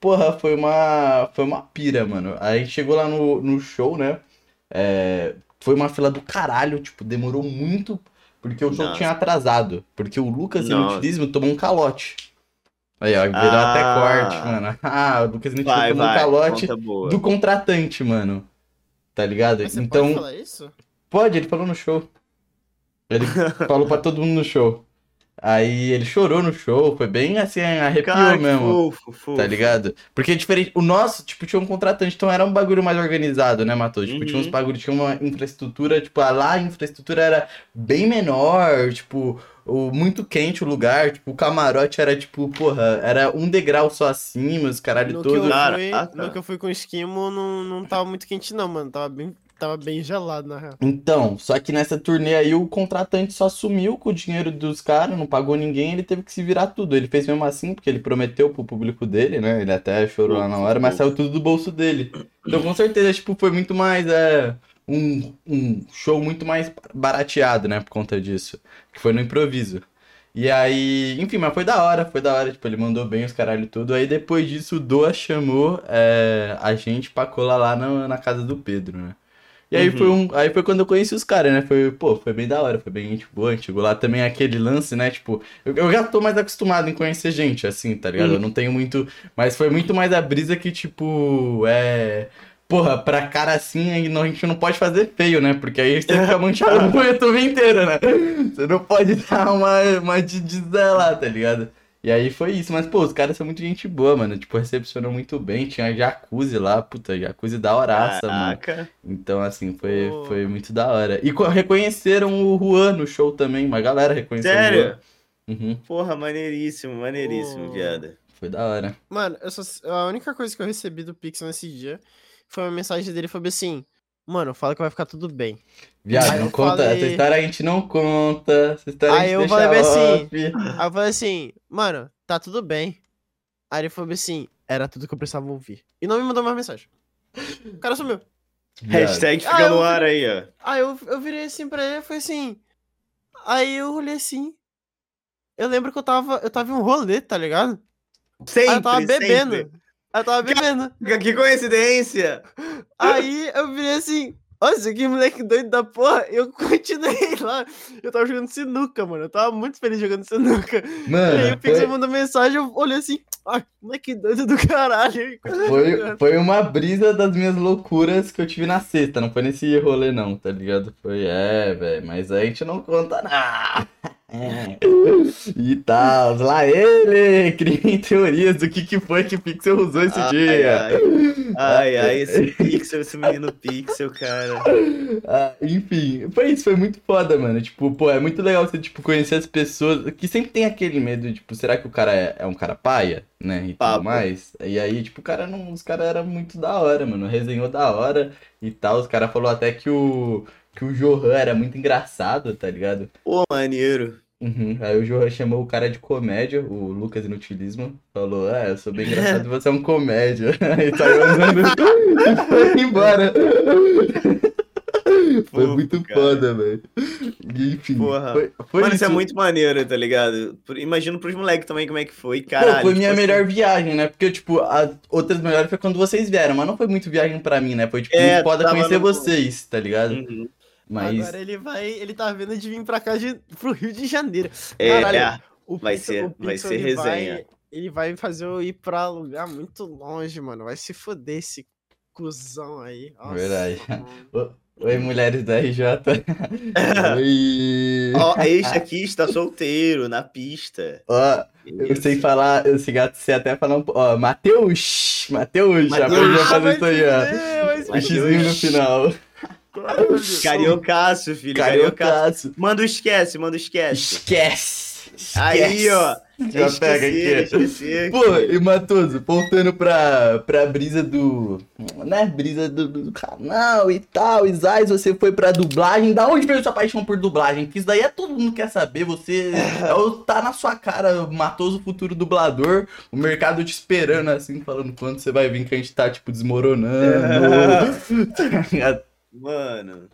Speaker 1: Porra, foi uma, foi uma pira, mano. Aí a gente chegou lá no, no show, né? É, foi uma fila do caralho, tipo, demorou muito, porque o show
Speaker 3: Nossa.
Speaker 1: tinha atrasado. Porque o Lucas. Inutilismo tomou um calote. Aí, ó, virou até
Speaker 3: Ah.
Speaker 1: corte, mano. Ah, o Lucas Inutilismo tomou um calote do contratante, mano. Tá ligado?
Speaker 2: Mas você
Speaker 1: então,
Speaker 2: pode falar isso?
Speaker 1: Pode, ele falou no show. Ele falou pra todo mundo no show. Aí ele chorou no show, foi bem assim, arrepiou
Speaker 3: Cara,
Speaker 1: mesmo.
Speaker 3: fofo, fofo.
Speaker 1: Tá ligado? Porque é diferente. O nosso, tipo, tinha um contratante, então era um bagulho mais organizado, né, Matheus? Tipo, tinha uns
Speaker 3: Uhum.
Speaker 1: bagulhos, tinha uma infraestrutura, tipo, a lá a infraestrutura era bem menor, tipo, o, muito quente o lugar, tipo, o camarote era, tipo, porra, era um degrau só acima, os caralho
Speaker 2: No que, eu
Speaker 1: todo.
Speaker 2: Fui,
Speaker 3: ah, tá.
Speaker 2: no que eu fui com o esquimo, não, não tava muito quente, não, mano. Tava bem, tava bem gelado, na real.
Speaker 1: Então, só que nessa turnê aí o contratante só sumiu com o dinheiro dos caras, não pagou ninguém, ele teve que se virar tudo. Ele fez mesmo assim, porque ele prometeu pro público dele, né? Ele até chorou lá na hora, mas saiu tudo do bolso dele. Então, com certeza, tipo, foi muito mais, é, um, um show muito mais barateado, né, por conta disso. Que foi no improviso. E aí, enfim, mas foi da hora, foi da hora, tipo, ele mandou bem os caralho tudo. Aí depois disso, o Doa chamou é, a gente pra colar lá na, na casa do Pedro, né? E aí
Speaker 3: Uhum.
Speaker 1: foi um, aí foi quando eu conheci os caras, né? Foi, pô, foi bem da hora, foi bem gente boa. A gente chegou lá também aquele lance, né? Tipo, eu, eu já tô mais acostumado em conhecer gente, assim, tá ligado?
Speaker 3: Uhum.
Speaker 1: Eu não tenho muito. Mas foi muito mais a brisa que, tipo, é. Porra, pra cara assim, a gente não pode fazer feio, né? Porque aí você fica manchado no YouTube inteiro, né? Você não pode dar uma, uma de de tá ligado? E aí foi isso, mas pô, os caras são muito gente boa, mano. Tipo, recepcionou muito bem. Tinha jacuzzi lá, puta, jacuzzi da horaça, mano.
Speaker 3: Caraca.
Speaker 1: Então, assim, foi,
Speaker 2: Pô.
Speaker 1: foi muito da hora. E co- reconheceram o Juan no show também, uma galera reconheceu o
Speaker 3: Sério?
Speaker 1: Juan. Uhum,
Speaker 3: Porra, maneiríssimo, maneiríssimo,
Speaker 2: Pô.
Speaker 3: viado.
Speaker 1: foi da hora.
Speaker 2: Mano, eu só, a única coisa que eu recebi do Pixel nesse dia foi uma mensagem dele falou assim: Mano, fala que vai ficar tudo bem.
Speaker 1: Viado,
Speaker 2: Aí
Speaker 1: não
Speaker 2: eu
Speaker 1: conta.
Speaker 2: falei-
Speaker 1: Essa história a gente não conta. Essa história a
Speaker 2: Aí
Speaker 1: gente
Speaker 2: eu falei assim. Aí eu falei assim, mano, tá tudo bem. Aí ele falou assim, era tudo que eu precisava ouvir. E não me mandou mais mensagem. O cara sumiu.
Speaker 1: Viado.
Speaker 3: Hashtag fica
Speaker 2: eu
Speaker 3: no
Speaker 2: vi-
Speaker 3: ar aí, ó.
Speaker 2: Aí eu, eu virei assim pra ele e foi assim. Aí eu olhei assim. Eu lembro que eu tava. Eu tava em um rolê, tá ligado?
Speaker 3: Sempre,
Speaker 2: Aí eu tava bebendo.
Speaker 3: sempre.
Speaker 2: Eu tava bebendo.
Speaker 3: Que coincidência.
Speaker 2: Aí eu virei assim. Olha, que moleque doido da porra. Eu continuei lá. Eu tava jogando sinuca, mano. Eu tava muito feliz jogando sinuca. e aí
Speaker 1: Mano,
Speaker 2: o Pixel
Speaker 1: foi...
Speaker 2: mandou mensagem, eu olhei assim. Ai, moleque doido do caralho.
Speaker 1: Foi, foi uma brisa das minhas loucuras que eu tive na sexta, não foi nesse rolê não, tá ligado? Foi, é, velho, mas a gente não conta nada. É. E tal, lá ele, criem teorias do que, que foi que Pixel usou esse
Speaker 3: Ai,
Speaker 1: dia.
Speaker 3: ai, ai, ai, esse pixel, esse menino pixel, cara.
Speaker 1: Ah, enfim, foi isso, foi muito foda, mano. Tipo, pô, é muito legal você, tipo, conhecer as pessoas que sempre tem aquele medo, tipo, será que o cara é, é um cara paia, né? E tudo
Speaker 3: Papo.
Speaker 1: mais. E aí, tipo, o cara não. Os caras eram muito da hora, mano. Resenhou da hora e tal. Os caras falaram até que o. Que o Johan era muito engraçado, tá ligado?
Speaker 3: Pô, maneiro.
Speaker 1: Uhum. Aí o Johan chamou o cara de comédia, o Lucas Inutilismo. Falou, é, eu sou bem engraçado, você é um comédia. Aí saiu andando e foi embora. Foi
Speaker 3: Fofo,
Speaker 1: muito
Speaker 3: cara.
Speaker 1: foda, velho. Enfim,
Speaker 3: Porra.
Speaker 1: foi, foi
Speaker 3: Mano, isso é muito maneiro, tá ligado? Imagino pros moleques também como é que foi,
Speaker 1: Pô,
Speaker 3: caralho.
Speaker 1: foi
Speaker 3: tipo
Speaker 1: minha
Speaker 3: assim,
Speaker 1: melhor viagem, né? Porque, tipo, as outras melhores foi quando vocês vieram, mas não foi muito viagem pra mim, né? Foi, tipo,
Speaker 3: É,
Speaker 1: foda conhecer
Speaker 3: no-
Speaker 1: vocês, tá ligado?
Speaker 3: uhum.
Speaker 1: Mas.
Speaker 2: Agora ele vai. Ele tá vendo de vir pra cá de, pro Rio de Janeiro.
Speaker 3: É,
Speaker 2: Caralho,
Speaker 3: é.
Speaker 2: O
Speaker 3: Vai
Speaker 2: Pixel-
Speaker 3: ser-
Speaker 2: o
Speaker 3: vai
Speaker 2: Pixel,
Speaker 3: ser
Speaker 2: ele
Speaker 3: resenha.
Speaker 2: Vai, ele vai fazer eu ir pra lugar muito longe, mano. Vai se foder esse cuzão aí. Nossa,
Speaker 1: Verdade. Oi, mulheres da RJ. Oi.
Speaker 3: Ó, este aqui está solteiro, na pista.
Speaker 1: Ó, eu
Speaker 3: Isso.
Speaker 1: sei falar, eu sei, sei até falar um pouco. Ó, Matheus! Matheus! Já aprendi a
Speaker 2: Ah,
Speaker 1: fazer
Speaker 2: vai
Speaker 1: isso aí, ó. O xizinho no final.
Speaker 3: Cariocaço, filho. Cariocaço.
Speaker 1: Cariocaço.
Speaker 3: Manda o esquece, manda o esquece.
Speaker 1: Esquece!
Speaker 3: Aí, ó.
Speaker 1: Já pega
Speaker 3: Esquecer,
Speaker 1: aqui.
Speaker 3: esquecer.
Speaker 1: Pô, e Matoso, voltando pra, pra brisa do. Né? Brisa do, do canal e tal. Isais, você foi pra dublagem. Da onde veio sua paixão por dublagem? Que isso daí é todo mundo quer saber. Você é tá na sua cara, Matoso, futuro dublador. O mercado te esperando, assim, falando quando você vai vir que a gente tá, tipo, desmoronando. Ligado?
Speaker 3: Mano.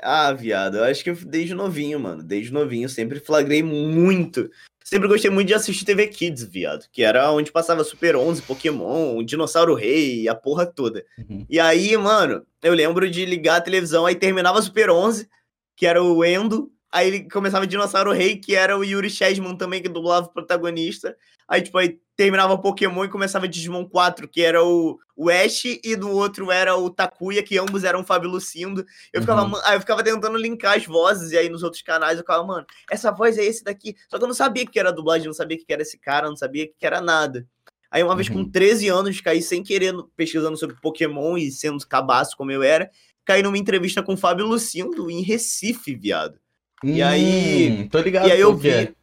Speaker 3: Ah, viado, eu acho que eu desde novinho, mano. Desde novinho, sempre flagrei muito. Sempre gostei muito de assistir TV Kids, viado. Que era onde passava Super 11, Pokémon, Dinossauro Rei, a porra toda.
Speaker 1: Uhum.
Speaker 3: E aí, mano, eu lembro de ligar a televisão, aí terminava Super 11, que era o Endo. Aí ele começava Dinossauro Rei, que era o Yuri Chesman também, que dublava o protagonista. Aí, tipo, aí terminava Pokémon e começava Digimon 4, que era o, o Ash, e no outro era o Takuya, que ambos eram o Fábio Lucindo. Eu ficava,
Speaker 1: Uhum.
Speaker 3: aí eu ficava tentando linkar as vozes, e aí nos outros canais eu ficava, mano, essa voz é esse daqui. Só que eu não sabia que era dublagem, não sabia que era esse cara, não sabia que era nada. Aí uma vez com
Speaker 1: Uhum.
Speaker 3: 13 anos, caí sem querer pesquisando sobre Pokémon e sendo cabaço como eu era, caí numa entrevista com o Fábio Lucindo em Recife, viado. E aí-
Speaker 1: Hum, Tô ligado.
Speaker 3: E aí eu vi
Speaker 1: é.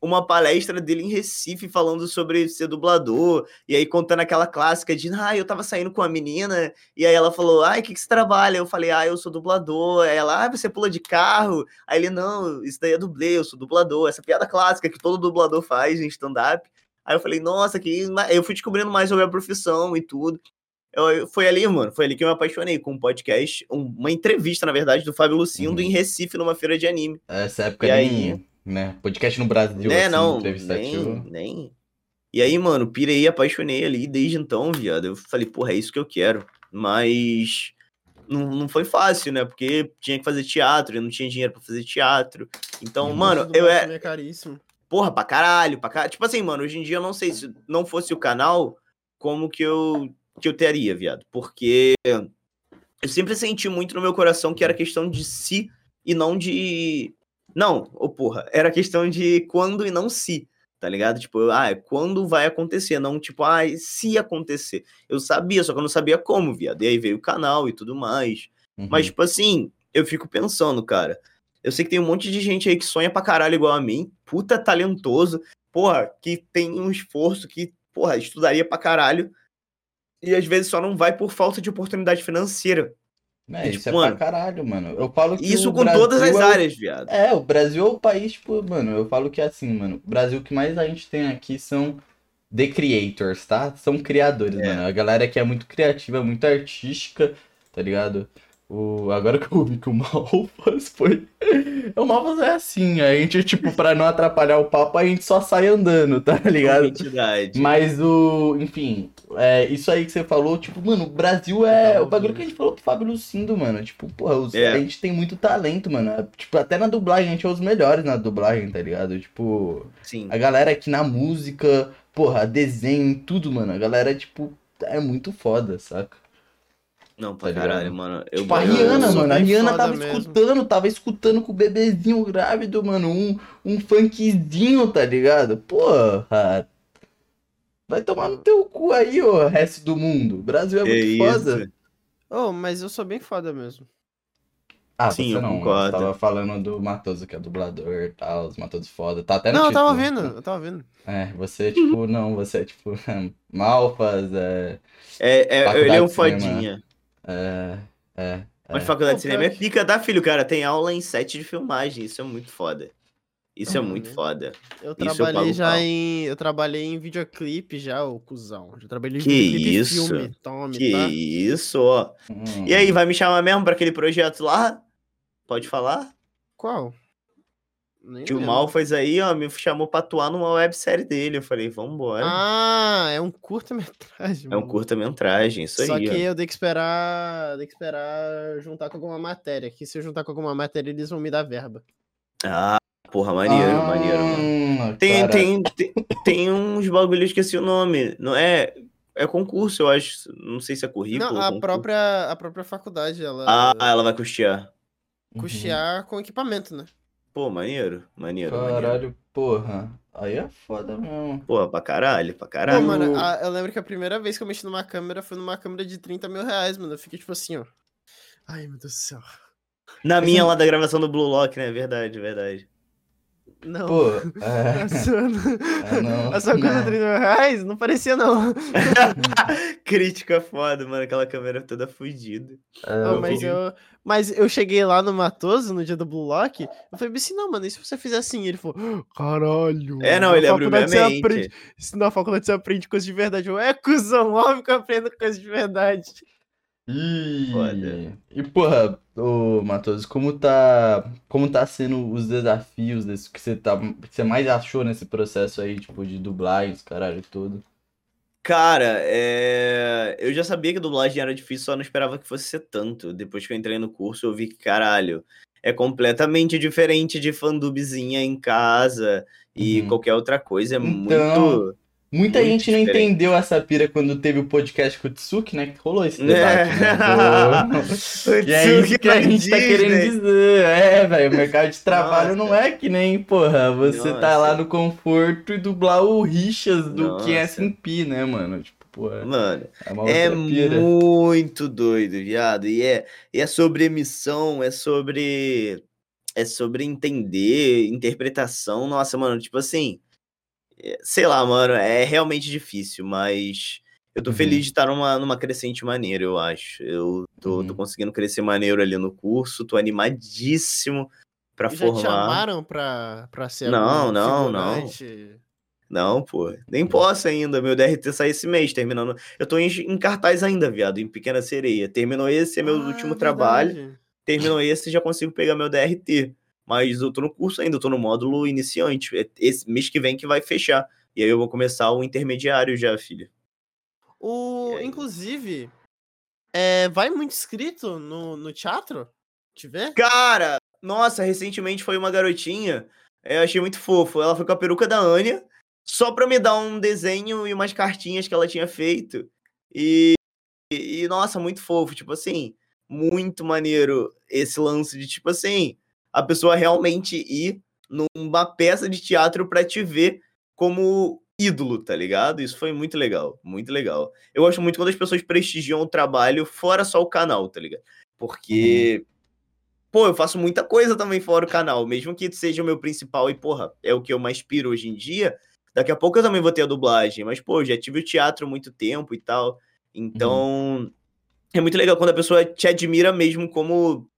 Speaker 3: uma palestra dele em Recife falando sobre ser dublador, e aí contando aquela clássica de, ah, eu tava saindo com a menina, e aí ela falou, ai, o que, que você trabalha? Eu falei, ah, eu sou dublador. Aí ela, ah, você pula de carro? Aí ele, não, isso daí é dublê, eu sou dublador. Essa piada clássica que todo dublador faz em stand-up. Aí eu falei, nossa, que. Eu fui descobrindo mais sobre a profissão e tudo. Eu, foi ali, mano, foi ali que eu me apaixonei com um podcast, um- uma entrevista, na verdade, do Fábio Lucindo
Speaker 1: Uhum.
Speaker 3: em Recife, numa feira de anime.
Speaker 1: Essa época
Speaker 3: E
Speaker 1: nem,
Speaker 3: aí?
Speaker 1: né? Podcast no Brasil,
Speaker 3: É,
Speaker 1: assim,
Speaker 3: não, nem, nem. E aí, mano, pirei, apaixonei ali, desde então, viado, eu falei, porra, é isso que eu quero. Mas não, não foi fácil, né? Porque tinha que fazer teatro, eu não tinha dinheiro pra fazer teatro. Então,
Speaker 1: Uhum.
Speaker 3: mano, eu é,
Speaker 2: é caríssimo.
Speaker 3: porra, pra caralho, pra caralho. Tipo assim, mano, hoje em dia eu não sei se não fosse o canal, como que eu, que eu teria, viado. Porque eu sempre senti muito no meu coração que era questão de si e não de. Não, ô porra, era questão de quando e não se, tá ligado? Tipo, ah, é quando vai acontecer, não tipo, ah, se acontecer. Eu sabia, só que eu não sabia como, viado. E aí veio o canal e tudo mais.
Speaker 1: Uhum.
Speaker 3: Mas, tipo assim, eu fico pensando, cara. Eu sei que tem um monte de gente aí que sonha pra caralho igual a mim, puta talentoso, porra, que tem um esforço que, porra, estudaria pra caralho. E às vezes só não vai por falta de oportunidade financeira.
Speaker 1: É,
Speaker 3: tipo,
Speaker 1: isso é
Speaker 3: mano,
Speaker 1: pra caralho, mano. Eu falo que
Speaker 3: Isso com todas as
Speaker 1: Brasil é o-
Speaker 3: áreas, viado.
Speaker 1: É, o Brasil é o país, tipo, mano, eu falo que é assim, mano. O Brasil que mais a gente tem aqui são the creators, tá? São criadores,
Speaker 3: É.
Speaker 1: mano. A galera que é muito criativa, muito artística, tá ligado? O, agora que eu vi que o Malfas foi. O Malfas é assim, a gente, tipo, pra não atrapalhar o papo, a gente só sai andando, tá ligado? Mas o. Enfim, é, isso aí que você falou, tipo, mano, o Brasil é. O bagulho que a gente falou pro Fábio Lucindo, mano. Tipo, porra, os-
Speaker 3: É.
Speaker 1: a gente tem muito talento, mano. É, Tipo, até na dublagem, a gente é os melhores na dublagem, tá ligado? Tipo,
Speaker 3: Sim.
Speaker 1: a galera aqui na música, porra, desenho, tudo, mano. A galera, tipo, é muito foda, saca?
Speaker 3: Não, pra
Speaker 1: Tá ligado?
Speaker 3: caralho, mano. Eu,
Speaker 1: Tipo, a Rihanna, mano. A Rihanna tava
Speaker 2: mesmo.
Speaker 1: escutando, tava escutando com o bebezinho grávido, mano. Um, um funkzinho, tá ligado? Porra. Vai tomar no teu cu aí, ô resto do mundo. O Brasil é
Speaker 3: É
Speaker 1: muito foda.
Speaker 3: isso.
Speaker 2: Oh, mas eu sou bem foda mesmo.
Speaker 1: Ah,
Speaker 3: Sim,
Speaker 1: você
Speaker 3: eu
Speaker 1: não.
Speaker 3: concordo.
Speaker 1: Você tava falando do Matoso, que é dublador e tal. Os Matosos foda. Tá até no
Speaker 2: não, eu tava ouvindo, eu tava ouvindo.
Speaker 1: É, você, tipo, não. Você é, tipo, Malfas, é...
Speaker 3: É, é, ele é um fodinha.
Speaker 1: É... É...
Speaker 3: Mas
Speaker 1: é.
Speaker 3: faculdade de cinema é pica da filho, cara. Tem aula em set de filmagem. Isso é muito foda. Isso é
Speaker 2: Uhum.
Speaker 3: muito foda.
Speaker 2: Eu
Speaker 3: Isso eu
Speaker 2: trabalhei
Speaker 3: pago
Speaker 2: já
Speaker 3: pau.
Speaker 2: em. Eu trabalhei em videoclipe já, ô cuzão. Já trabalhei em
Speaker 3: Que
Speaker 2: videoclipe
Speaker 3: isso?
Speaker 2: e filme. Tome,
Speaker 3: Que
Speaker 2: tá?
Speaker 3: isso, ó.
Speaker 1: Hum.
Speaker 3: E aí, vai me chamar mesmo pra aquele projeto lá? Pode falar?
Speaker 2: Qual? Nem
Speaker 3: Que o
Speaker 2: lembro.
Speaker 3: Mal fez aí, ó, me chamou pra atuar numa websérie dele. Eu falei, vambora.
Speaker 2: Ah, é um curta-metragem.
Speaker 3: é um curta-metragem, isso
Speaker 2: Só
Speaker 3: aí.
Speaker 2: que
Speaker 3: ó.
Speaker 2: eu tenho que esperar. Tenho que esperar juntar com alguma matéria. Que se eu juntar com alguma matéria, eles vão me dar verba.
Speaker 3: Ah, porra, maneiro,
Speaker 1: Ah,
Speaker 3: maneiro, mano. Tem, tem, tem, tem uns bagulhos, esqueci o nome. Não é. É concurso, eu acho. Não sei se é currículo.
Speaker 2: Não, a
Speaker 3: concurso.
Speaker 2: própria, a própria faculdade, ela
Speaker 3: Ah, ela vai custear.
Speaker 1: Uhum.
Speaker 2: custear com equipamento, né?
Speaker 3: Pô, maneiro, maneiro, maneiro.
Speaker 1: Caralho, porra. Aí é foda mesmo.
Speaker 3: Pô, pra caralho, pra
Speaker 2: Pô,
Speaker 3: caralho.
Speaker 2: mano, a- eu lembro que a primeira vez que eu mexi numa câmera foi numa câmera de 30 mil reais, mano. Eu fiquei tipo assim, ó. Ai, meu Deus do céu.
Speaker 3: Na minha lá da gravação do Blue Lock, né? Verdade, verdade.
Speaker 2: Não.
Speaker 1: Pô,
Speaker 2: A
Speaker 1: é.
Speaker 2: sua,
Speaker 1: Ah, não.
Speaker 2: a sua coisa
Speaker 1: não.
Speaker 2: 30 mil reais? Não parecia, não.
Speaker 3: Crítica foda, mano. Aquela câmera toda fudida.
Speaker 1: É,
Speaker 2: Não, mas,
Speaker 3: vi.
Speaker 2: eu, mas eu cheguei lá no Matoso, no dia do Blue Lock, eu falei assim, não, mano, e se você fizer assim? Ele falou, caralho.
Speaker 3: É, não, ele abriu minha mente.
Speaker 2: aprende- isso na faculdade você aprende coisas de verdade. Eu, é, cuzão, óbvio que eu aprendo coisas de verdade.
Speaker 1: Ih,
Speaker 3: Foda.
Speaker 1: E porra, ô como tá, como tá sendo os desafios desse, que você tá, que você mais achou nesse processo aí, tipo, de dublagem, caralho todo?
Speaker 3: Cara, é... eu já sabia que dublagem era difícil, só não esperava que fosse ser tanto. Depois que eu entrei no curso, eu vi que, caralho, é completamente diferente de fandubzinha em casa e
Speaker 1: Uhum.
Speaker 3: qualquer outra coisa. É
Speaker 1: Então,
Speaker 3: muito.
Speaker 1: Muita
Speaker 3: Muito
Speaker 1: gente não
Speaker 3: diferente.
Speaker 1: entendeu essa pira quando teve o podcast com o Tsuki, né? Que rolou esse
Speaker 3: É.
Speaker 1: debate, né? Do- E é isso que a gente tá querendo dizer. É, velho, o mercado de trabalho não é que nem, porra, você tá
Speaker 3: Nossa.
Speaker 1: lá no conforto e dublar o Richas do
Speaker 3: Nossa.
Speaker 1: que é né, mano? Tipo, porra,
Speaker 3: Mano,
Speaker 1: é
Speaker 3: é muito doido, viado. E é, e é sobre emissão, é sobre. É sobre entender, interpretação. Nossa, mano, tipo assim. É, Sei lá, mano, é realmente difícil, mas eu tô
Speaker 1: Uhum.
Speaker 3: feliz de estar numa, numa crescente maneira, eu acho. Eu tô, tô
Speaker 1: Uhum.
Speaker 3: conseguindo crescer maneiro ali no curso, tô animadíssimo pra
Speaker 2: Já te
Speaker 3: formar.
Speaker 2: chamaram pra, pra ser
Speaker 3: Não, não, não.
Speaker 2: figurante?
Speaker 3: Não, pô, nem posso ainda. Meu DRT sai esse mês, terminando. Eu tô em, em cartaz ainda, viado, em Pequena Sereia. Terminou esse, é meu
Speaker 2: Ah,
Speaker 3: último trabalho.
Speaker 2: verdade.
Speaker 3: Terminou esse, já consigo pegar meu DRT. Mas eu tô no curso ainda, eu tô no módulo iniciante. É Esse mês que vem que vai fechar. E aí eu vou começar o intermediário já, filho.
Speaker 2: O, inclusive, é, vai muito inscrito no, no teatro? Te ver?
Speaker 3: Cara, nossa, recentemente foi uma garotinha. é, Eu achei muito fofo. Ela foi com a peruca da Anya, só pra me dar um desenho e umas cartinhas que ela tinha feito. E, e, e, nossa, muito fofo. Tipo assim, muito maneiro esse lance de, tipo assim, a pessoa realmente ir numa peça de teatro pra te ver como ídolo, tá ligado? Isso foi muito legal, muito legal. Eu gosto muito quando as pessoas prestigiam o trabalho fora só o canal, tá ligado? Porque pô, eu faço muita coisa também fora o canal, mesmo que seja o meu principal e, porra, é o que eu mais piro hoje em dia. Daqui a pouco eu também vou ter a dublagem, mas, pô, já tive o teatro há muito tempo e tal. Então, é muito legal quando a pessoa te admira mesmo como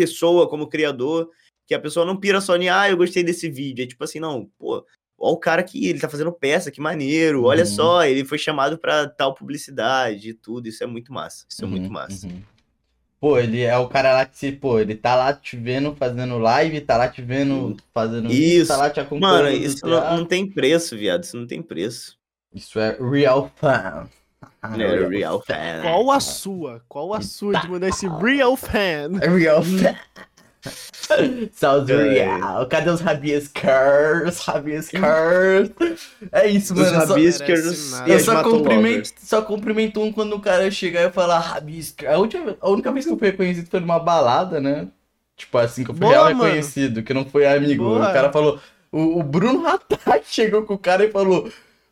Speaker 3: pessoa, como criador, que a pessoa não pira só em, ah, eu gostei desse vídeo. É tipo assim, não, pô, ó o cara que ele tá fazendo peça, que maneiro, olha
Speaker 1: Uhum.
Speaker 3: só, ele foi chamado pra tal publicidade e tudo. Isso é muito massa. Isso é muito
Speaker 1: Uhum,
Speaker 3: massa.
Speaker 1: uhum. Pô, ele é o cara lá que se, pô, ele tá lá te vendo fazendo live, tá lá te vendo fazendo
Speaker 3: Isso.
Speaker 1: tá lá te acompanhando.
Speaker 3: Mano,
Speaker 1: no
Speaker 3: isso não, não tem preço, viado. Isso não tem preço.
Speaker 1: Isso é real fan.
Speaker 3: É real fan.
Speaker 2: Qual a sua? Qual a sua de mandar esse real fan?
Speaker 1: Real fan. Sounds
Speaker 3: É.
Speaker 1: real. Cadê os Rabiescars? Rabiescars. É isso, mano. eu só-
Speaker 3: Rabiscers
Speaker 2: merece nada.
Speaker 3: e
Speaker 1: Eu só cumprimento, só cumprimento um quando o cara chegar e falar Rabisca. A, última, a única vez que eu fui reconhecido foi numa balada, né? Tipo assim, que eu fui
Speaker 2: Boa,
Speaker 1: real
Speaker 2: mano.
Speaker 1: reconhecido, que não foi amigo.
Speaker 2: Boa.
Speaker 1: O cara falou. O, o Bruno Hatak chegou com o cara e falou.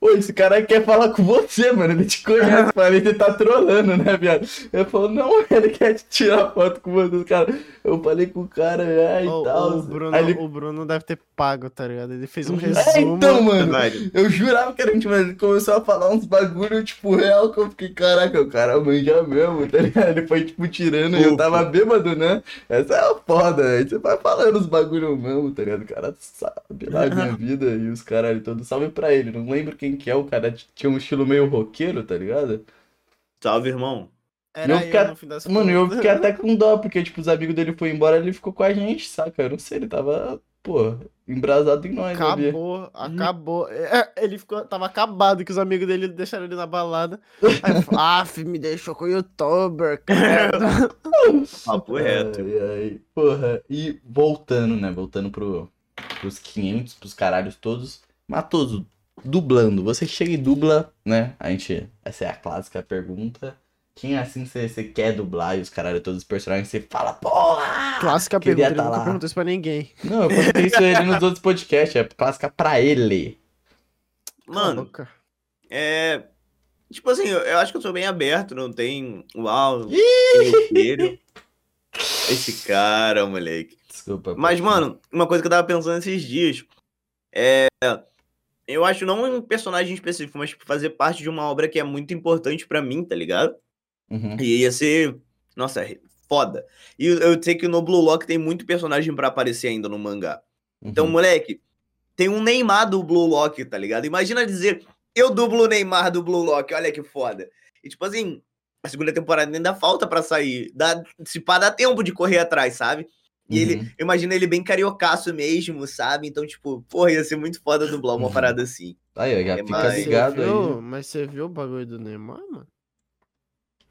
Speaker 1: Ô, esse cara quer falar com você, mano. Ele te conhece, falei, ele tá trolando, né, viado? Eu falou, não, ele quer te tirar foto com você, cara. Eu falei com o cara, é, e tal.
Speaker 2: o, Bruno,
Speaker 1: ele-
Speaker 2: o Bruno deve ter pago, tá ligado? Ele fez um
Speaker 1: É,
Speaker 2: resumo.
Speaker 1: então, mano.
Speaker 3: Verdade.
Speaker 1: Eu jurava que era gente, mas ele começou a falar uns bagulho, tipo, real, que eu fiquei, caraca, o cara manja mesmo, tá ligado? Ele foi, tipo, tirando e eu tava bêbado, né? Essa é a foda, aí você vai falando os bagulho mesmo, tá ligado? O cara sabe lá a minha vida e os caralho todos. Salve pra ele, não lembro quem que é, o cara tinha um estilo meio roqueiro, tá ligado?
Speaker 3: Salve, irmão.
Speaker 2: Era
Speaker 1: Eu
Speaker 2: eu, fim das
Speaker 1: Mano, eu fiquei até com dó, porque, tipo, os amigos dele foram embora, ele ficou com a gente, saca? Eu não sei, ele tava, pô, embrasado em nós.
Speaker 2: Acabou, acabou. É, ele ficou, tava acabado que os amigos dele deixaram ele na balada. Aí ah, me deixou com o youtuber, cara.
Speaker 3: Papo reto.
Speaker 1: Ai, ai, porra. E voltando, né? Voltando pro, pros 500, pros caralhos todos. Matoso, dublando. Você chega e dubla, né? A gente. Essa é a clássica pergunta. Quem assim você, você quer dublar e os caralhos todos os personagens você fala, porra!
Speaker 2: Clássica pergunta, ele
Speaker 1: tá
Speaker 2: nunca
Speaker 1: lá.
Speaker 2: perguntou isso pra ninguém.
Speaker 1: Não, eu perguntei isso a ele nos outros podcasts. É clássica pra ele.
Speaker 3: Mano,
Speaker 2: boca.
Speaker 3: é. Tipo assim, eu, eu acho que eu sou bem aberto, não tem. Uau. Esse cara, moleque.
Speaker 1: Desculpa.
Speaker 3: Mas, mano, uma coisa que eu tava pensando esses dias é. Eu acho não um personagem específico, mas tipo, fazer parte de uma obra que é muito importante pra mim, tá ligado?
Speaker 1: Uhum.
Speaker 3: E ia ser. Nossa, é foda. E eu sei que no Blue Lock tem muito personagem pra aparecer ainda no mangá. Então,
Speaker 1: uhum.
Speaker 3: moleque, tem um Neymar do Blue Lock, tá ligado? Imagina dizer, eu dublo o Neymar do Blue Lock, olha que foda. E tipo assim, a segunda temporada ainda falta pra sair. Dá, se pá, dá tempo de correr atrás, sabe? E
Speaker 1: Uhum.
Speaker 3: ele, eu imagino ele bem cariocaço mesmo, sabe? Então, tipo, porra, ia ser muito foda dublar uma
Speaker 1: Uhum.
Speaker 3: parada assim.
Speaker 1: Aí, ó, já
Speaker 3: É
Speaker 1: fica
Speaker 3: mais-
Speaker 1: ligado
Speaker 2: você
Speaker 1: aí.
Speaker 2: viu, Mas você viu o bagulho do Neymar, mano?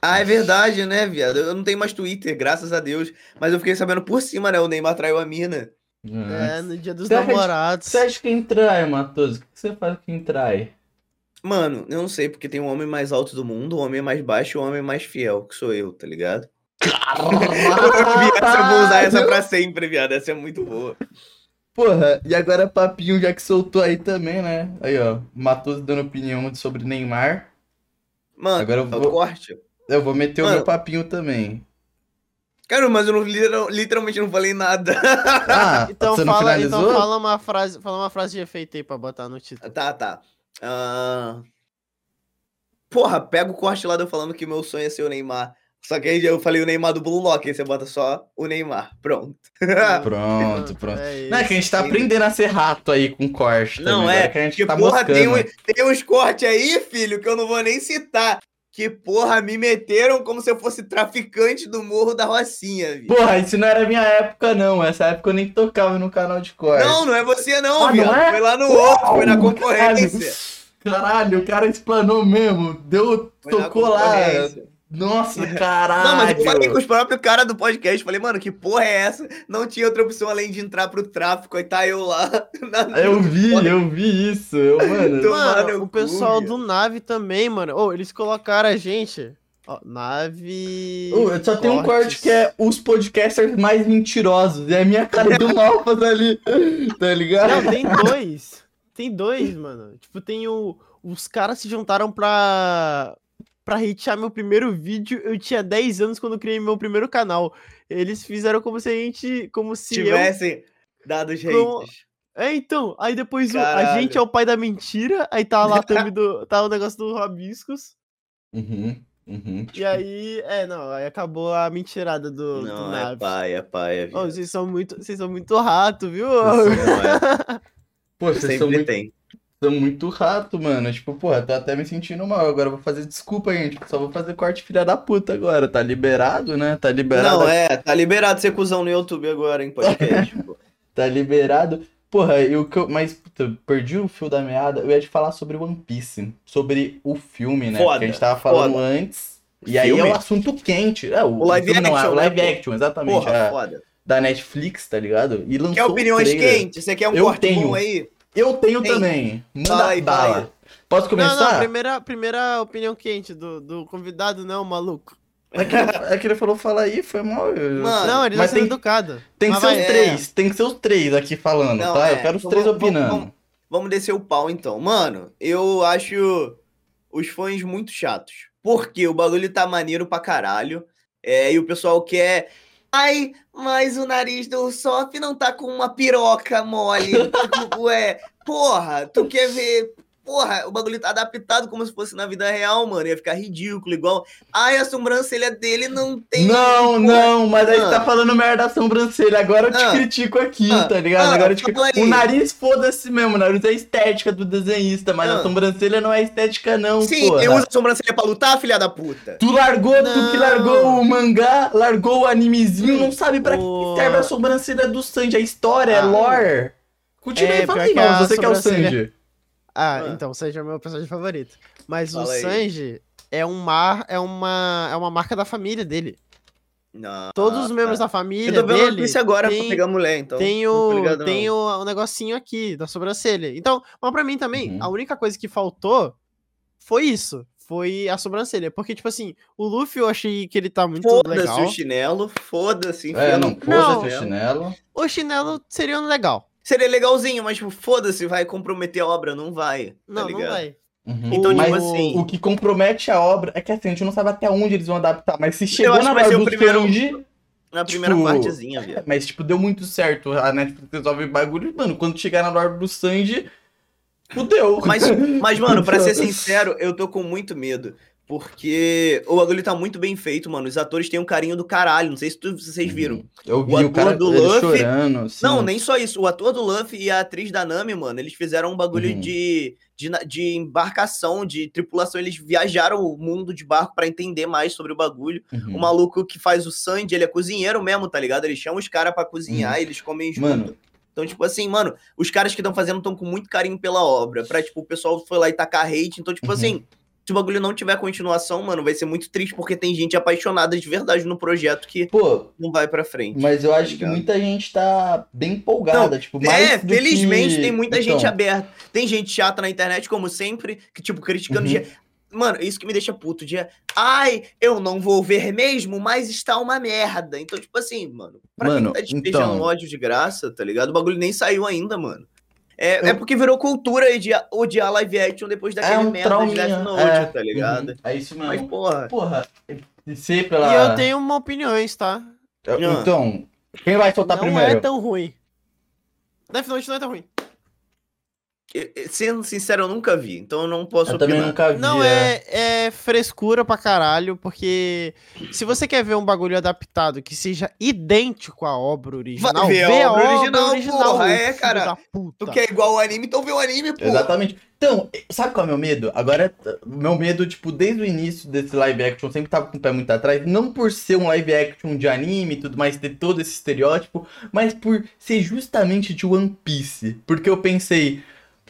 Speaker 3: Ah, é verdade, né, viado? Eu não tenho mais Twitter, graças a Deus. Mas eu fiquei sabendo por cima, né? O Neymar traiu a mina.
Speaker 1: É.
Speaker 2: É, no dia dos
Speaker 1: Você acha-
Speaker 2: namorados.
Speaker 1: Você acha quem trai, Matoso? O que você faz com quem trai?
Speaker 3: Mano, eu não sei, porque tem o homem mais alto do mundo, o homem mais baixo e o homem mais fiel, que sou eu, tá ligado? Essa eu vou usar essa pra sempre, viado. Essa é muito boa.
Speaker 1: Porra, e agora papinho já que soltou aí também, né? Aí, ó, Matoso dando opinião sobre Neymar.
Speaker 3: Mano,
Speaker 1: Agora eu
Speaker 3: é o
Speaker 1: vou-
Speaker 3: corte.
Speaker 1: Eu vou meter o
Speaker 3: Mano.
Speaker 1: meu papinho também.
Speaker 3: Cara, mas eu não, literal- literalmente não falei nada.
Speaker 1: Ah,
Speaker 2: Então
Speaker 1: você não
Speaker 2: fala,
Speaker 1: finalizou?
Speaker 2: então fala uma frase, fala uma frase de efeito aí pra botar no título.
Speaker 3: tá, tá. Ah, Porra, pega o corte lá de eu falando que meu sonho é ser o Neymar. Só que aí eu falei o Neymar do Blue Lock, aí você bota só o Neymar. Pronto.
Speaker 1: Pronto, pronto.
Speaker 2: É
Speaker 1: Não, é que a gente tá aprendendo a ser rato aí com corte
Speaker 3: Não
Speaker 1: também.
Speaker 3: é,
Speaker 1: que a gente
Speaker 3: que
Speaker 1: tá
Speaker 3: porra,
Speaker 1: moscando.
Speaker 3: tem, um- tem uns cortes aí, filho, que eu não vou nem citar. Que porra, me meteram como se eu fosse traficante do Morro da Rocinha, viu?
Speaker 1: Porra, isso não era minha época, não. Essa época eu nem tocava no canal de corte.
Speaker 3: Não, não é você não,
Speaker 1: Ah, não é?
Speaker 3: Foi lá no outro, foi na concorrência.
Speaker 1: Caralho, o cara explanou mesmo. Deu,
Speaker 3: Foi
Speaker 1: tocou lá. Nossa, caralho.
Speaker 3: Não, mas eu falei com os próprios caras do podcast. Falei, mano, que porra é essa? Não tinha outra opção além de entrar pro tráfico. Aí tá eu lá. na-
Speaker 1: Eu vi, eu vi isso. Eu, mano.
Speaker 3: Tomar
Speaker 2: Mano,
Speaker 3: no
Speaker 2: o pessoal do Nave também, mano. Ô, eles colocaram a gente. Ó, Nave.
Speaker 1: Ô, só tem um corte que é os podcasters mais mentirosos. É a minha cara do Malfas ali. Tá ligado?
Speaker 2: Não, tem dois. Tem dois, mano. Tipo, tem o. Os caras se juntaram pra. Pra hatear meu primeiro vídeo. Eu tinha 10 anos quando eu criei meu primeiro canal. Eles fizeram como se a gente. Como se eu.
Speaker 3: Tivessem dado os
Speaker 2: Como-
Speaker 3: hates.
Speaker 2: É, então. Aí depois o- a gente é o pai da mentira. Aí tá lá também do. Tá o negócio do Rabiscos.
Speaker 1: Uhum, uhum.
Speaker 2: E aí. É, não. Aí acabou a mentirada do, do
Speaker 3: Não, é pai, é pai, é
Speaker 2: Ô,
Speaker 3: viado.
Speaker 2: vocês são muito. Vocês são muito rato, viu?
Speaker 3: Não é.
Speaker 1: Pô, vocês são
Speaker 3: Sempre
Speaker 1: muito,
Speaker 3: tem.
Speaker 1: Tô muito rato, mano. Tipo, porra, tô até me sentindo mal. Agora vou fazer desculpa, gente. Só vou fazer corte filha da puta agora. Tá liberado, né? Tá liberado.
Speaker 3: Não, é, tá liberado ser cuzão no YouTube agora, em podcast. pô.
Speaker 1: Tá liberado. Porra, eu, que mas puta, perdi o fio da meada. Eu ia te falar sobre One Piece. Sobre o filme, né?
Speaker 3: Foda,
Speaker 1: Porque a gente tava falando
Speaker 3: foda.
Speaker 1: antes. E aí é
Speaker 3: Filme?
Speaker 1: um assunto quente. É, o,
Speaker 3: O live
Speaker 1: filme não, é,
Speaker 3: action,
Speaker 1: o
Speaker 3: né,
Speaker 1: live
Speaker 3: pô?
Speaker 1: action, exatamente.
Speaker 3: Porra,
Speaker 1: é,
Speaker 3: foda.
Speaker 1: da Netflix, tá ligado? E lançou
Speaker 3: Quer opiniões quentes? Você quer um
Speaker 1: Eu
Speaker 3: corte
Speaker 1: tenho.
Speaker 3: aí?
Speaker 1: Eu tenho
Speaker 3: Tem.
Speaker 1: também. Manda
Speaker 3: fala
Speaker 1: bala.
Speaker 3: aí.
Speaker 1: Posso
Speaker 2: Não,
Speaker 1: começar?
Speaker 2: não, primeira, primeira opinião quente do, do convidado, não, maluco.
Speaker 1: É que, ele, é que ele falou falar aí, foi mal. eu-
Speaker 3: Mano,
Speaker 2: não, ele tá
Speaker 1: mas
Speaker 2: sendo
Speaker 1: tem-
Speaker 2: educado.
Speaker 1: Tem que
Speaker 2: Mas
Speaker 1: ser os
Speaker 2: vai,
Speaker 3: é.
Speaker 1: três, tem que ser os três aqui falando,
Speaker 3: Não,
Speaker 1: tá?
Speaker 3: é.
Speaker 1: Eu quero os
Speaker 3: Então
Speaker 1: três
Speaker 3: vamos-
Speaker 1: opinando.
Speaker 3: vamos- Vamos descer o pau então. Mano, eu acho os fãs muito chatos. Porque o bagulho tá maneiro pra caralho. É, e o pessoal quer. Ai, mas o nariz do Usopp não tá com uma piroca mole. Ué, porra, tu quer ver. Porra, o bagulho tá adaptado como se fosse na vida real, mano. Ia ficar ridículo, igual. Ai, a sobrancelha dele não tem.
Speaker 1: Não,
Speaker 3: porra.
Speaker 1: não, mas aí você
Speaker 3: Ah.
Speaker 1: tá falando merda da sobrancelha. Agora eu te
Speaker 3: Ah.
Speaker 1: critico aqui,
Speaker 3: Ah.
Speaker 1: tá ligado?
Speaker 3: Ah,
Speaker 1: Agora eu te
Speaker 3: aí.
Speaker 1: O nariz, foda-se mesmo. O nariz é a estética do desenhista, mas a
Speaker 3: Ah.
Speaker 1: sobrancelha não é estética, não,
Speaker 3: Sim,
Speaker 1: porra.
Speaker 3: eu uso a sobrancelha pra lutar, filha da puta.
Speaker 1: Tu largou, tu que
Speaker 2: Não.
Speaker 1: largou o mangá, largou o animezinho, não sabe pra
Speaker 2: O-
Speaker 1: que serve a sobrancelha do Sanji. A história, é
Speaker 3: Ah.
Speaker 1: lore. Continua
Speaker 2: É,
Speaker 1: aí, fala
Speaker 2: pior
Speaker 1: aí, mano. Você que é o Sanji.
Speaker 2: Ah,
Speaker 3: Ah.
Speaker 2: então, o Sanji é o meu personagem favorito. Mas
Speaker 3: Fala
Speaker 2: o
Speaker 3: aí.
Speaker 2: Sanji é um mar, é uma, é uma marca da família dele.
Speaker 3: Não.
Speaker 2: Todos os membros
Speaker 3: tá.
Speaker 2: da família
Speaker 3: Eu tô vendo
Speaker 2: dele
Speaker 3: isso agora
Speaker 2: tem,
Speaker 3: pra pegar mulher, então.
Speaker 2: tem, o,
Speaker 3: ligado,
Speaker 2: tem
Speaker 3: não.
Speaker 2: o, o negocinho aqui da sobrancelha. Então, mas pra mim também,
Speaker 1: Uhum.
Speaker 2: a única coisa que faltou foi isso. Foi a sobrancelha. Porque, tipo assim, o Luffy eu achei que ele tá muito
Speaker 3: Foda-se
Speaker 2: legal.
Speaker 3: o chinelo, foda-se.
Speaker 1: É,
Speaker 3: no
Speaker 1: não, foda-se
Speaker 2: Não.
Speaker 1: o chinelo.
Speaker 2: O chinelo seria um legal.
Speaker 3: Seria legalzinho, mas tipo, foda-se, vai comprometer a obra, não vai. tá
Speaker 2: Não, não
Speaker 3: ligado?
Speaker 2: vai.
Speaker 1: Uhum.
Speaker 3: Então,
Speaker 1: mas
Speaker 3: tipo assim-
Speaker 1: o que compromete a obra é que assim, a gente não sabe até onde eles vão adaptar, mas se chegou na
Speaker 3: o
Speaker 1: do
Speaker 3: primeiro-
Speaker 1: Sanji,
Speaker 3: Na primeira
Speaker 1: Tipo,
Speaker 3: partezinha, viado.
Speaker 1: mas tipo, deu muito certo. A Netflix resolve bagulho, mano, quando chegar na hora do Sanji, fudeu.
Speaker 3: Mas, mas, mano, pra ser sincero, eu tô com muito medo. Porque o bagulho tá muito bem feito, mano. Os atores têm um carinho do caralho. Não sei se tu- vocês viram.
Speaker 1: Eu vi
Speaker 3: O
Speaker 1: o,
Speaker 3: ator
Speaker 1: cara
Speaker 3: do Luffy-
Speaker 1: chorando. assim.
Speaker 3: Não, nem só isso. O ator do Luffy e a atriz da Nami, mano, eles fizeram um bagulho
Speaker 1: Uhum.
Speaker 3: de, de, de embarcação, de tripulação. Eles viajaram o mundo de barco pra entender mais sobre o bagulho.
Speaker 1: Uhum.
Speaker 3: O maluco que faz o Sandy, ele é cozinheiro mesmo, tá ligado? Ele chama os caras pra cozinhar, eles comem junto.
Speaker 1: Uhum. Mano.
Speaker 3: Então, tipo assim, mano, os caras que estão fazendo estão com muito carinho pela obra. Pra, tipo, o pessoal foi lá e tacar hate. Então, tipo
Speaker 1: Uhum.
Speaker 3: assim, se o bagulho não tiver continuação, mano, vai ser muito triste, porque tem gente apaixonada de verdade no projeto que
Speaker 1: Pô,
Speaker 3: não vai pra frente.
Speaker 1: mas eu acho que muita gente tá bem empolgada, tipo, mais
Speaker 3: É, felizmente
Speaker 1: que-
Speaker 3: tem muita
Speaker 1: Então,
Speaker 3: gente aberta. Tem gente chata na internet, como sempre, que, tipo, criticando.
Speaker 1: Uhum.
Speaker 3: de- Mano, isso que me deixa puto. De, ai, eu não vou ver mesmo, mas está uma merda. Então, tipo assim, mano, pra
Speaker 1: Mano,
Speaker 3: quem tá despejando
Speaker 1: então-
Speaker 3: ódio de graça, tá ligado? O bagulho nem saiu ainda, mano. É,
Speaker 1: Eu-
Speaker 3: é porque virou cultura odiar, odiar live action depois daquele
Speaker 1: é um
Speaker 3: merda de
Speaker 1: trauminha.
Speaker 3: Death Note,
Speaker 1: é,
Speaker 3: tá ligado?
Speaker 1: uhum, é isso mesmo.
Speaker 3: Mas, porra,
Speaker 1: Porra, de pela...
Speaker 2: E eu tenho uma opiniões, tá?
Speaker 1: Eu-
Speaker 3: Ah.
Speaker 1: Então, quem vai soltar
Speaker 2: não
Speaker 1: primeiro?
Speaker 2: é tão ruim. Death Note não é tão ruim.
Speaker 3: Sendo sincero, eu nunca vi, então eu não posso
Speaker 1: Eu também
Speaker 3: opinar.
Speaker 1: nunca vi.
Speaker 2: Não, é, é frescura pra caralho, porque se você quer ver um bagulho adaptado que seja idêntico à obra original,
Speaker 3: Vai ver a
Speaker 2: vê
Speaker 3: obra original, porra,
Speaker 2: ô
Speaker 3: é, cara. Tu quer igual o anime, então vê o anime, pô.
Speaker 1: Exatamente. Então, sabe qual é o meu medo? Agora, o meu medo, tipo, desde o início desse live action, sempre tava com o pé muito atrás, não por ser um live action de anime e tudo mais, ter todo esse estereótipo, mas por ser justamente de One Piece. Porque eu pensei,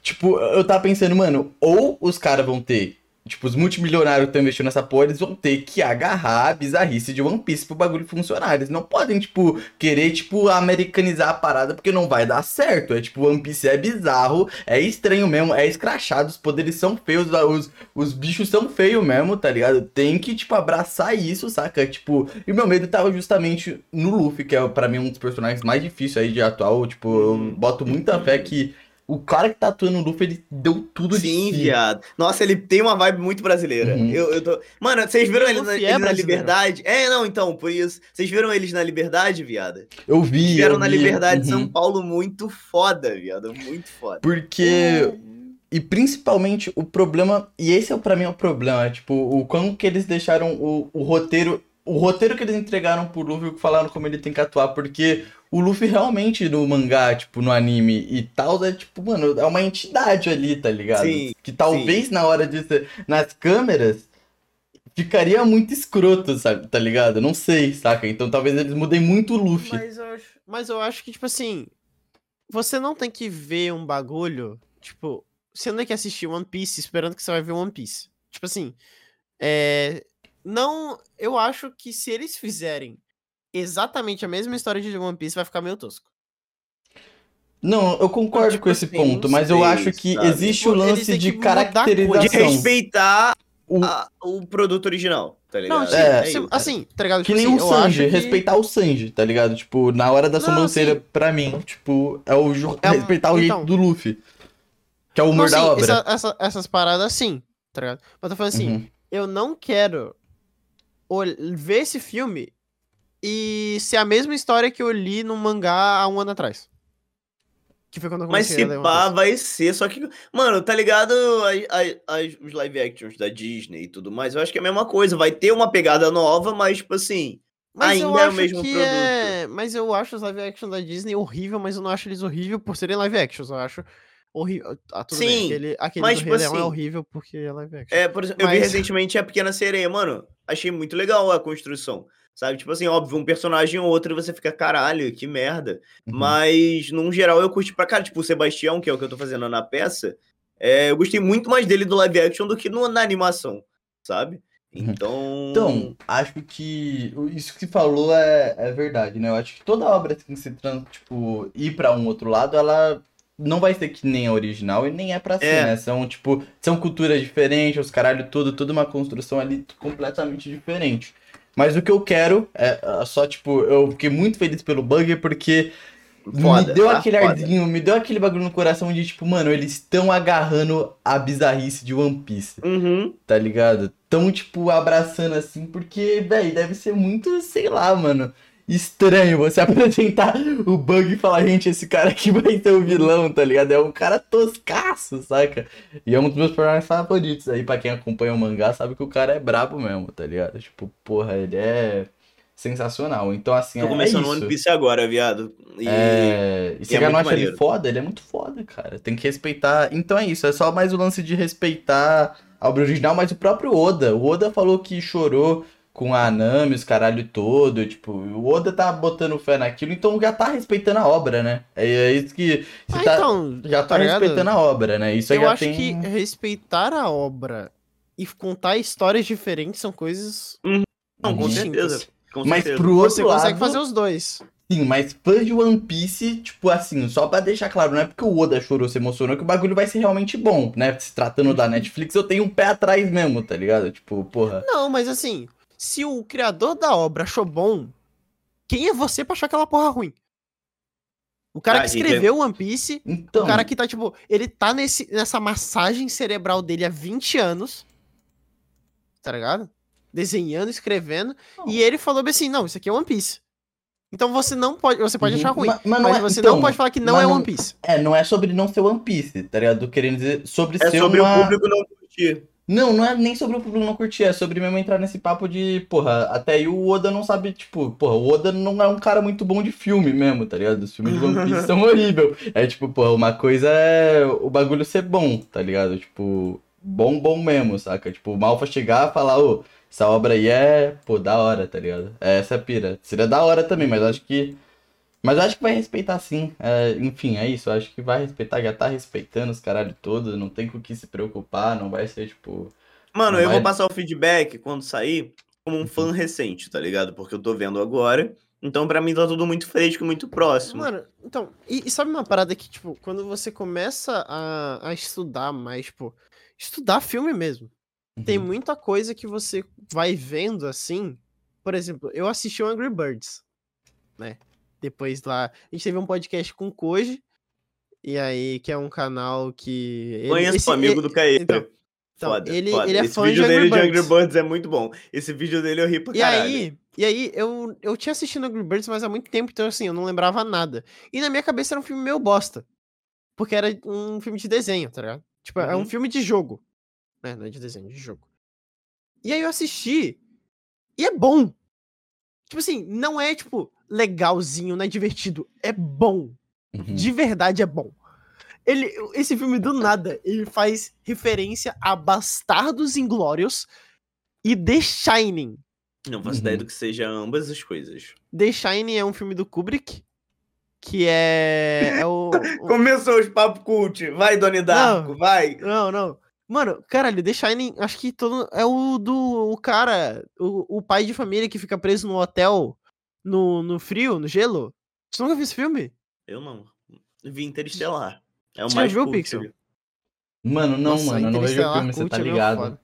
Speaker 1: tipo, eu tava pensando, mano, ou os caras vão ter. Tipo, os multimilionários que estão investindo nessa porra, eles vão ter que agarrar a bizarrice de One Piece pro bagulho funcionar. Eles não podem, tipo, querer, tipo, americanizar a parada, porque não vai dar certo. É tipo, One Piece é bizarro, é estranho mesmo, é escrachado, os poderes são feios, os, os bichos são feios mesmo, tá ligado? Tem que, tipo, abraçar isso, saca? Tipo, e meu medo tava justamente no Luffy, que é pra mim um dos personagens mais difíceis aí de atual. Tipo, eu boto muita fé que o cara que tá atuando no Luffy, ele deu tudo
Speaker 3: Sim,
Speaker 1: de si.
Speaker 3: viado. Nossa, ele tem uma vibe muito brasileira.
Speaker 1: Uhum.
Speaker 3: Eu, eu tô... Mano, vocês viram ele, na,
Speaker 2: Luffy
Speaker 3: ele
Speaker 2: é
Speaker 3: na
Speaker 2: brasileiro.
Speaker 3: Liberdade? É, não, então, por isso. Vocês viram eles na Liberdade, viado?
Speaker 1: Eu vi.
Speaker 3: Estiveram
Speaker 1: eu
Speaker 3: na
Speaker 1: vi,
Speaker 3: Liberdade de
Speaker 1: uhum.
Speaker 3: São Paulo muito foda, viado. Muito foda.
Speaker 1: Porque. E principalmente o problema. E esse é pra mim é o problema. Tipo, o como que eles deixaram o, o roteiro o roteiro que eles entregaram pro Luffy, que falaram como ele tem que atuar, porque o Luffy realmente no mangá, tipo, no anime e tal, é tipo, mano, é uma entidade ali, tá ligado?
Speaker 3: Sim,
Speaker 1: que talvez na hora de ser, nas câmeras ficaria muito escroto, sabe? Tá ligado? Não sei, saca? Então talvez eles mudem muito o Luffy.
Speaker 2: Mas eu, acho, mas eu acho que, tipo assim, você não tem que ver um bagulho, tipo, você não tem que assistir One Piece esperando que você vai ver One Piece. Tipo assim, é. Não. Eu acho que se eles fizerem exatamente a mesma história de One Piece, vai ficar meio tosco.
Speaker 1: Não, eu concordo
Speaker 3: Tipo
Speaker 1: com esse
Speaker 3: assim,
Speaker 1: ponto, mas eu
Speaker 3: sei,
Speaker 1: acho que
Speaker 3: sabe?
Speaker 1: existe
Speaker 2: Tipo,
Speaker 1: o lance de
Speaker 2: coisa.
Speaker 3: De
Speaker 1: caracterização.
Speaker 3: respeitar
Speaker 1: O-
Speaker 3: a- o produto original, tá ligado?
Speaker 2: Não, tipo,
Speaker 1: É.
Speaker 2: se-
Speaker 3: isso.
Speaker 2: assim, tá ligado?
Speaker 1: Que
Speaker 2: Tipo
Speaker 1: nem
Speaker 2: assim,
Speaker 1: o Sanji,
Speaker 2: que-
Speaker 1: respeitar o Sanji, tá ligado? Tipo, na hora da sobrancelha,
Speaker 2: sim.
Speaker 1: pra mim, tipo, é o
Speaker 2: É um-
Speaker 1: respeitar o jeito
Speaker 2: então.
Speaker 1: do Luffy. Que é o
Speaker 2: Não,
Speaker 1: humor da obra.
Speaker 2: essa- essa- essas paradas sim, tá ligado? Mas eu tô falando assim,
Speaker 1: Uhum.
Speaker 2: eu não quero ver esse filme e ser a mesma história que eu li no mangá há um ano atrás. Que foi quando eu
Speaker 3: Mas se
Speaker 2: a
Speaker 3: pá, vai ser. Só que, mano, tá ligado? As- os live actions da Disney e tudo mais. Eu acho que é a mesma coisa. Vai ter uma pegada nova, mas, tipo assim.
Speaker 2: Mas
Speaker 3: ainda é o mesmo
Speaker 2: que
Speaker 3: produto.
Speaker 2: é... Mas eu acho os live action da Disney horrível, mas eu não acho eles horrível por serem live actions. Eu acho horrível. Ah, bem.
Speaker 3: Sim,
Speaker 2: Aquele, aquele
Speaker 3: mas, tipo
Speaker 2: é
Speaker 3: assim,
Speaker 2: horrível porque é live action.
Speaker 3: É, por exemplo, eu vi
Speaker 2: Mas-
Speaker 3: recentemente a Pequena Sereia, mano. Achei muito legal a construção. Sabe? Tipo assim, óbvio, um personagem ou outro e você fica, caralho, que merda.
Speaker 1: Uhum.
Speaker 3: Mas, num geral, eu curti pra cara. Tipo, o Sebastião, que é o que eu tô fazendo na peça, é, eu gostei muito mais dele do live action do que no- na animação, sabe?
Speaker 1: Uhum.
Speaker 3: Então.
Speaker 1: Então, acho que isso que você falou é, é verdade, né? Eu acho que toda obra que se tipo, ir pra um outro lado, ela não vai ser que nem a original e nem é pra ser,
Speaker 3: É.
Speaker 1: né? São, tipo, são culturas diferentes, os caralho tudo, toda uma construção ali completamente diferente. Mas o que eu quero é é só, tipo, eu fiquei muito feliz pelo Bugger porque
Speaker 3: foda,
Speaker 1: me deu
Speaker 3: tá?
Speaker 1: aquele
Speaker 3: Foda.
Speaker 1: arzinho, me deu aquele bagulho no coração de, tipo, mano, eles estão agarrando a bizarrice de One Piece
Speaker 3: Uhum.
Speaker 1: tá ligado? Tão, tipo, abraçando assim, porque, velho, deve ser muito, sei lá, mano, estranho você apresentar o bug e falar, gente, esse cara aqui vai ser o vilão, tá ligado? É um cara toscaço, saca? E é um dos meus personagens favoritos aí, pra quem acompanha o mangá, sabe que o cara é brabo mesmo, tá ligado? Tipo, porra, ele é sensacional. Então, assim,
Speaker 3: Tô
Speaker 1: é, é
Speaker 3: começando
Speaker 1: isso.
Speaker 3: One Piece agora, viado. E...
Speaker 1: É, e você
Speaker 3: é
Speaker 1: não acha ele foda? Ele é muito foda, cara. Tem que respeitar. Então é isso, é só mais o lance de respeitar a obra original, mas o próprio Oda. O Oda falou que chorou com a Nami, os caralho todo. Tipo, o Oda tá botando fé naquilo, então já tá respeitando a obra, né? É, é isso que. Você
Speaker 2: Ah,
Speaker 1: tá,
Speaker 2: então,
Speaker 1: já tá,
Speaker 2: tá ligado?
Speaker 1: respeitando a obra, né? Isso aí
Speaker 2: eu
Speaker 1: já
Speaker 2: acho
Speaker 1: tem.
Speaker 2: que respeitar a obra e contar histórias diferentes são coisas.
Speaker 3: Não, com certeza. Com
Speaker 1: Mas
Speaker 3: certeza.
Speaker 1: pro outro
Speaker 2: Você consegue
Speaker 1: lado,
Speaker 2: fazer os dois.
Speaker 1: Sim, mas fã de One Piece, tipo assim, só pra deixar claro, não é porque o Oda chorou, se emocionou, que o bagulho vai ser realmente bom, né? Se tratando da Netflix, eu tenho um pé atrás mesmo, tá ligado? Tipo, porra.
Speaker 2: Não, mas assim, se o criador da obra achou bom, quem é você pra achar aquela porra ruim? O cara
Speaker 3: Ah,
Speaker 2: que escreveu One Piece,
Speaker 1: Então.
Speaker 2: o cara que tá, tipo, ele tá nesse, nessa massagem cerebral dele há 20 anos. Tá ligado? Desenhando, escrevendo.
Speaker 1: Não.
Speaker 2: E ele falou bem assim: não, isso aqui é One Piece. Então você não pode. Você pode
Speaker 1: Uhum,
Speaker 2: achar ruim.
Speaker 1: ma- mas
Speaker 2: Mas,
Speaker 1: não é-
Speaker 2: você
Speaker 1: então,
Speaker 2: não pode falar que não
Speaker 1: mas
Speaker 2: é One Piece.
Speaker 1: É, não é sobre não ser One Piece, tá ligado? Querendo dizer sobre
Speaker 3: É
Speaker 1: ser
Speaker 3: sobre
Speaker 1: uma...
Speaker 3: o público não curtir.
Speaker 1: Não, não é nem sobre o público não curtir, é sobre mesmo entrar nesse papo de, porra, até aí o Oda não sabe, tipo, porra, o Oda não é um cara muito bom de filme mesmo, tá ligado? Os filmes de One Piece são horríveis. É tipo, porra, uma coisa é o bagulho ser bom, tá ligado? Tipo, bom, bom mesmo, saca? Tipo, o Malfa chegar e falar, ô, essa obra aí é, pô, da hora, tá ligado? É essa a pira. Seria da hora também, mas acho que. Mas acho que vai respeitar sim. É, enfim, é isso. Acho que vai respeitar, já tá respeitando os caralho todos. Não tem com o que se preocupar. Não vai ser, tipo.
Speaker 3: Mano, eu
Speaker 1: vai-
Speaker 3: vou passar o feedback quando sair como um fã recente, tá ligado? Porque eu tô vendo agora. Então, pra mim, tá tudo muito fresco muito próximo.
Speaker 2: Mano, então, e, e sabe uma parada que, tipo, quando você começa a, a estudar mais, tipo, estudar filme mesmo, tem
Speaker 1: Uhum.
Speaker 2: muita coisa que você vai vendo assim. Por exemplo, eu assisti o Angry Birds, né? Depois lá, a gente teve um podcast com o Koji, e aí, que é um canal que.
Speaker 3: Conheço
Speaker 2: esse-
Speaker 3: o amigo do Caeira.
Speaker 2: então, então,
Speaker 3: foda,
Speaker 2: ele-
Speaker 3: foda.
Speaker 2: ele é
Speaker 3: Esse
Speaker 2: fã de
Speaker 3: vídeo
Speaker 2: Angry
Speaker 3: dele de Angry
Speaker 2: Birds.
Speaker 3: Birds é muito bom. Esse vídeo dele eu ri pra
Speaker 2: E
Speaker 3: caralho.
Speaker 2: aí, e aí eu, eu tinha assistido Angry Birds, mas há muito tempo, então assim, eu não lembrava nada. E na minha cabeça era um filme meio bosta. Porque era um filme de desenho, tá ligado? Tipo, é um
Speaker 3: Uhum.
Speaker 2: filme de jogo. Né? Não é de desenho, de jogo. E aí eu assisti. E é bom. Tipo assim, não é, tipo, legalzinho, não é divertido. É bom.
Speaker 1: Uhum.
Speaker 2: De verdade é bom. Ele, esse filme, do nada, ele faz referência a Bastardos Inglórios e The Shining.
Speaker 3: Não faço
Speaker 1: Uhum.
Speaker 3: ideia do que seja ambas as coisas.
Speaker 2: The Shining é um filme do Kubrick, que é, é o... o-
Speaker 3: Começou os papo cult. Vai, Doni Darko, vai.
Speaker 2: Não, não. Mano, caralho, The Shining, acho que todo. É o do. O cara. O, o pai de família que fica preso no hotel no, no frio, no gelo. Você nunca viu esse filme?
Speaker 3: Eu não. Vi Interestelar. É o
Speaker 2: Você já
Speaker 3: mais
Speaker 2: viu. Pixel?
Speaker 1: Mano, não,
Speaker 2: Nossa,
Speaker 1: mano, eu não vejo filme, você tá
Speaker 2: é
Speaker 1: ligado?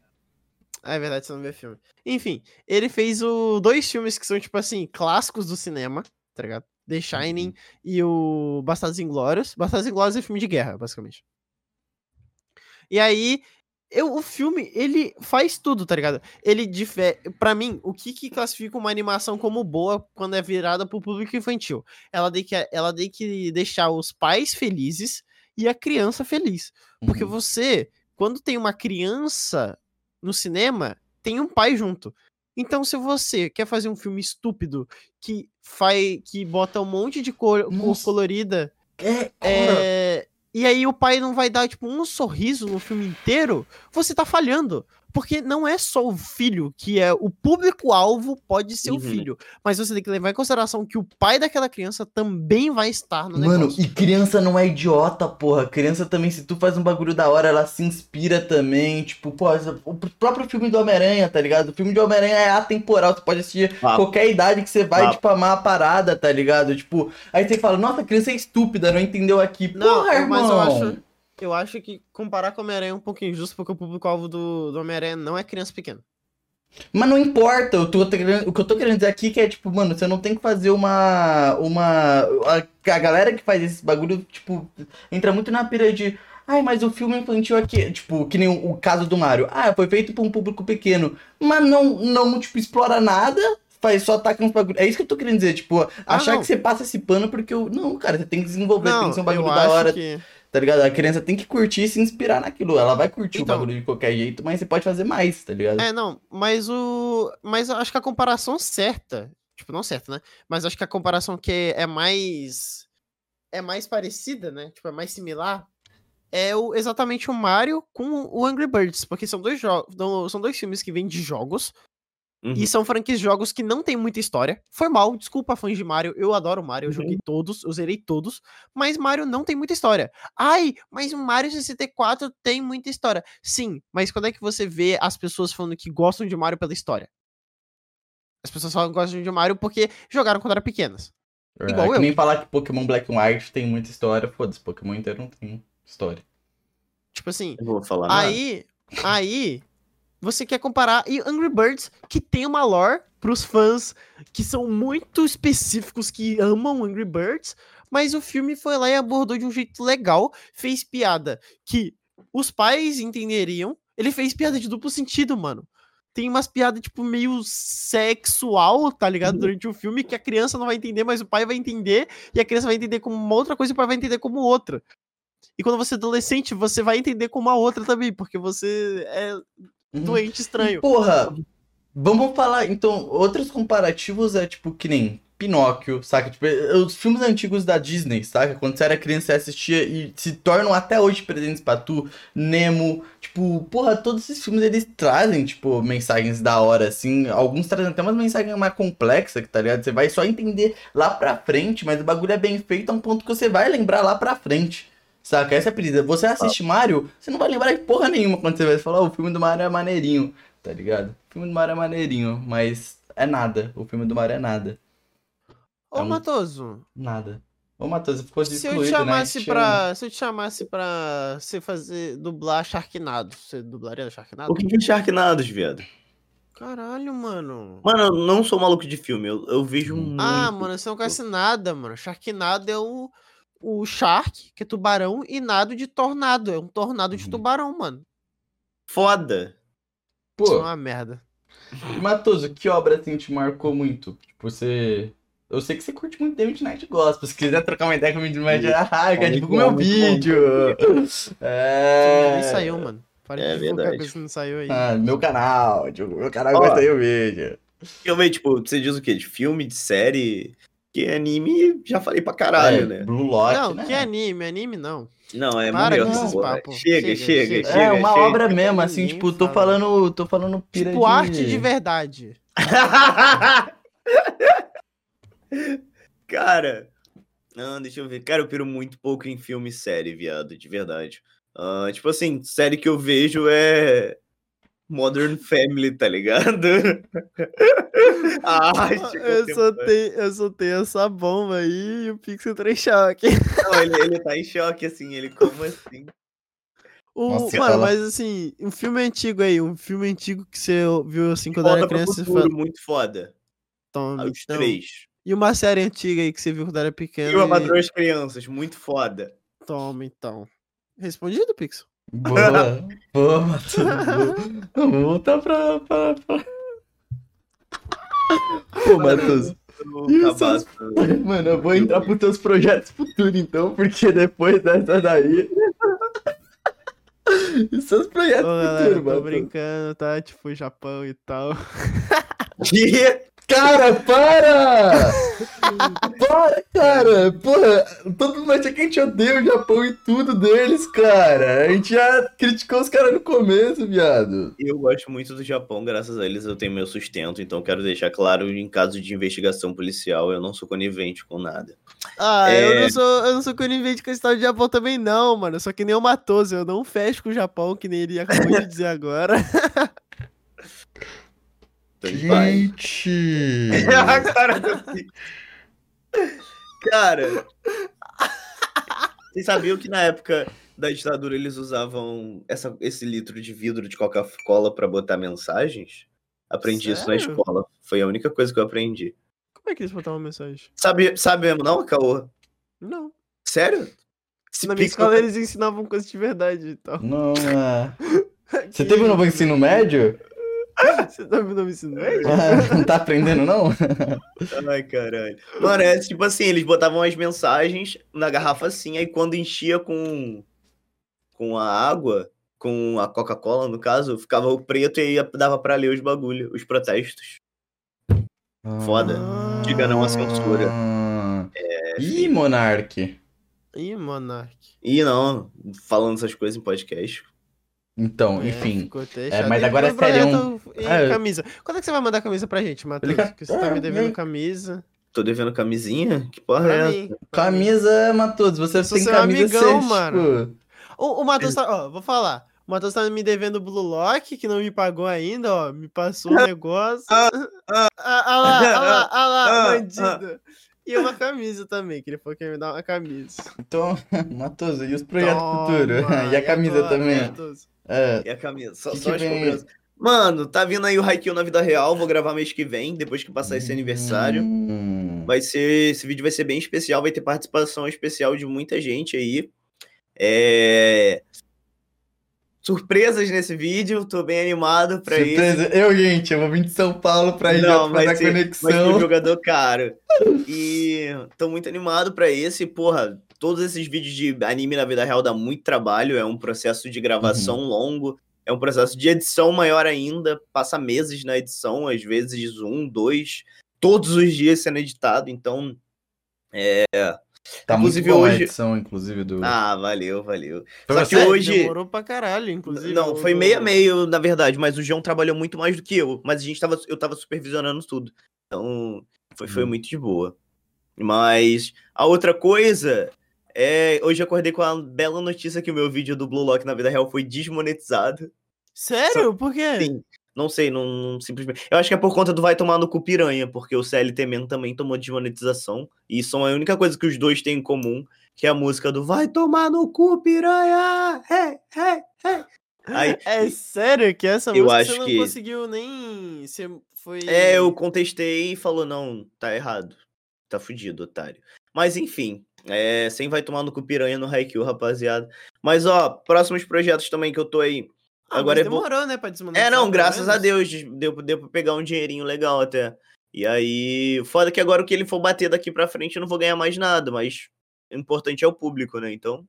Speaker 2: Ah, é verdade, você não vê filme. Enfim, ele fez o, dois filmes que são, tipo assim, clássicos do cinema, tá ligado? The Shining
Speaker 1: Uhum.
Speaker 2: e o Bastardos Inglórios. Bastardos Inglórios é filme de guerra, basicamente. E aí, eu, o filme, ele faz tudo, tá ligado? Ele difere. Pra mim, o que, que classifica uma animação como boa quando é virada pro público infantil? Ela tem que, ela tem que deixar os pais felizes e a criança feliz. Porque
Speaker 1: Uhum.
Speaker 2: você, quando tem uma criança no cinema, tem um pai junto. Então, se você quer fazer um filme estúpido que faz, que bota um monte de cor, cor colorida,
Speaker 1: É,
Speaker 2: é, e aí o pai não vai dar tipo um sorriso no filme inteiro, você tá falhando. Porque não é só o filho que é o público-alvo, pode ser o
Speaker 3: Uhum.
Speaker 2: filho. Mas você tem que levar em consideração que o pai daquela criança também vai estar no
Speaker 1: Mano,
Speaker 2: negócio.
Speaker 1: e criança não é idiota, porra. Criança também, se tu faz um bagulho da hora, ela se inspira também. Tipo, pô, o próprio filme do Homem-Aranha, tá ligado? O filme do Homem-Aranha é atemporal, tu pode assistir
Speaker 3: Papo.
Speaker 1: qualquer idade que você vai,
Speaker 3: Papo.
Speaker 1: tipo, amar a parada, tá ligado? Tipo, aí você fala, nossa, criança é estúpida, não entendeu aqui.
Speaker 2: Não,
Speaker 1: porra,
Speaker 2: mas eu
Speaker 1: irmão.
Speaker 2: acho, eu acho que comparar com o Homem-Aranha é um pouco injusto, porque o público-alvo do, do Homem-Aranha não é criança pequena.
Speaker 1: Mas não importa, eu tô o que eu tô querendo dizer aqui é que é tipo, mano, você não tem que fazer uma. uma. A, a galera que faz esse bagulho, tipo, entra muito na pira de. Ai, mas o filme infantil aqui, tipo, que nem o, o caso do Mario. Ah, foi feito pra um público pequeno. Mas não, não tipo, explora nada, faz só ataca uns bagulho. É isso que eu tô querendo dizer, tipo,
Speaker 2: Ah,
Speaker 1: achar
Speaker 2: não.
Speaker 1: que você passa esse pano porque eu. Não, cara, você tem que desenvolver, tem
Speaker 2: Não,
Speaker 1: que ser um bagulho da hora,
Speaker 2: que...
Speaker 1: tá ligado? A criança tem que curtir e se inspirar naquilo. Ela vai curtir
Speaker 2: Então.
Speaker 1: o bagulho de qualquer jeito, mas você pode fazer mais, tá ligado?
Speaker 2: É, não, mas o... Mas eu acho que a comparação certa, tipo, não certa, né? Mas acho que a comparação que é mais... É mais parecida, né? Tipo, é mais similar. É o, exatamente o Mario com o Angry Birds, porque são dois jogos, são dois filmes que vêm de jogos,
Speaker 3: Uhum.
Speaker 2: E são franquias de jogos que não tem muita história. Foi mal, desculpa fãs de Mario, eu adoro Mario, eu
Speaker 3: Uhum.
Speaker 2: joguei todos, eu zerei todos, mas Mario não tem muita história. Ai, mas o Mario 64 tem muita história. Sim, mas quando é que você vê as pessoas falando que gostam de Mario pela história? As pessoas falam que gostam de Mario porque jogaram quando eram pequenas. igual
Speaker 1: é que
Speaker 2: eu.
Speaker 1: nem falar que Pokémon Black and White tem muita história, foda-se, Pokémon inteiro não tem história.
Speaker 2: Tipo assim,
Speaker 3: Eu vou falar nada.
Speaker 2: Aí, aí, você quer comparar e Angry Birds, que tem uma lore pros fãs que são muito específicos, que amam Angry Birds, mas o filme foi lá e abordou de um jeito legal, fez piada que os pais entenderiam. Ele fez piada de duplo sentido, mano. Tem umas piadas, tipo, meio sexual, tá ligado? Durante o filme, que a criança não vai entender, mas o pai vai entender, e a criança vai entender como uma outra coisa e o pai vai entender como outra. E quando você é adolescente, você vai entender como a outra também, porque você é
Speaker 1: Uhum.
Speaker 2: doente estranho.
Speaker 1: Porra, vamos falar, então, outros comparativos é tipo que nem Pinóquio, saca? Tipo, os filmes antigos da Disney, saca? Quando você era criança, você assistia e se tornam até hoje presentes pra tu. Nemo, tipo, porra, todos esses filmes eles trazem, tipo, mensagens da hora, assim. Alguns trazem até umas mensagens mais complexas, tá ligado? Você vai só entender lá pra frente, mas o bagulho é bem feito a um ponto que você vai lembrar lá pra frente. Saca? Essa é a brisa. Você assiste Mario, você não vai lembrar de porra nenhuma quando você vai falar, "Ó, o filme do Mario é maneirinho, tá ligado? O filme do Mario é maneirinho, mas é nada. O filme do Mario é nada.
Speaker 2: Ô,
Speaker 1: É um-
Speaker 2: Matoso,
Speaker 1: Nada. Ô, Matheus, ficou
Speaker 2: se eu
Speaker 1: excluído,
Speaker 2: te chamasse
Speaker 1: né?
Speaker 2: pra. Se eu te chamasse pra você fazer. dublar Sharknado, você dublaria Sharknado?
Speaker 3: O que é Sharknados, viado?
Speaker 2: Caralho, mano.
Speaker 3: Mano, eu não sou maluco de filme, eu, eu vejo
Speaker 1: Hum.
Speaker 3: muito.
Speaker 2: Ah, mano, você não conhece nada, mano. Sharknado é o. O Shark, que é tubarão, e nado de tornado. É um tornado de
Speaker 1: Uhum.
Speaker 2: tubarão, mano.
Speaker 3: Foda.
Speaker 2: Isso é
Speaker 1: Pô,
Speaker 2: uma merda.
Speaker 1: Matoso, que obra assim te marcou muito? Tipo, você. Eu sei que você curte muito The Midnight Gospel. Se quiser trocar uma ideia com o Midnight, ah, divulgar meu vídeo. É.
Speaker 2: saiu, mano. Para
Speaker 3: É
Speaker 2: de
Speaker 3: verdade.
Speaker 2: coisa que não saiu aí.
Speaker 1: Ah, meu canal, divulga meu canal
Speaker 3: Ó.
Speaker 1: vai sair o vídeo.
Speaker 3: Realmente, tipo, você diz o quê? De filme, de série? Que anime, já falei pra caralho,
Speaker 1: É,
Speaker 3: né?
Speaker 1: Blue Lock,
Speaker 2: não,
Speaker 1: né?
Speaker 2: que anime, anime não.
Speaker 3: Não, é
Speaker 2: Para
Speaker 3: melhor
Speaker 2: com esses papos.
Speaker 3: Chega,
Speaker 2: Chega,
Speaker 3: chega,
Speaker 2: chega.
Speaker 1: É uma
Speaker 3: chega.
Speaker 1: obra mesmo, assim,
Speaker 2: Ninguém
Speaker 1: tipo, tô
Speaker 2: fala.
Speaker 1: falando, tô falando pira
Speaker 2: Tipo,
Speaker 1: de...
Speaker 2: arte de verdade.
Speaker 3: Cara, ah, deixa eu ver. Cara, eu piro muito pouco em filme e série, viado, de verdade. Ah, tipo assim, série que eu vejo é Modern Family, tá ligado? ah,
Speaker 2: Eu soltei, eu soltei essa bomba aí e o Pixel entrou em choque.
Speaker 3: Não, ele, ele tá em choque, assim, ele como assim?
Speaker 2: O,
Speaker 1: Nossa,
Speaker 2: mano, mas assim, um filme antigo aí, um filme antigo que você viu assim quando era criança,
Speaker 3: futuro,
Speaker 2: fala,
Speaker 3: muito foda.
Speaker 2: toma,
Speaker 3: Ah, Os
Speaker 2: então.
Speaker 3: três.
Speaker 2: E uma série antiga aí que você viu quando era pequeno.
Speaker 3: E uma
Speaker 2: e-
Speaker 3: as crianças, muito foda.
Speaker 2: Toma, então. Respondido, Pixel?
Speaker 1: Boa, boa, Matheus. Vamos voltar pra... pra, pra... Pô, Matheus,
Speaker 3: O
Speaker 1: Isso,
Speaker 3: cabaço.
Speaker 1: mano, eu vou entrar pros teus projetos futuros, então, porque depois dessa daí... E seus
Speaker 2: Ô,
Speaker 1: projetos
Speaker 2: galera,
Speaker 1: futuros,
Speaker 2: tô
Speaker 1: Matheus.
Speaker 2: brincando, tá? Tipo, Japão e tal.
Speaker 3: Que?
Speaker 1: Cara, para! para, cara! Porra, todo mundo acha que a gente odeia o Japão e tudo deles, cara. A gente já criticou os caras no começo, viado.
Speaker 3: Eu gosto muito do Japão, graças a eles eu tenho meu sustento, então quero deixar claro, em caso de investigação policial, eu não sou conivente com nada.
Speaker 2: Ah, eu,
Speaker 3: É.
Speaker 2: não sou, eu não sou conivente com a história do Japão também, não, mano. Só que nem o Matoso, eu não fecho com o Japão, que nem ele acabou de dizer agora.
Speaker 1: Gente!
Speaker 3: a cara Pix. Cara, vocês sabiam que na época da ditadura eles usavam essa- esse litro de vidro de Coca-Cola pra botar mensagens? Aprendi isso na
Speaker 2: Sério?
Speaker 3: escola. Foi a única coisa que eu aprendi.
Speaker 2: Como é que eles botavam mensagem?
Speaker 3: Sabe, sabe mesmo, não, Caô?
Speaker 2: Não.
Speaker 3: Sério? Esse
Speaker 2: Na minha escola eles ensinavam coisas de verdade e tal.
Speaker 1: Não, é. Você teve um novo ensino médio?
Speaker 2: Você tá vendo o ensino médio?
Speaker 1: Ah, Não tá aprendendo, não?
Speaker 3: Ai, caralho. Mano, é tipo assim, eles botavam as mensagens na garrafa assim, aí quando enchia com, com a água, com a Coca-Cola, no caso, ficava o preto e aí dava pra ler os bagulho, os protestos. Foda. Diga não à censura.
Speaker 1: Ah. Ih, Monark.
Speaker 2: Ih, Monark.
Speaker 3: E não, falando essas coisas em podcast.
Speaker 1: Então,
Speaker 2: É,
Speaker 1: enfim. É, mas
Speaker 2: E
Speaker 1: agora
Speaker 2: pro
Speaker 1: seria
Speaker 2: projeto e
Speaker 1: É.
Speaker 2: camisa. Quando é que você vai mandar camisa pra gente, Matheus? Porque você tá
Speaker 1: É,
Speaker 2: me devendo
Speaker 1: é.
Speaker 2: camisa.
Speaker 3: Tô devendo camisinha? Que porra
Speaker 2: Pra
Speaker 3: é essa?
Speaker 2: mim.
Speaker 1: Camisa, Matos, você tem
Speaker 2: seu
Speaker 1: camisa
Speaker 2: amigão, mano. O, o Matheus tá. Ó, vou falar. O Matheus tá me devendo o Blue Lock, que não me pagou ainda, ó. Me passou um negócio. Ah, ah lá, ah lá, ah lá,
Speaker 3: Ah,
Speaker 2: bandido. E uma camisa também, que ele falou que ia me dar uma camisa.
Speaker 1: Então, Matos, e os projetos
Speaker 2: Toma,
Speaker 1: futuros? e a camisa
Speaker 2: agora,
Speaker 1: também? É,
Speaker 3: E a camisa? Só,
Speaker 1: Que
Speaker 3: só
Speaker 1: que
Speaker 3: as
Speaker 1: vem?
Speaker 3: cobranças. Mano, tá vindo aí o Haikyuu na vida real, vou gravar mês que vem, depois que passar esse aniversário.
Speaker 1: Hum.
Speaker 3: Vai ser. Esse vídeo vai ser bem especial, vai ter participação especial de muita gente aí. É... Surpresas nesse vídeo, tô bem animado pra isso.
Speaker 1: Surpresa. Eu, gente, eu vou vir de São Paulo pra ir
Speaker 3: Não, vai
Speaker 1: a
Speaker 3: ser- Vai ser um
Speaker 1: conexão.
Speaker 3: jogador caro. E tô muito animado pra esse. Porra, todos esses vídeos de anime na vida real dá muito trabalho. É um processo de gravação
Speaker 1: Uhum.
Speaker 3: longo. É um processo de edição maior ainda. Passa meses na edição, às vezes um, dois, todos os dias sendo editado. Então,
Speaker 1: Tá muito
Speaker 3: Inclusive
Speaker 1: bom a
Speaker 3: hoje-
Speaker 1: edição, inclusive, do...
Speaker 3: ah, valeu, valeu.
Speaker 1: Foi
Speaker 3: só que
Speaker 1: você?
Speaker 3: hoje-
Speaker 2: Demorou pra caralho, inclusive.
Speaker 3: Não, foi
Speaker 2: do-
Speaker 3: meio a meio, na verdade, mas o João trabalhou muito mais do que eu. Mas a gente tava, eu tava supervisionando tudo. Então, foi, foi
Speaker 1: Hum.
Speaker 3: muito de boa. Mas a outra coisa é. Hoje eu acordei com a bela notícia que o meu vídeo do Blue Lock na vida real foi desmonetizado.
Speaker 2: Sério? Por quê?
Speaker 3: Sim. Não sei, não, não- simplesmente. Eu acho que é por conta do Vai Tomar no Cu Piranha, porque o CLT Man também tomou desmonetização. E isso é a única coisa que os dois têm em comum, que é a música do Vai Tomar no Cu Piranha! Hey, hey, hey. Aí,
Speaker 2: É sério que essa
Speaker 3: Eu
Speaker 2: música
Speaker 3: acho
Speaker 2: você não
Speaker 3: que-
Speaker 2: conseguiu nem. Você foi.
Speaker 3: É, eu contestei e falou, não, tá errado. Tá fudido, otário. Mas enfim, é, sem vai tomar no cu piranha no Haikyuu, rapaziada. Mas ó, próximos projetos também que eu tô aí.
Speaker 2: Ah,
Speaker 3: Agora é
Speaker 2: demorou, né, pra desmonetizar.
Speaker 3: É, não, graças a. Deus, deu, deu pra pegar um dinheirinho legal até. E aí, foda que agora o que ele for bater daqui pra frente eu não vou ganhar mais nada, mas o importante é o público, né? Então.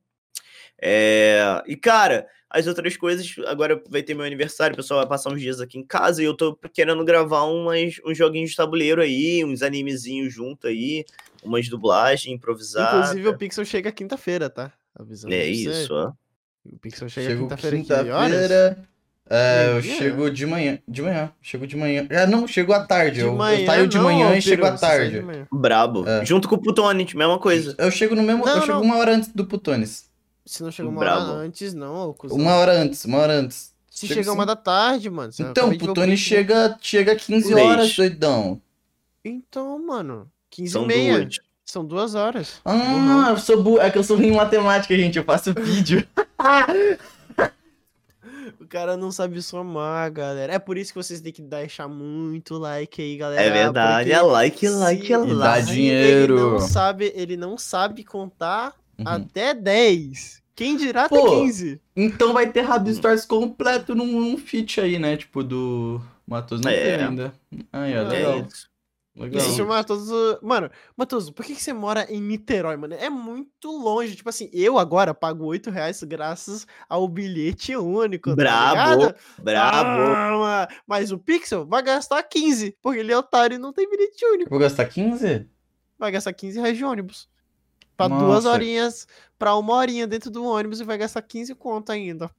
Speaker 3: É... E cara, as outras coisas, agora vai ter meu aniversário, o pessoal vai passar uns dias aqui em casa e eu tô querendo gravar umas, uns joguinhos de tabuleiro aí, uns animezinhos junto aí, umas dublagens improvisadas.
Speaker 2: Inclusive, o Pixel chega quinta-feira, tá? Avisando
Speaker 3: É isso, ó.
Speaker 2: O Pixel chega
Speaker 1: Chego
Speaker 2: quinta-feira
Speaker 1: quinta-feira. É, eu
Speaker 2: Meio-dia?
Speaker 1: chego de manhã. De manhã. Chego de manhã. Ah, não, chego à tarde.
Speaker 2: De
Speaker 1: eu, eu
Speaker 2: manhã,
Speaker 1: saio de
Speaker 2: não,
Speaker 1: manhã e chego à tarde.
Speaker 3: Brabo.
Speaker 1: É.
Speaker 3: Junto com o Plutonit, mesma coisa.
Speaker 1: Eu chego no mesmo.
Speaker 2: Não,
Speaker 1: eu chego
Speaker 2: não.
Speaker 1: uma hora antes do Putones.
Speaker 2: Se não chega uma
Speaker 3: Brabo.
Speaker 2: hora antes, não, ô, cuzão.
Speaker 1: Uma hora antes, uma hora antes.
Speaker 2: Se
Speaker 1: Chego
Speaker 2: chega uma
Speaker 1: sim.
Speaker 2: da tarde, mano.
Speaker 1: Então, o Putones
Speaker 2: print, né?
Speaker 1: chega, chega 15
Speaker 3: Seis.
Speaker 1: horas, doidão.
Speaker 2: Então, mano. 15
Speaker 3: São
Speaker 2: e meia.
Speaker 3: duas.
Speaker 2: São duas horas.
Speaker 1: Ah, eu sou bu... é que eu sou ruim em matemática, gente. Eu faço vídeo.
Speaker 2: O cara não sabe somar, galera. É por isso que vocês têm que deixar muito like aí, galera.
Speaker 3: É verdade. É like, like, é
Speaker 1: E dá
Speaker 3: like.
Speaker 1: dinheiro.
Speaker 2: Ele não sabe, ele não sabe contar
Speaker 1: Uhum.
Speaker 2: até 10. Quem dirá até
Speaker 1: Pô,
Speaker 2: 15?
Speaker 1: Então vai ter Rabi Stories completo num, num feat aí, né? Tipo, do Matos não
Speaker 3: É.
Speaker 1: tem ainda. Aí, ó,
Speaker 2: É
Speaker 1: legal.
Speaker 3: É isso.
Speaker 1: Legal.
Speaker 2: Todos. os- Mano, Matoso, por que, que você mora em Niterói, mano? É muito longe. Tipo assim, eu agora pago 8 reais graças ao bilhete único. tá
Speaker 3: Brabo,
Speaker 2: ligado?
Speaker 3: brabo.
Speaker 2: Ah, mas o Pixel vai gastar 15, porque ele é otário e não tem bilhete único.
Speaker 1: Vou gastar 15?
Speaker 2: Vai gastar 15 reais de ônibus. Pra
Speaker 1: Nossa.
Speaker 2: duas horinhas, pra uma horinha dentro do ônibus e vai gastar 15 conto ainda.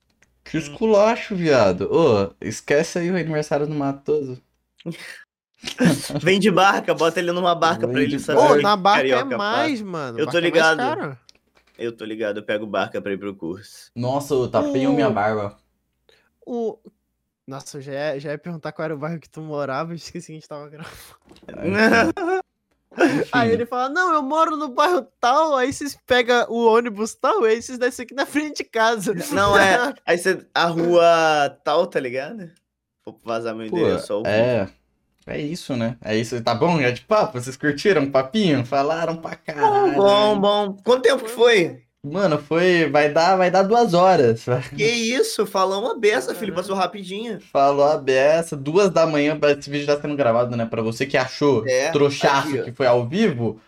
Speaker 1: Que esculacho, viado. Ô, esquece aí o aniversário do Matoso.
Speaker 3: Vem de barca, bota ele numa barca pra
Speaker 1: Vem
Speaker 3: ele
Speaker 1: de
Speaker 3: saber.
Speaker 2: Ô,
Speaker 3: o que
Speaker 2: na barca
Speaker 3: carioca
Speaker 2: é mais, mano.
Speaker 3: Eu tô
Speaker 2: é
Speaker 3: ligado.
Speaker 2: caro.
Speaker 3: Eu tô ligado, eu pego barca pra ir pro curso.
Speaker 1: Nossa, tá feio
Speaker 2: Ô.
Speaker 1: minha barba.
Speaker 2: O... Nossa, eu já ia, já ia perguntar qual era o bairro que tu morava, eu esqueci que a gente tava gravando.
Speaker 1: Enfim.
Speaker 2: Aí ele fala, não, eu moro no bairro tal, aí vocês pegam o ônibus tal, aí vocês descem aqui na frente de casa.
Speaker 3: Não, é. Aí você. A rua tal, tá ligado? Vou vazar meu
Speaker 1: Pô,
Speaker 3: endereço vivo.
Speaker 1: É. Isso, né? É isso. Tá bom? É de papo? Vocês curtiram o papinho? Falaram pra caralho.
Speaker 3: Bom, bom. Quanto tempo que foi?
Speaker 1: Mano, foi. Vai dar, vai dar duas horas.
Speaker 3: Que isso? Falou uma beça, filho. Passou rapidinho.
Speaker 1: Falou a beça, duas da manhã, esse vídeo já sendo gravado, né? Pra você que achou
Speaker 3: É,
Speaker 1: trouxaço
Speaker 3: aqui,
Speaker 1: que foi ao vivo,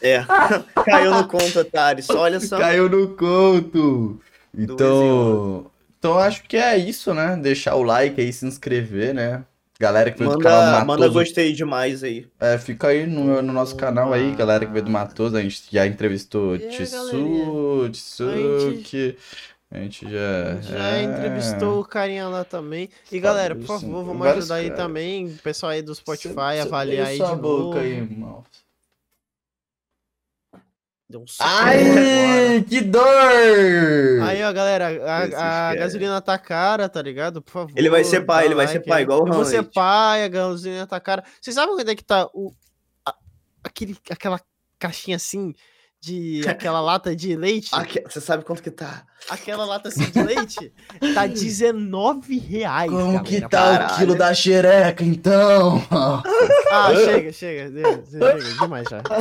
Speaker 3: É. Caiu no conto, otário. Só olha só.
Speaker 1: caiu no conto. Então, então acho que é isso, né? Deixar o like aí, se inscrever, né? Galera que veio do canal
Speaker 3: Manda,
Speaker 1: do
Speaker 3: manda
Speaker 1: Matoso,
Speaker 3: gostei demais aí.
Speaker 1: é, fica aí no, no nosso canal aí, galera que veio do Matoso, a gente já entrevistou
Speaker 2: aí,
Speaker 1: Tissu, Tsuki, a gente já...
Speaker 2: Já
Speaker 1: é.
Speaker 2: entrevistou o carinha lá também. E galera, por favor, vamos
Speaker 1: vários
Speaker 2: ajudar aí também, o pessoal aí do Spotify, avaliar aí de
Speaker 1: boca
Speaker 2: novo.
Speaker 1: aí, mouse.
Speaker 2: Deu um
Speaker 1: Ai, que dor!
Speaker 2: Aí, ó, galera, a, a gasolina tá cara, tá ligado? Por favor.
Speaker 3: Ele vai ser pai, ele vai ser pai, igual o
Speaker 2: Eu vou ser
Speaker 3: Hamlet.
Speaker 2: pai, a gasolina tá cara. Vocês sabem onde é que tá o. a- aquele, aquela caixinha assim, de. aquela lata de leite?
Speaker 3: Aque- Você sabe quanto que tá?
Speaker 2: Aquela lata assim de leite? Tá 19 reais.
Speaker 1: Como
Speaker 2: galera.
Speaker 1: que tá o quilo da xereca, então?
Speaker 2: Ah, chega, chega. Chega, chega demais já.